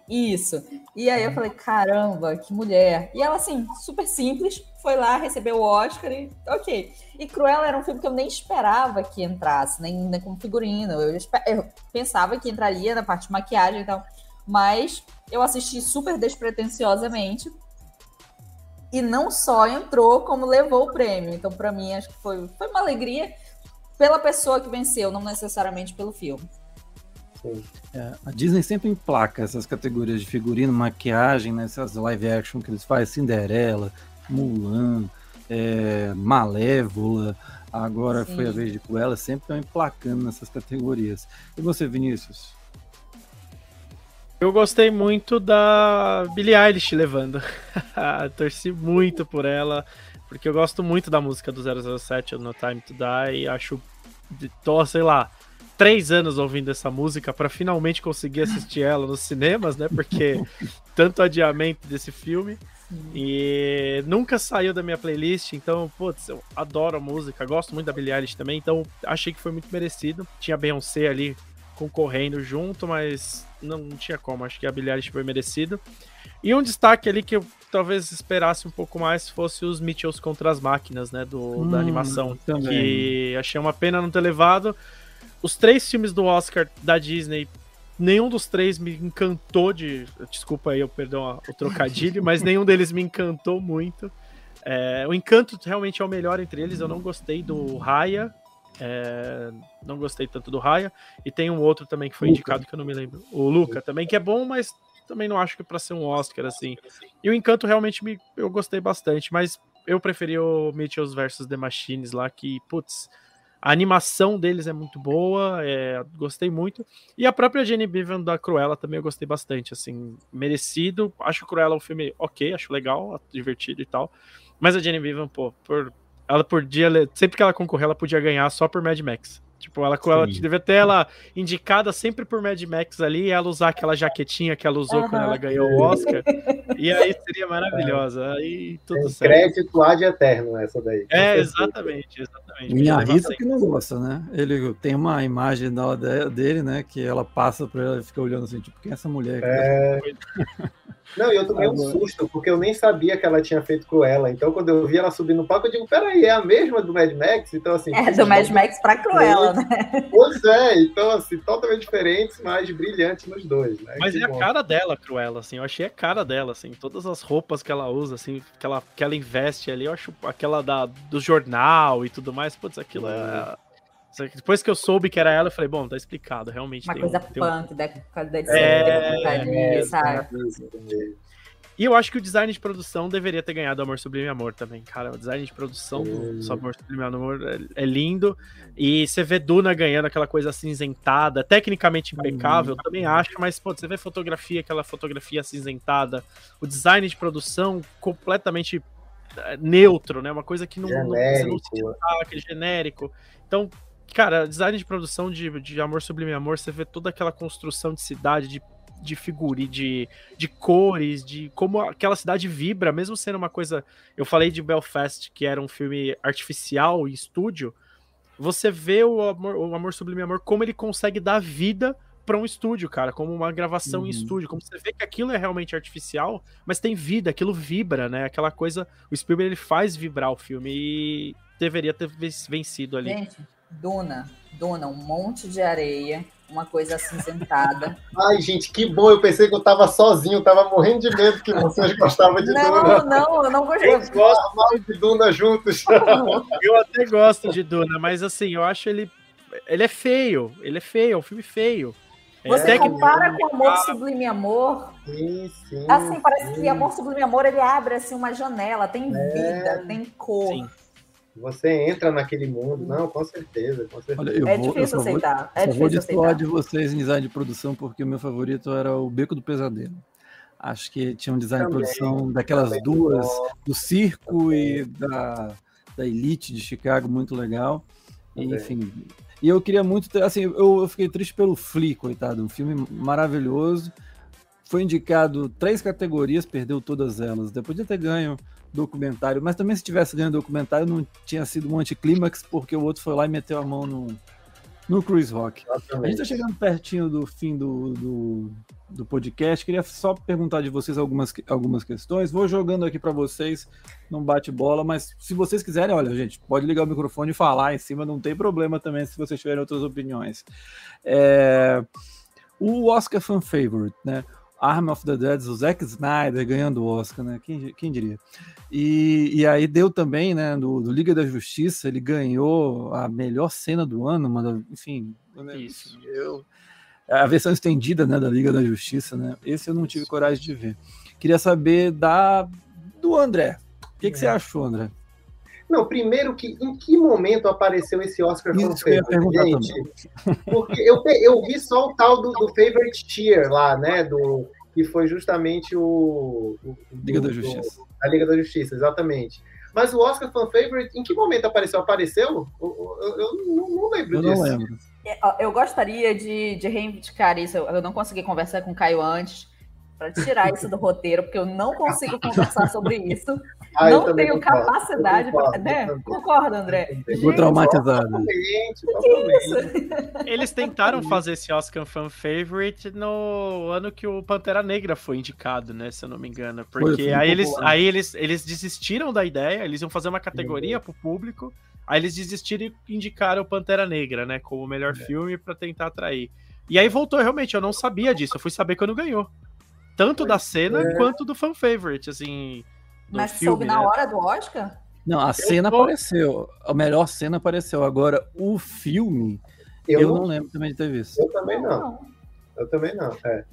Isso. E aí eu falei, caramba, que mulher. E ela, assim, super simples, foi lá, recebeu o Oscar e ok. E Cruella era um filme que eu nem esperava que entrasse, nem, nem como figurino. Eu, eu pensava que entraria na parte de maquiagem e tal. Mas eu assisti super despretensiosamente. E não só entrou, como levou o prêmio. Então, para mim, acho que foi, foi uma alegria pela pessoa que venceu, não necessariamente pelo filme. É, a Disney sempre emplaca essas categorias de figurino, maquiagem, né, essas live action que eles fazem, Cinderela, Mulan, é, Malévola, agora Sim. foi a vez de Cruella, sempre estão emplacando nessas categorias. E você, Vinícius? Eu gostei muito da Billie Eilish levando. Torci muito por ela, porque eu gosto muito da música do 007, No Time to Die, e acho. Tô, sei lá, três anos ouvindo essa música para finalmente conseguir assistir ela nos cinemas, né? Porque tanto adiamento desse filme. E nunca saiu da minha playlist, então, putz, eu adoro a música, gosto muito da Billie Eilish também, então achei que foi muito merecido. Tinha Beyoncé ali concorrendo junto, mas não, não tinha como. Acho que a Eilish foi merecido. E um destaque ali que eu talvez esperasse um pouco mais fosse os Mitchells contra as máquinas, né? Do, hum, da animação. Também. Que achei uma pena não ter levado. Os três filmes do Oscar da Disney, nenhum dos três me encantou de. Desculpa aí, eu perdão o trocadilho, mas nenhum deles me encantou muito. É, o Encanto realmente é o melhor entre eles. Eu não gostei do Raya, é, não gostei tanto do Raya. E tem um outro também que foi Luca. indicado que eu não me lembro. O Luca também, que é bom, mas também não acho que é para ser um Oscar assim. E o Encanto realmente me, eu gostei bastante, mas eu preferi o Mitchells vs The Machines lá, que, putz, a animação deles é muito boa, é, gostei muito. E a própria Jenny Bevan da Cruella também eu gostei bastante, assim, merecido. Acho Cruella um filme ok, acho legal, divertido e tal. Mas a Jenny Bevan, pô, por, ela podia. Sempre que ela concorreu, ela podia ganhar só por Mad Max. Tipo, ela, ela devia ter ela indicada sempre por Mad Max ali e ela usar aquela jaquetinha que ela usou uhum. quando ela ganhou o Oscar. e aí seria maravilhosa. Aí tudo Tem certo. Crédito ad eterno essa daí. É, exatamente, exatamente. Minha Rita que não gosta, né? Ele tem uma imagem dele, né? Que ela passa pra ela e fica olhando assim, tipo, quem é essa mulher? É... Não, e eu tomei um susto, porque eu nem sabia que ela tinha feito Cruella. Então, quando eu vi ela subir no palco, eu digo, peraí, é a mesma do Mad Max? Então, assim. É, do Mad Max pra Cruella, né? Pois é, então, assim, totalmente diferentes, mas brilhantes nos dois, né? Mas que é bom. a cara dela, Cruella, assim. Eu achei a cara dela, assim. Todas as roupas que ela usa, assim, que ela, que ela investe ali, eu acho aquela da, do jornal e tudo mais, putz, aquilo é. Depois que eu soube que era ela, eu falei, bom, tá explicado, realmente. Uma tem coisa um, punk, um... da, da, da é, é, sabe? E eu acho que o design de produção deveria ter ganhado Amor Sublime Amor também, cara. O design de produção do Amor Sublime Amor é, é, lindo. E você vê Duna ganhando aquela coisa acinzentada, tecnicamente impecável, uhum. também acho, mas pô, você vê fotografia, aquela fotografia acinzentada, o design de produção completamente neutro, né? Uma coisa que não, genérico. não, você não se destaca, genérico. Então, cara, design de produção de, de Amor Sublime Amor, você vê toda aquela construção de cidade, de de figura, de, de cores, de como aquela cidade vibra, mesmo sendo uma coisa. Eu falei de Belfast, que era um filme artificial em estúdio. Você vê o Amor, o Amor Sublime Amor, como ele consegue dar vida para um estúdio, cara, como uma gravação uhum. em estúdio, como você vê que aquilo é realmente artificial, mas tem vida, aquilo vibra, né? Aquela coisa, o Spielberg ele faz vibrar o filme e deveria ter vencido ali. Gente, Duna, Duna, um monte de areia, uma coisa acinzentada. Ai, gente, que bom. Eu pensei que eu tava sozinho, eu tava morrendo de medo que vocês gostavam de não, Duna. Não, não, eu não gostei. Eu gosto mal de Duna juntos. eu até gosto de Duna, mas assim, eu acho ele. Ele é feio. Ele é feio, é um filme feio. Você é, compara com Amor Sublime Amor. Sim, sim, assim, parece sim. que Amor Sublime Amor ele abre assim uma janela, tem é. vida, tem cor. Sim. Você entra naquele mundo, não, com certeza, com certeza. Olha, eu é vou, difícil eu aceitar. Vou, é vou difícil discordar aceitar. de vocês em design de produção, porque o meu favorito era o Beco do Pesadelo. Acho que tinha um design Também, de produção daquelas também duas, bom. do circo e da, da Elite de Chicago, muito legal. E, Também. enfim. E eu queria muito ter, assim, eu, eu fiquei triste pelo Flea, coitado, um filme maravilhoso. Foi indicado três categorias, perdeu todas elas. Depois de ter ganho documentário, mas também se tivesse ganho documentário não tinha sido um anticlímax, porque o outro foi lá e meteu a mão no, no Chris Rock. A gente tá chegando pertinho do fim do, do, do, podcast, queria só perguntar de vocês algumas, algumas questões, vou jogando aqui para vocês num bate-bola, mas se vocês quiserem, olha, gente, pode ligar o microfone e falar em cima, não tem problema também se vocês tiverem outras opiniões. É, o Oscar Fan Favorite, né? Arm of the Dead, o Zack Snyder ganhando o Oscar, né? Quem, quem diria? E, e aí deu também, né? Do, do, Liga da Justiça, ele ganhou a melhor cena do ano, mano. Enfim, Isso. eu, a versão estendida, né, da Liga da Justiça, né? Esse eu não tive coragem de ver. Queria saber da do André. O que, que é. você achou, André? Não, primeiro que em que momento apareceu esse Oscar Isso que eu ia perguntar gente? também. Porque eu, eu vi só o tal do, do Favorite Tier lá, né? Do, que foi justamente o. o Liga do, da Justiça. Do, a Liga da Justiça, exatamente. Mas o Oscar Fan Favorite, em que momento apareceu? Apareceu? Eu, eu, eu não, não, lembro eu disso. não lembro. Eu gostaria de, de reivindicar isso. Eu não consegui conversar com o Caio antes para tirar isso do roteiro, porque eu não consigo conversar sobre isso. Ah, não tenho concordo, capacidade para. Né? Concorda, André? Ficou traumatizado. Totalmente, totalmente. Eles tentaram fazer esse Oscar Fan Favorite no ano que o Pantera Negra foi indicado, né? Se eu não me engano. Porque foi, aí, eles, aí eles, eles desistiram da ideia, eles iam fazer uma categoria uhum. pro público. Aí eles desistiram e indicaram o Pantera Negra, né? Como o melhor é. filme para tentar atrair. E aí voltou, realmente, eu não sabia disso, eu fui saber quando ganhou. Tanto da cena é. quanto do fan favorite, assim. Mas filme, soube na né? hora do Oscar? Não, a cena tô... apareceu. A melhor cena apareceu. Agora, o filme, eu, eu não... não... lembro também de ter visto. Eu também não. não. Eu também não. É.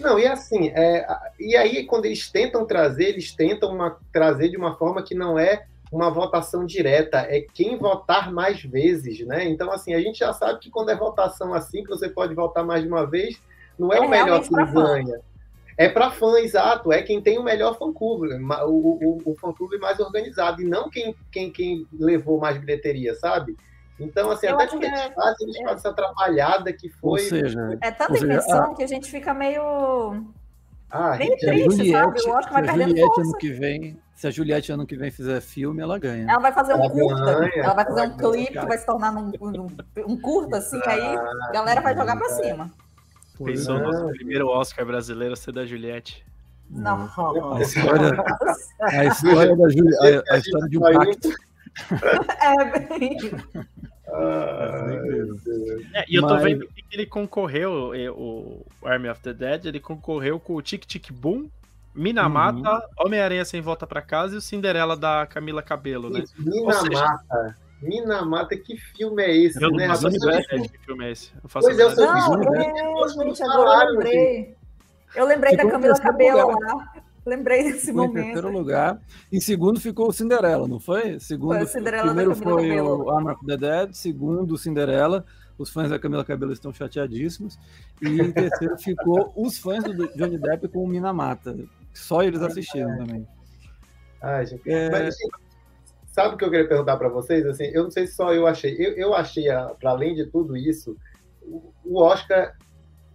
Não, e assim, é, e aí quando eles tentam trazer, eles tentam uma, trazer de uma forma que não é uma votação direta, é quem votar mais vezes, né? Então, assim, a gente já sabe que quando é votação assim, que você pode votar mais de uma vez, não é, é o melhor que ganha. É para fã, exato. É quem tem o melhor fã-clube, o, o, o fã-clube mais organizado, e não quem, quem, quem levou mais bilheteria, sabe? Então, assim, eu até quando eles é, fazem, eles é... fazem essa atrapalhada que foi. Ou seja, é tanta invenção que a gente fica meio. Ah, meio triste, Juliette, sabe? Eu acho que vai perdendo Juliette força. ano que vem, se a Juliette ano que vem fizer filme, ela ganha. Ela vai fazer um curta, ganha, ela vai fazer ela um clipe que vai se tornar num, um, um curta, assim, ah, aí a galera vai jogar pra cima. Pensou no primeiro Oscar brasileiro ser da Juliette. Não. A história, a história da Juliette, a, a história de um pacto. É bem. é, e eu tô Mas... vendo que ele concorreu, o Army of the Dead, ele concorreu com o Tic Tic Boom, Minamata, uhum. Homem-Aranha Sem Volta para Casa e o Cinderela da Camila Cabelo, né? Minamata. Minamata, que filme é esse, eu né? Não faço ideia que filme é esse. Eu faço pois é, seu não, né? é, gente, agora eu lembrei. Eu lembrei Ficou da Camila Cabelo lá. Lembrei desse ficou momento. Em terceiro lugar. Em segundo ficou o Cinderela, não foi? Segundo, foi o Cinderela primeiro foi Cabelo. o Armor of the Dead, segundo o Cinderela. Os fãs da Camila Cabelo estão chateadíssimos. E em terceiro ficou os fãs do Johnny Depp com o Minamata. Só eles assistiram também. Ai, gente. É... Mas, sabe o que eu queria perguntar para vocês? Assim, eu não sei se só eu achei. Eu, eu achei, para além de tudo isso, o Oscar,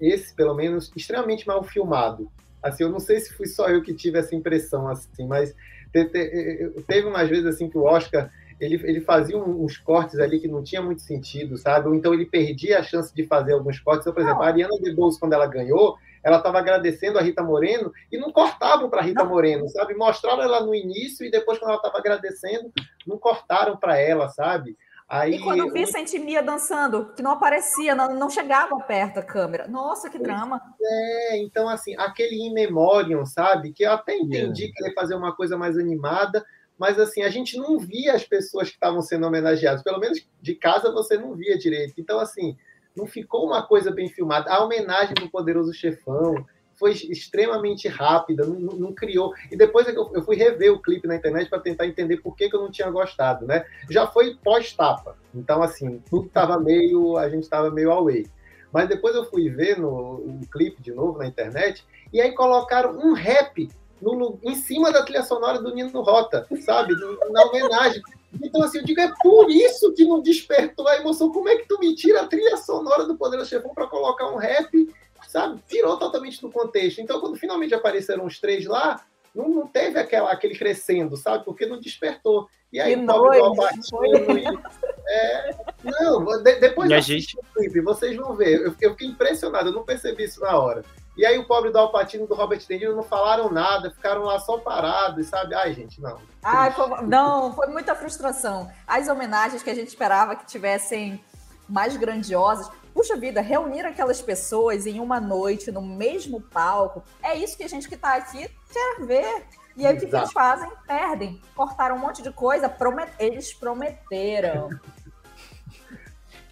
esse pelo menos, extremamente mal filmado. Assim, eu não sei se fui só eu que tive essa impressão, assim, mas teve umas vezes assim que o Oscar ele, ele fazia uns cortes ali que não tinha muito sentido, sabe? Ou então ele perdia a chance de fazer alguns cortes. Então, por exemplo, a Ariana DeBose, quando ela ganhou, ela estava agradecendo a Rita Moreno e não cortavam para Rita não. Moreno, sabe? Mostraram ela no início e depois, quando ela estava agradecendo, não cortaram para ela, sabe? Aí, e quando vi Vicente Mia dançando, que não aparecia, não, não chegava perto a câmera. Nossa, que drama. É, então, assim, aquele In Memoriam, sabe? Que eu até entendi yeah. que ele ia fazer uma coisa mais animada, mas, assim, a gente não via as pessoas que estavam sendo homenageadas. Pelo menos de casa você não via direito. Então, assim, não ficou uma coisa bem filmada. A homenagem do Poderoso Chefão, foi extremamente rápida, não, não, criou. E depois é eu, eu fui rever o clipe na internet para tentar entender por que, que, eu não tinha gostado, né? Já foi pós-tapa, então assim, tudo estava meio, a gente estava meio away. Mas depois eu fui ver no, o clipe de novo na internet, e aí colocaram um rap no, em cima da trilha sonora do Nino Rota, sabe? Na homenagem. Então, assim, eu digo, é por isso que não despertou a emoção. Como é que tu me tira a trilha sonora do Poderoso Chefão para colocar um rap sabe? Tirou totalmente do contexto. Então, quando finalmente apareceram os três lá, não, não teve aquela, aquele crescendo, sabe? Porque não despertou. E aí, que pobre do é, Não, de, depois a gente... clipe, vocês vão ver. Eu, eu, fiquei impressionado, eu não percebi isso na hora. E aí o pobre do Alpatino e do Robert De Niro não falaram nada, ficaram lá só parados, sabe? Ai, gente, não. Ai, foi, não, foi muita frustração. As homenagens que a gente esperava que tivessem mais grandiosas. Puxa vida, reunir aquelas pessoas em uma noite no mesmo palco, é isso que a gente que está aqui quer ver. E aí o que, que, eles fazem? Perdem. Cortaram um monte de coisa, promet... eles prometeram.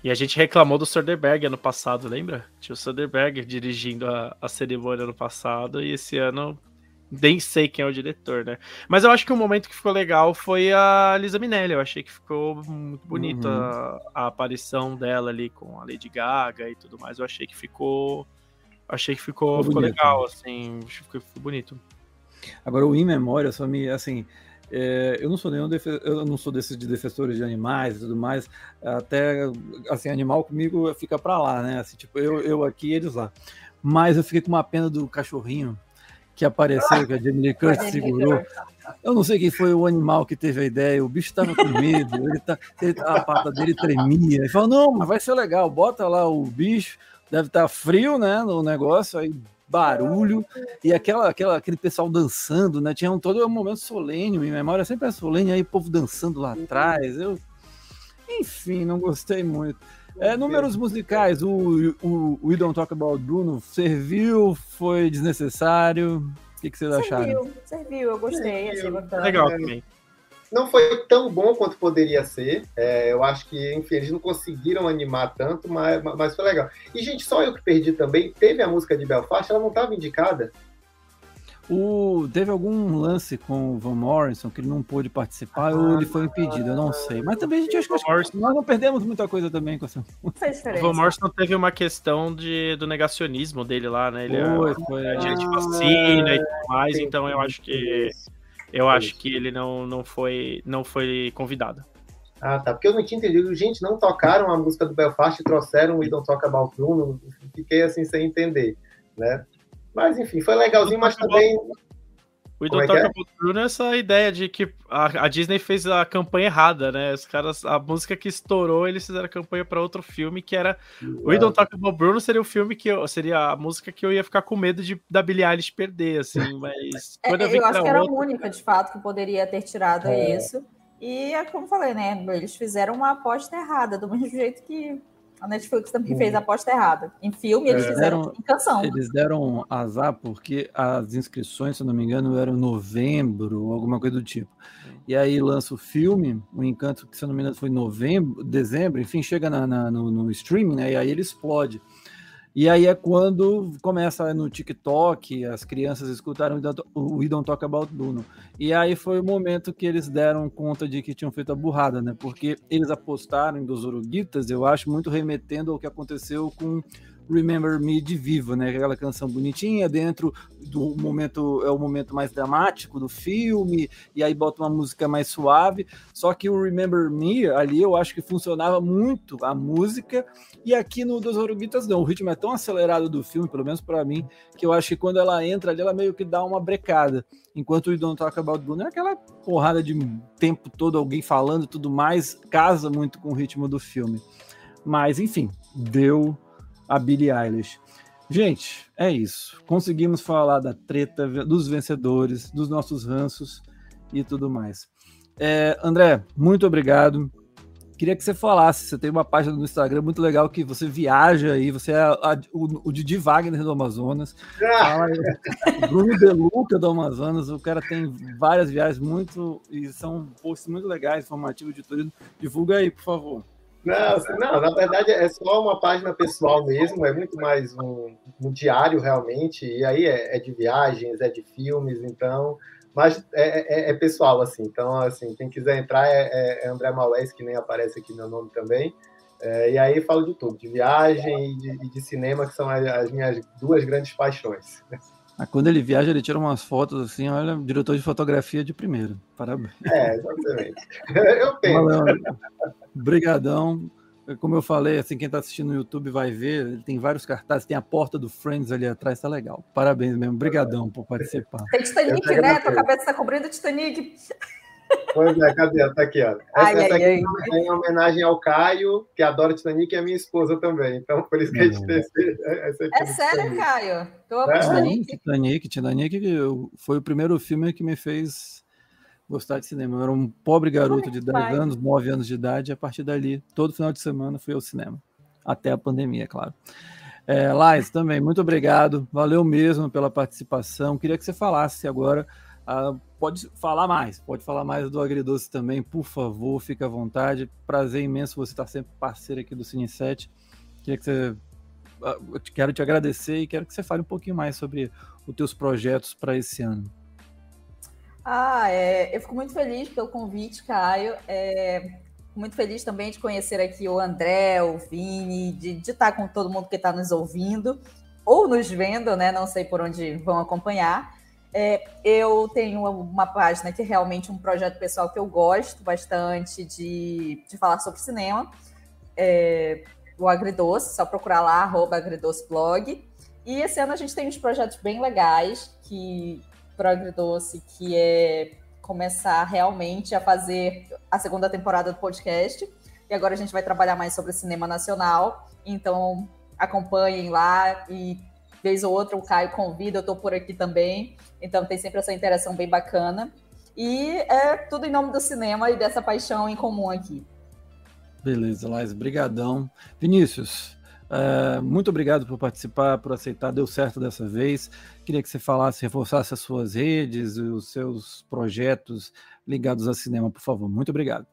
E a gente reclamou do Soderbergh ano passado, lembra? Tinha o Soderbergh dirigindo a, a cerimônia ano passado e esse ano nem sei quem é o diretor, né? Mas eu acho que o momento que ficou legal foi a Lisa Minelli. Eu achei que ficou muito bonita uhum. a, a, aparição dela ali com a Lady Gaga e tudo mais. Eu achei que ficou. Achei que ficou, ficou, ficou legal, assim. Ficou, ficou, bonito. Agora, o In Memória, só me. Assim, é, eu não sou nenhum defe... eu não sou desses de defensores de animais e tudo mais. Até assim, animal comigo fica para lá, né? Assim, tipo, eu, eu aqui, eles lá. Mas eu fiquei com uma pena do cachorrinho que apareceu, que a Jamie Lee Curtis segurou. Eu não sei quem foi o animal que teve a ideia, o bicho estava com medo, ele tá, ele, a pata dele tremia. Ele falou: não, mas vai ser legal, bota lá o bicho, deve estar tá frio, né? No negócio, aí barulho, e aquela, aquela, aquele pessoal dançando, né? Tinha um todo um momento solene, minha memória sempre é solene, aí o povo dançando lá atrás. Eu, enfim, não gostei muito. É, números musicais, o, o, We Don't Talk About Bruno serviu, foi desnecessário? O que, que vocês serviu, acharam? Serviu, serviu, eu gostei. Serviu. Achei Legal também. Não foi tão bom quanto poderia ser. É, eu acho que, enfim, eles não conseguiram animar tanto, mas, mas foi legal. E, gente, só eu que perdi também. Teve a música de Belfast, ela não estava indicada. O, teve algum lance com o Van Morrison que ele não pôde participar ah, ou ele foi impedido, eu não sei. Mas também a gente acha que Morrison... nós não perdemos muita coisa também com essa. O Van Morrison teve uma questão de, do negacionismo dele lá, né? Ele foi, é foi. agente vacina e tudo mais, então eu acho que eu acho que ele não, não foi não foi convidado. Ah, tá. Porque eu não tinha entendido. Gente, não tocaram a música do Belfast e trouxeram o We Don't Talk About Bruno. Fiquei assim sem entender, né? Mas enfim, foi legalzinho, mas também. O Idol é Talk é? About Bruno é essa ideia de que a, a, Disney fez a campanha errada, né? Os caras, a música que estourou, eles fizeram a campanha para outro filme que era. O We Don't Talk About Bruno seria o filme que eu, seria a música que eu ia ficar com medo de da Billie Eilish perder, assim, mas. É, eu, eu acho que era outra... a única, de fato, que poderia ter tirado é. isso. E é como falei, né? Eles fizeram uma aposta errada, do mesmo jeito que a Netflix também fez a aposta errada. Em filme, eles é, fizeram deram, em canção. Eles deram azar porque as inscrições, se eu não me engano, eram novembro, alguma coisa do tipo. E aí lança o filme, o Encanto, que se eu não me engano foi novembro, dezembro, enfim, chega na, na no, no, streaming, né? E aí ele explode. E aí é quando começa no TikTok, as crianças escutaram o We Don't Talk About Bruno. E aí foi o momento que eles deram conta de que tinham feito a burrada, né? Porque eles apostaram dos Uruguitas, eu acho, muito remetendo ao que aconteceu com Remember Me de Viva, né? Aquela canção bonitinha dentro do momento é o momento mais dramático do filme e aí bota uma música mais suave. Só que o Remember Me ali eu acho que funcionava muito a música e aqui no Dos Oruguitas não. O ritmo é tão acelerado do filme, pelo menos para mim, que eu acho que quando ela entra ali ela meio que dá uma brecada. Enquanto o Don't Talk About Bruno é aquela porrada de tempo todo alguém falando e tudo mais, casa muito com o ritmo do filme. Mas enfim, deu a Billie Eilish. Gente, é isso. Conseguimos falar da treta, dos vencedores, dos nossos ranços e tudo mais. É, André, muito obrigado. Queria que você falasse. Você tem uma página no Instagram muito legal que você viaja aí. Você é a, o, o, Didi Wagner do Amazonas. Aí, Bruno Deluca do Amazonas. O cara tem várias viagens muito e são posts muito legais, informativos de turismo. Divulga aí, por favor. Não, não, na verdade é só uma página pessoal mesmo, é muito mais um, um diário realmente, e aí é, é, de viagens, é de filmes, então, mas é, é, é pessoal, assim, então, assim, quem quiser entrar é, é, é André Maués, que nem aparece aqui meu nome também, é, e aí falo de tudo, de viagem e de, de cinema, que são as minhas duas grandes paixões. Ah, quando ele viaja, ele tira umas fotos assim, olha, diretor de fotografia de primeiro. Parabéns. É, exatamente. Eu penso. Obrigadão. Como eu falei, assim, quem está assistindo no YouTube vai ver, ele tem vários cartazes, tem a porta do Friends ali atrás, tá legal. Parabéns mesmo, obrigadão por participar. Tem Titanic, né? Tua cabeça está cobrindo Titanic. Pois é, cadê? Tá aqui, ó. Essa, ai, essa aqui ai, é em homenagem ao Caio, que adora Titanic, e a minha esposa também. Então, por isso que a gente tem essa aqui. É sério, Titanic. Caio? Tô é? Titanic. Titanic, Titanic foi o primeiro filme que me fez gostar de cinema. Eu era um pobre garoto de 10 pai. anos, 9 anos de idade, e a partir dali, todo final de semana, fui ao cinema. Até a pandemia, é claro. É, Lais, também, muito obrigado. Valeu mesmo pela participação. Queria que você falasse agora. Uh, pode falar mais, pode falar mais do Agridoce também, por favor, fique à vontade. Prazer imenso você estar sempre parceiro aqui do Cine 7. Queria que você. Uh, quero te agradecer e quero que você fale um pouquinho mais sobre os teus projetos para esse ano. Ah, é, eu fico muito feliz pelo convite, Caio. É, muito feliz também de conhecer aqui o André, o Vini, de, de estar com todo mundo que está nos ouvindo ou nos vendo, né? Não sei por onde vão acompanhar. É, eu tenho uma página que é realmente um projeto pessoal que eu gosto bastante de, de falar sobre cinema. É, o Agridoce, só procurar lá, arroba agridoceblog. E esse ano a gente tem uns projetos bem legais que pro Agridoce, que é começar realmente a fazer a segunda temporada do podcast. E agora a gente vai trabalhar mais sobre cinema nacional. Então acompanhem lá e vez ou outra o Caio convida, eu estou por aqui também. Então tem sempre essa interação bem bacana. E é tudo em nome do cinema e dessa paixão em comum aqui. Beleza, Lais, brigadão. Vinícius, Uh, muito obrigado por participar, por aceitar, deu certo dessa vez. Queria que você falasse, reforçasse as suas redes, os seus projetos ligados ao cinema, por favor. Muito obrigado.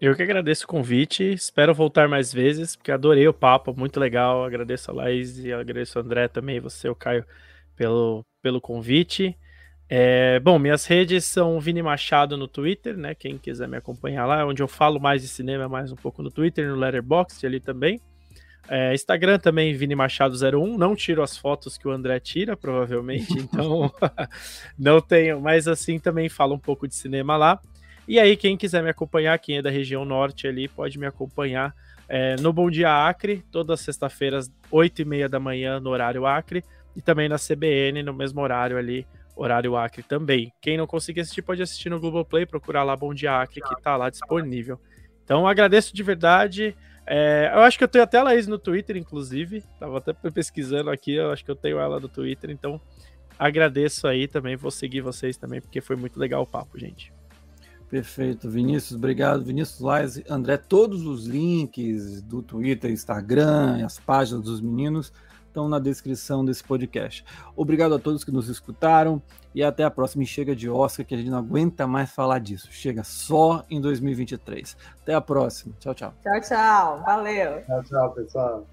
Eu que agradeço o convite, espero voltar mais vezes, porque adorei o papo, muito legal. Agradeço a Laís e agradeço o André também, você, o Caio, pelo, pelo convite. É, bom, minhas redes são Vini Machado no Twitter, né? Quem quiser me acompanhar lá, é onde eu falo mais de cinema, mais um pouco no Twitter, no Letterboxd ali também. É, Instagram também, Vini Machado01. Não tiro as fotos que o André tira, provavelmente, então não tenho, mas assim também falo um pouco de cinema lá. E aí, quem quiser me acompanhar, quem é da região norte ali, pode me acompanhar é, no Bom Dia Acre, todas as sextas-feiras, 8 e meia da manhã, no horário Acre, e também na CBN, no mesmo horário ali, horário Acre também. Quem não conseguir assistir, pode assistir no Google Play, procurar lá Bom Dia Acre, que tá lá disponível. Então, agradeço de verdade. É, eu acho que eu tenho até a Laís no Twitter, inclusive. Tava até pesquisando aqui, eu acho que eu tenho ela no Twitter, então agradeço aí também. Vou seguir vocês também, porque foi muito legal o papo, gente. Perfeito, Vinícius, obrigado. Vinícius Lais, André, todos os links do Twitter, Instagram, as páginas dos meninos estão na descrição desse podcast. Obrigado a todos que nos escutaram e até a próxima. E chega de Oscar, que a gente não aguenta mais falar disso. Chega só em 2023. Até a próxima. Tchau, tchau. Tchau, tchau. Valeu. Tchau, tchau, pessoal.